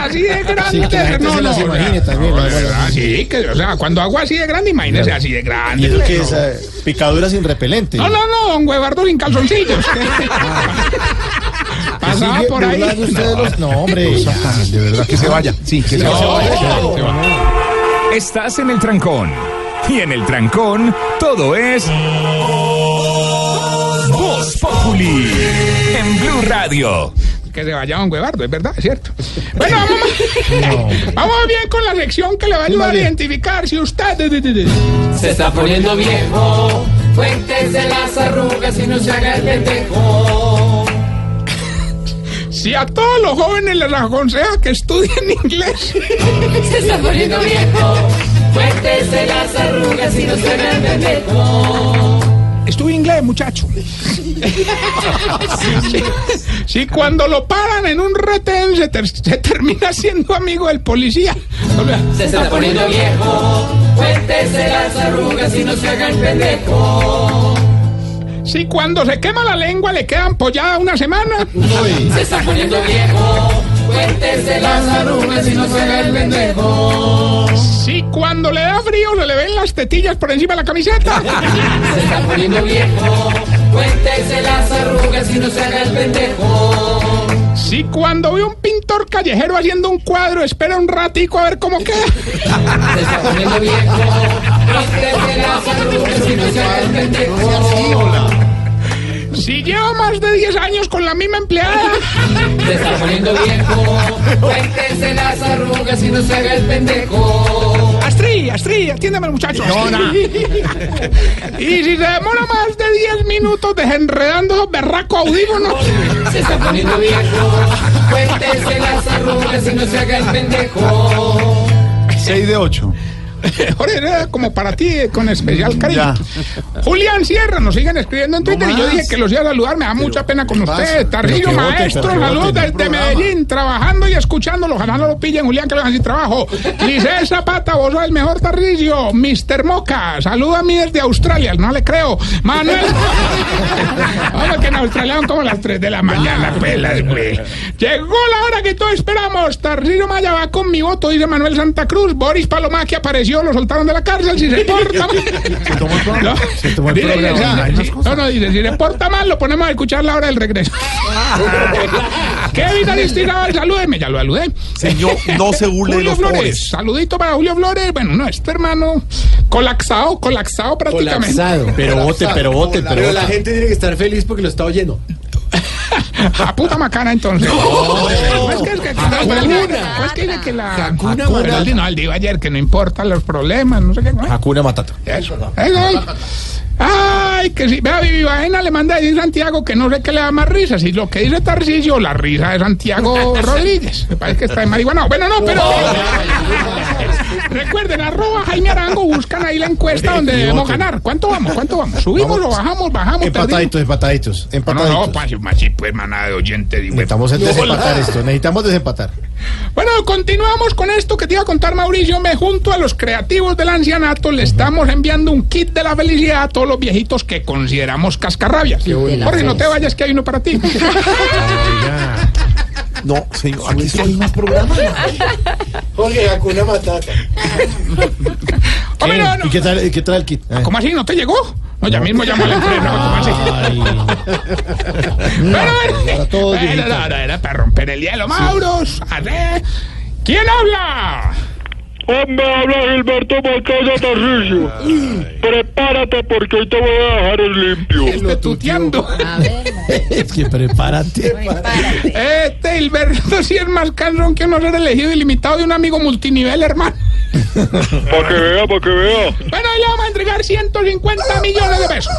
así de Sí, que la grandes. gente no, se las no, imagine vea. también. No, ¿no? de verdad, sí, que, o sea, cuando hago así de grande, imagínese así de grande. ¿Y eso qué es? no. eh, Picadura sin repelente. No, no, no, don Huevardo sin calzoncillos. Pasaba ¿Sigue por ahí. de los- No, hombre. De verdad que se vaya. Sí, que se No, vaya. Estás en el trancón. Y en el trancón, todo es. Voz Populi. En Blue Radio. Que se vaya don Huevardo, es verdad, es cierto. Bueno, vamos, vamos bien con la sección que le va a ayudar a identificar si usted... Se está poniendo viejo, cuéntese las arrugas y no se haga el pendejo. Si a todos los jóvenes les aconseja que estudien inglés. Se está poniendo viejo, cuéntese las arrugas y no se haga el pendejo. Estudie inglés, muchacho. Si, si cuando lo paran en un retén se, ter- se termina siendo amigo del policía. Se está poniendo viejo, cuéntese las arrugas y no se haga el pendejo. Si cuando se quema la lengua le queda ampollada una semana. Se está poniendo viejo, cuéntese las arrugas y no se haga el pendejo. Si cuando le da frío se le ven las tetillas por encima de la camiseta. Se está poniendo viejo, cuéntese las arrugas y no se haga el pendejo. Si cuando ve un pintor callejero haciendo un cuadro espera un ratico a ver cómo queda. Se está poniendo viejo, cuéntese las arrugas y no se haga el pendejo. Si lleva más de 10 años con la misma empleada. Se está poniendo viejo, cuéntese las arrugas y no se haga el pendejo. Astrid, Astrid, atiéndeme muchachos. y si se demora más de 10 minutos desenredando esos berracos audífonos. Se está poniendo viejo, cuéntese las arrugas y no se haga el pendejo. 6 de 8. Jorge, era como para ti, eh, con especial cariño. Julián Sierra, nos siguen escribiendo en Twitter y yo dije que los iba a saludar, me da mucha pena con usted. Tarrillo Maestro, saludos desde Medellín, trabajando y escuchándolo. Ojalá no lo pillen, Julián, que lo dejan sin trabajo. Lice Zapata, vos sos el mejor Tarrillo. Mr. Moca, saluda a mí desde Australia, no le creo. Manuel. Vamos, que en Australia son como las 3 de la mañana, pelas, güey. Llegó la hora que todos esperamos. Tarrillo Maya va con mi voto, dice Manuel Santa Cruz. Boris Paloma que apareció, lo soltaron de la cárcel. Si se porta mal. No, Se tomó el dice, programa. sí, sí, no, no, dice, si se porta mal, lo ponemos a escuchar la hora del regreso. Kevin Aristizábal, salúdeme, ya lo saludé. Señor, no se burle de Julio los Flores, pobres. saludito para Julio Flores. Bueno, no, este hermano colapsado, colapsado prácticamente. Colapsado. Pero vote, pero vote, pero Pero la gente tiene que estar feliz porque lo está oyendo. A puta macana, entonces. No, es que es que, no, es que dice que la. Hakuna Matata. ayer que no importan los problemas, no sé qué. Matata. Eso, eso. Ay, que si, vea, Vivi Bajena le manda a decir Santiago que no sé qué le da más risa. Si lo que dice Tarcisio, la risa de Santiago Rodríguez. Me parece que está en marihuana. Bueno, no, pero. Recuerden, arroba Jaime Arango, buscan ahí la encuesta donde debemos ganar. ¿Cuánto vamos? ¿Cuánto vamos? ¿Subimos o bajamos? Bajamos. Empataditos, empataditos, No, no, empataditos. no, pues, machi, pues, manada de oyentes. digo, Necesitamos desempatar esto, necesitamos desempatar. Bueno, continuamos con esto que te iba a contar Mauricio. Me junto a los creativos del ancianato, le estamos enviando un kit de la felicidad a todos los viejitos que consideramos cascarrabias. Jorge, no te vayas que hay uno para ti. No, señor, aquí hay más programas. Jorge, Hakuna Matata. ¿Y qué tal, qué el kit? ¿Cómo así? ¿No te llegó? No, ya mismo llamo a la empresa. No, era para romper el hielo, Mauros. ¿Quién habla? Hombre, habla Gilberto Macaya Tarrillo. Prepárate porque hoy te voy a dejar el limpio. Este tuteando. Es que prepárate. Este Hilberto sí es más cansón que uno ser elegido ilimitado de un amigo multinivel, hermano. Para que vea, para que vea. Bueno, ahí le vamos a entregar 150 millones de pesos.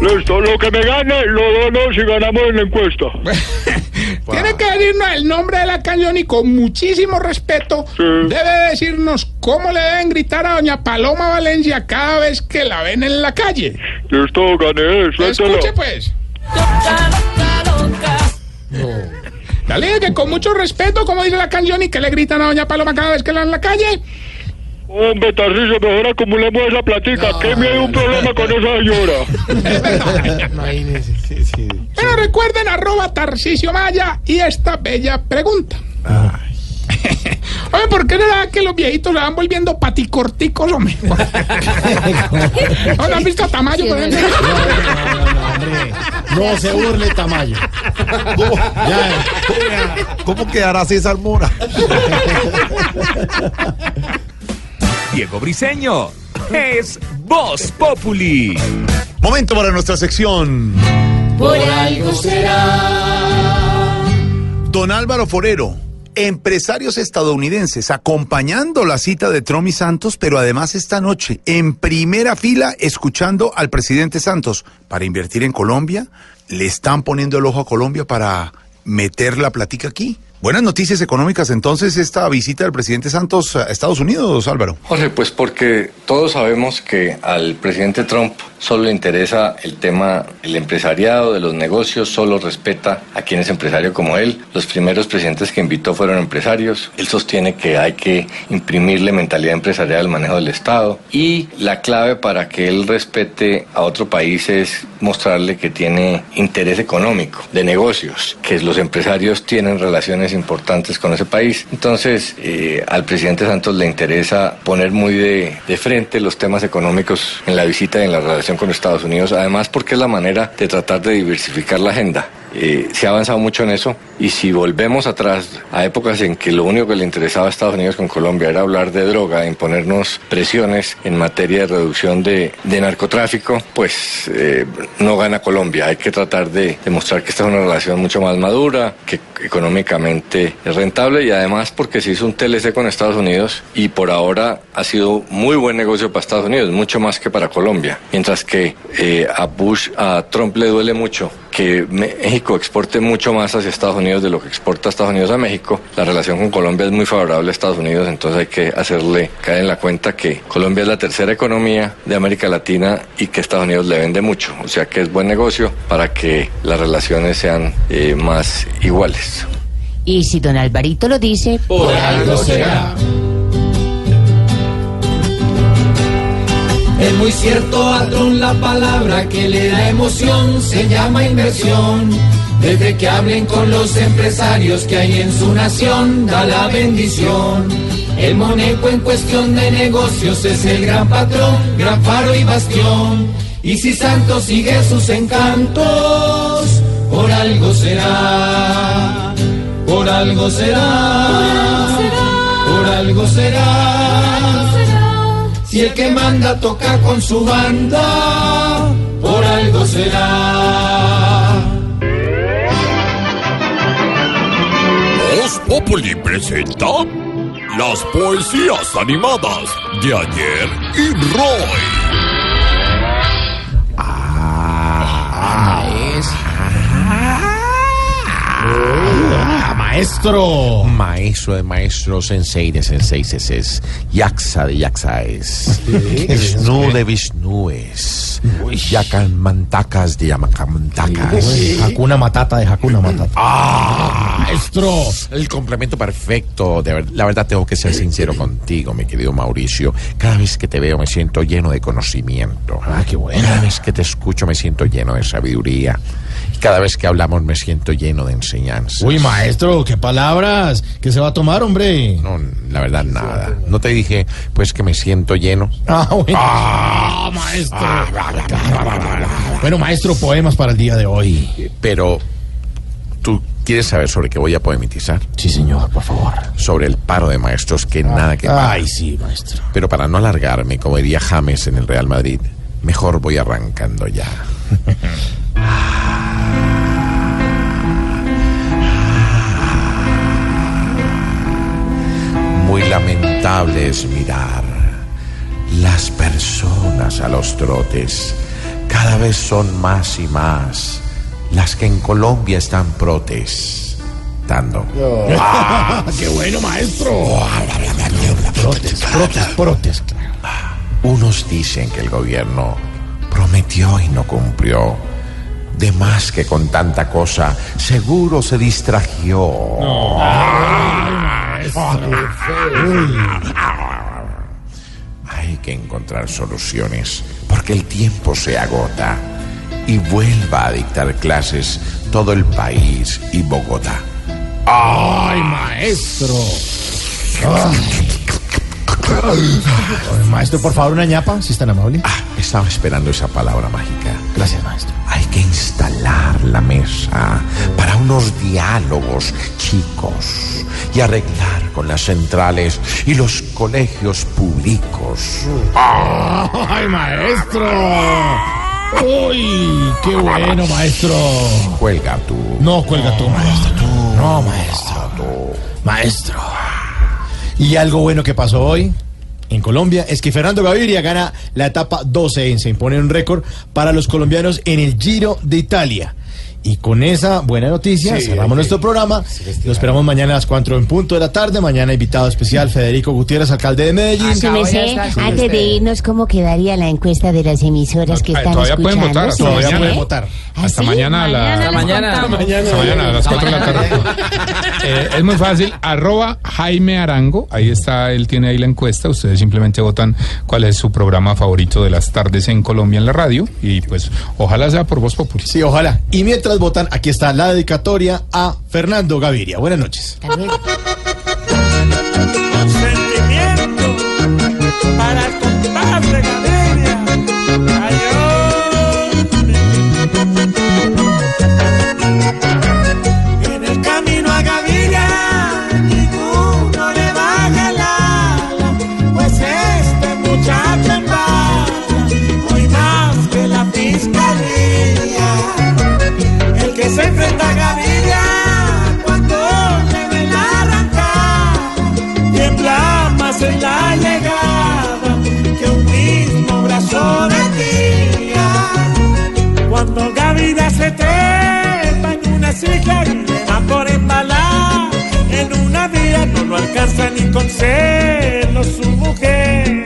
Listo, lo que me gane lo dono si ganamos en la encuesta. Tiene que decirnos el nombre de la canción y con muchísimo respeto debe decirnos cómo le deben gritar a doña Paloma Valencia cada vez que la ven en la calle. Listo, gané, suéltalo. Escuche pues. Dale, que con mucho respeto, como dice la canción, y que le gritan a doña Paloma cada vez que la ven en la calle. Hombre, Tarrillo, mejor acumulemos esa platica. que me hay un problema con esa señora. Pero recuerden arroba Tarcisio Maya y esta bella pregunta. Oye, ¿por qué será que los viejitos se van volviendo paticorticos, hombre? ¿No lo han visto a Tamayo, por ejemplo? No se burle Tamayo. ¿Cómo quedará César Mora? Diego Briseño es Voz Populi. Momento para nuestra sección. Por algo será. Don Álvaro Forero, empresarios estadounidenses acompañando la cita de Trump y Santos, pero además esta noche en primera fila escuchando al presidente Santos para invertir en Colombia. Le están poniendo el ojo a Colombia para meter la platica aquí. Buenas noticias económicas entonces esta visita del presidente Santos a Estados Unidos, Álvaro. Jorge, pues porque todos sabemos que al presidente Trump solo le interesa el tema, el empresariado de los negocios, solo respeta a quien es empresario como él. Los primeros presidentes que invitó fueron empresarios. Él sostiene que hay que imprimirle mentalidad empresarial al manejo del Estado. Y la clave para que él respete a otro país es mostrarle que tiene interés económico, de negocios, que los empresarios tienen relaciones importantes con ese país. Entonces, eh, al presidente Santos le interesa poner muy de, de frente los temas económicos en la visita y en la relación con Estados Unidos, además porque es la manera de tratar de diversificar la agenda. Eh, se ha avanzado mucho en eso y si volvemos atrás a épocas en que lo único que le interesaba a Estados Unidos con Colombia era hablar de droga, imponernos presiones en materia de reducción de, narcotráfico, pues eh, no gana Colombia. Hay que tratar de demostrar que esta es una relación mucho más madura, que económicamente es rentable y además porque se hizo un TLC con Estados Unidos y por ahora ha sido muy buen negocio para Estados Unidos, mucho más que para Colombia. Mientras que eh, a Bush, a Trump le duele mucho que México exporte mucho más hacia Estados Unidos de lo que exporta Estados Unidos a México. La relación con Colombia es muy favorable a Estados Unidos, entonces hay que hacerle caer en la cuenta que Colombia es la tercera economía de América Latina y que Estados Unidos le vende mucho. O sea que es buen negocio para que las relaciones sean eh, más iguales. Y si don Alvarito lo dice, Por algo será. Es muy cierto, patrón, la palabra que le da emoción se llama inversión. Desde que hablen con los empresarios que hay en su nación, da la bendición. El Moneco en cuestión de negocios es el gran patrón, gran faro y bastión. Y si Santos sigue sus encantos, por algo será, por algo será, por algo será. Si el que manda toca con su banda, por algo será. Voz Populi presenta las poesías animadas de ayer y Roy. Ah, maestro. Maestro de maestros, sensei de senseis, es Yaxa de Yaxaes. Vishnu de Vishnúes. Yakamantacas de Yamakamantacas. Hakuna Matata de Hakuna Matata. ¡Ah! Maestro. El complemento perfecto. De ver- la verdad tengo que ser sincero contigo, mi querido Mauricio. Cada vez que te veo me siento lleno de conocimiento. Ah, qué bueno. Cada vez que te escucho me siento lleno de sabiduría. Y cada vez que hablamos me siento lleno de enseñanza. Uy, maestro, qué palabras. ¿Qué se va a tomar, hombre? No, la verdad, nada. No te dije, pues, que me siento lleno. Ah, bueno. Ah, maestro. Bueno, maestro, poemas para el día de hoy. Pero, ¿tú quieres saber sobre qué voy a poemitizar? Sí, señor, por favor. Sobre el paro de maestros que nada que ver. Ay, sí, maestro. Pero para no alargarme, como diría James en el Real Madrid, mejor voy arrancando ya. Muy lamentable es mirar las personas a los trotes. Cada vez son más y más las que en Colombia están protestando. Ah, ¡Qué bueno, maestro! Protes, protes, protes. Unos dicen que el gobierno prometió y no cumplió. De más que con tanta cosa, seguro se distrajo. Hay que encontrar soluciones, porque el tiempo se agota y vuelva a dictar clases todo el país y Bogotá. ¡Ay, maestro! Ay, Maestro, por favor, una ñapa, si es tan amable. Ah, estaba esperando esa palabra mágica. Gracias, maestro. Hay que instalar la mesa para unos diálogos chicos y arreglar con las centrales y los colegios públicos. ¡Ay, maestro! ¡Uy! ¡Qué bueno, maestro! Cuelga tú. No, cuelga tú, maestro. No, maestro. Maestro. Y algo bueno que pasó hoy en Colombia es que Fernando Gaviria gana la etapa 12 se impone un récord para los colombianos en el Giro de Italia. Y con esa buena noticia Sí, cerramos nuestro programa. Lo esperamos mañana a las 4 en punto de la tarde. Mañana invitado especial Federico Gutiérrez, alcalde de Medellín. Su merced, antes de irnos, ¿cómo quedaría la encuesta de las emisoras que Ay, están todavía pueden escuchando? votar, ¿Su todavía merced? pueden votar. Hasta sí? mañana a la- Mañana Hasta mañana. Hasta mañana a las 4 de la tarde. Eh, es muy fácil, arroba Jaime Arango, ahí está, él tiene ahí la encuesta, ustedes simplemente votan cuál es su programa favorito de las tardes en Colombia en la radio y pues ojalá sea por Voz Popular. Sí, ojalá. Y mientras votan, aquí está la dedicatoria a Fernando Gaviria. Buenas noches. Sentimiento para el compadre le da por embalar. En una vía no lo alcanza ni con celo su mujer.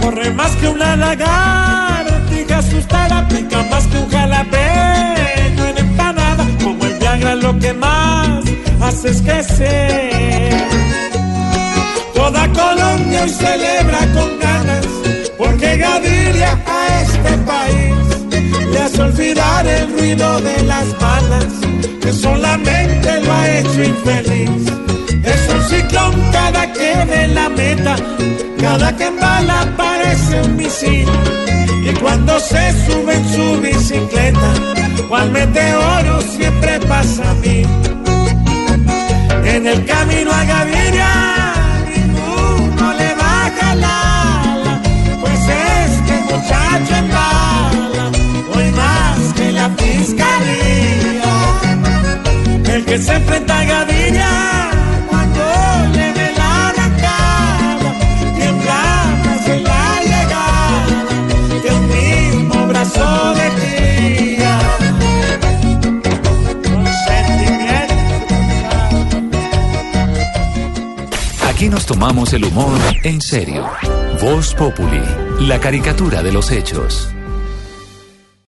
Corre más que una lagartija asustada, pica más que un jalapeño en empanada. Como el Viagra lo que más hace es crecer. Toda Colombia hoy celebra con ganas, porque Gaviria a este país le hace olvidar el ruido de las balas, que solamente lo ha hecho infeliz. Es un ciclón cada que ve la meta, cada que embala parece un misil. Y cuando se sube en su bicicleta, cual meteoro siempre pasa a mí. En el camino a Gaviria, ninguno le baja la ala, pues este muchacho embala, que se enfrenta a Gaviria, cuando le ve la arrancada, tiembla más en la llegada, que un mismo brazo de sentimiento. Aquí nos tomamos el humor en serio. Voz Populi, la caricatura de los hechos.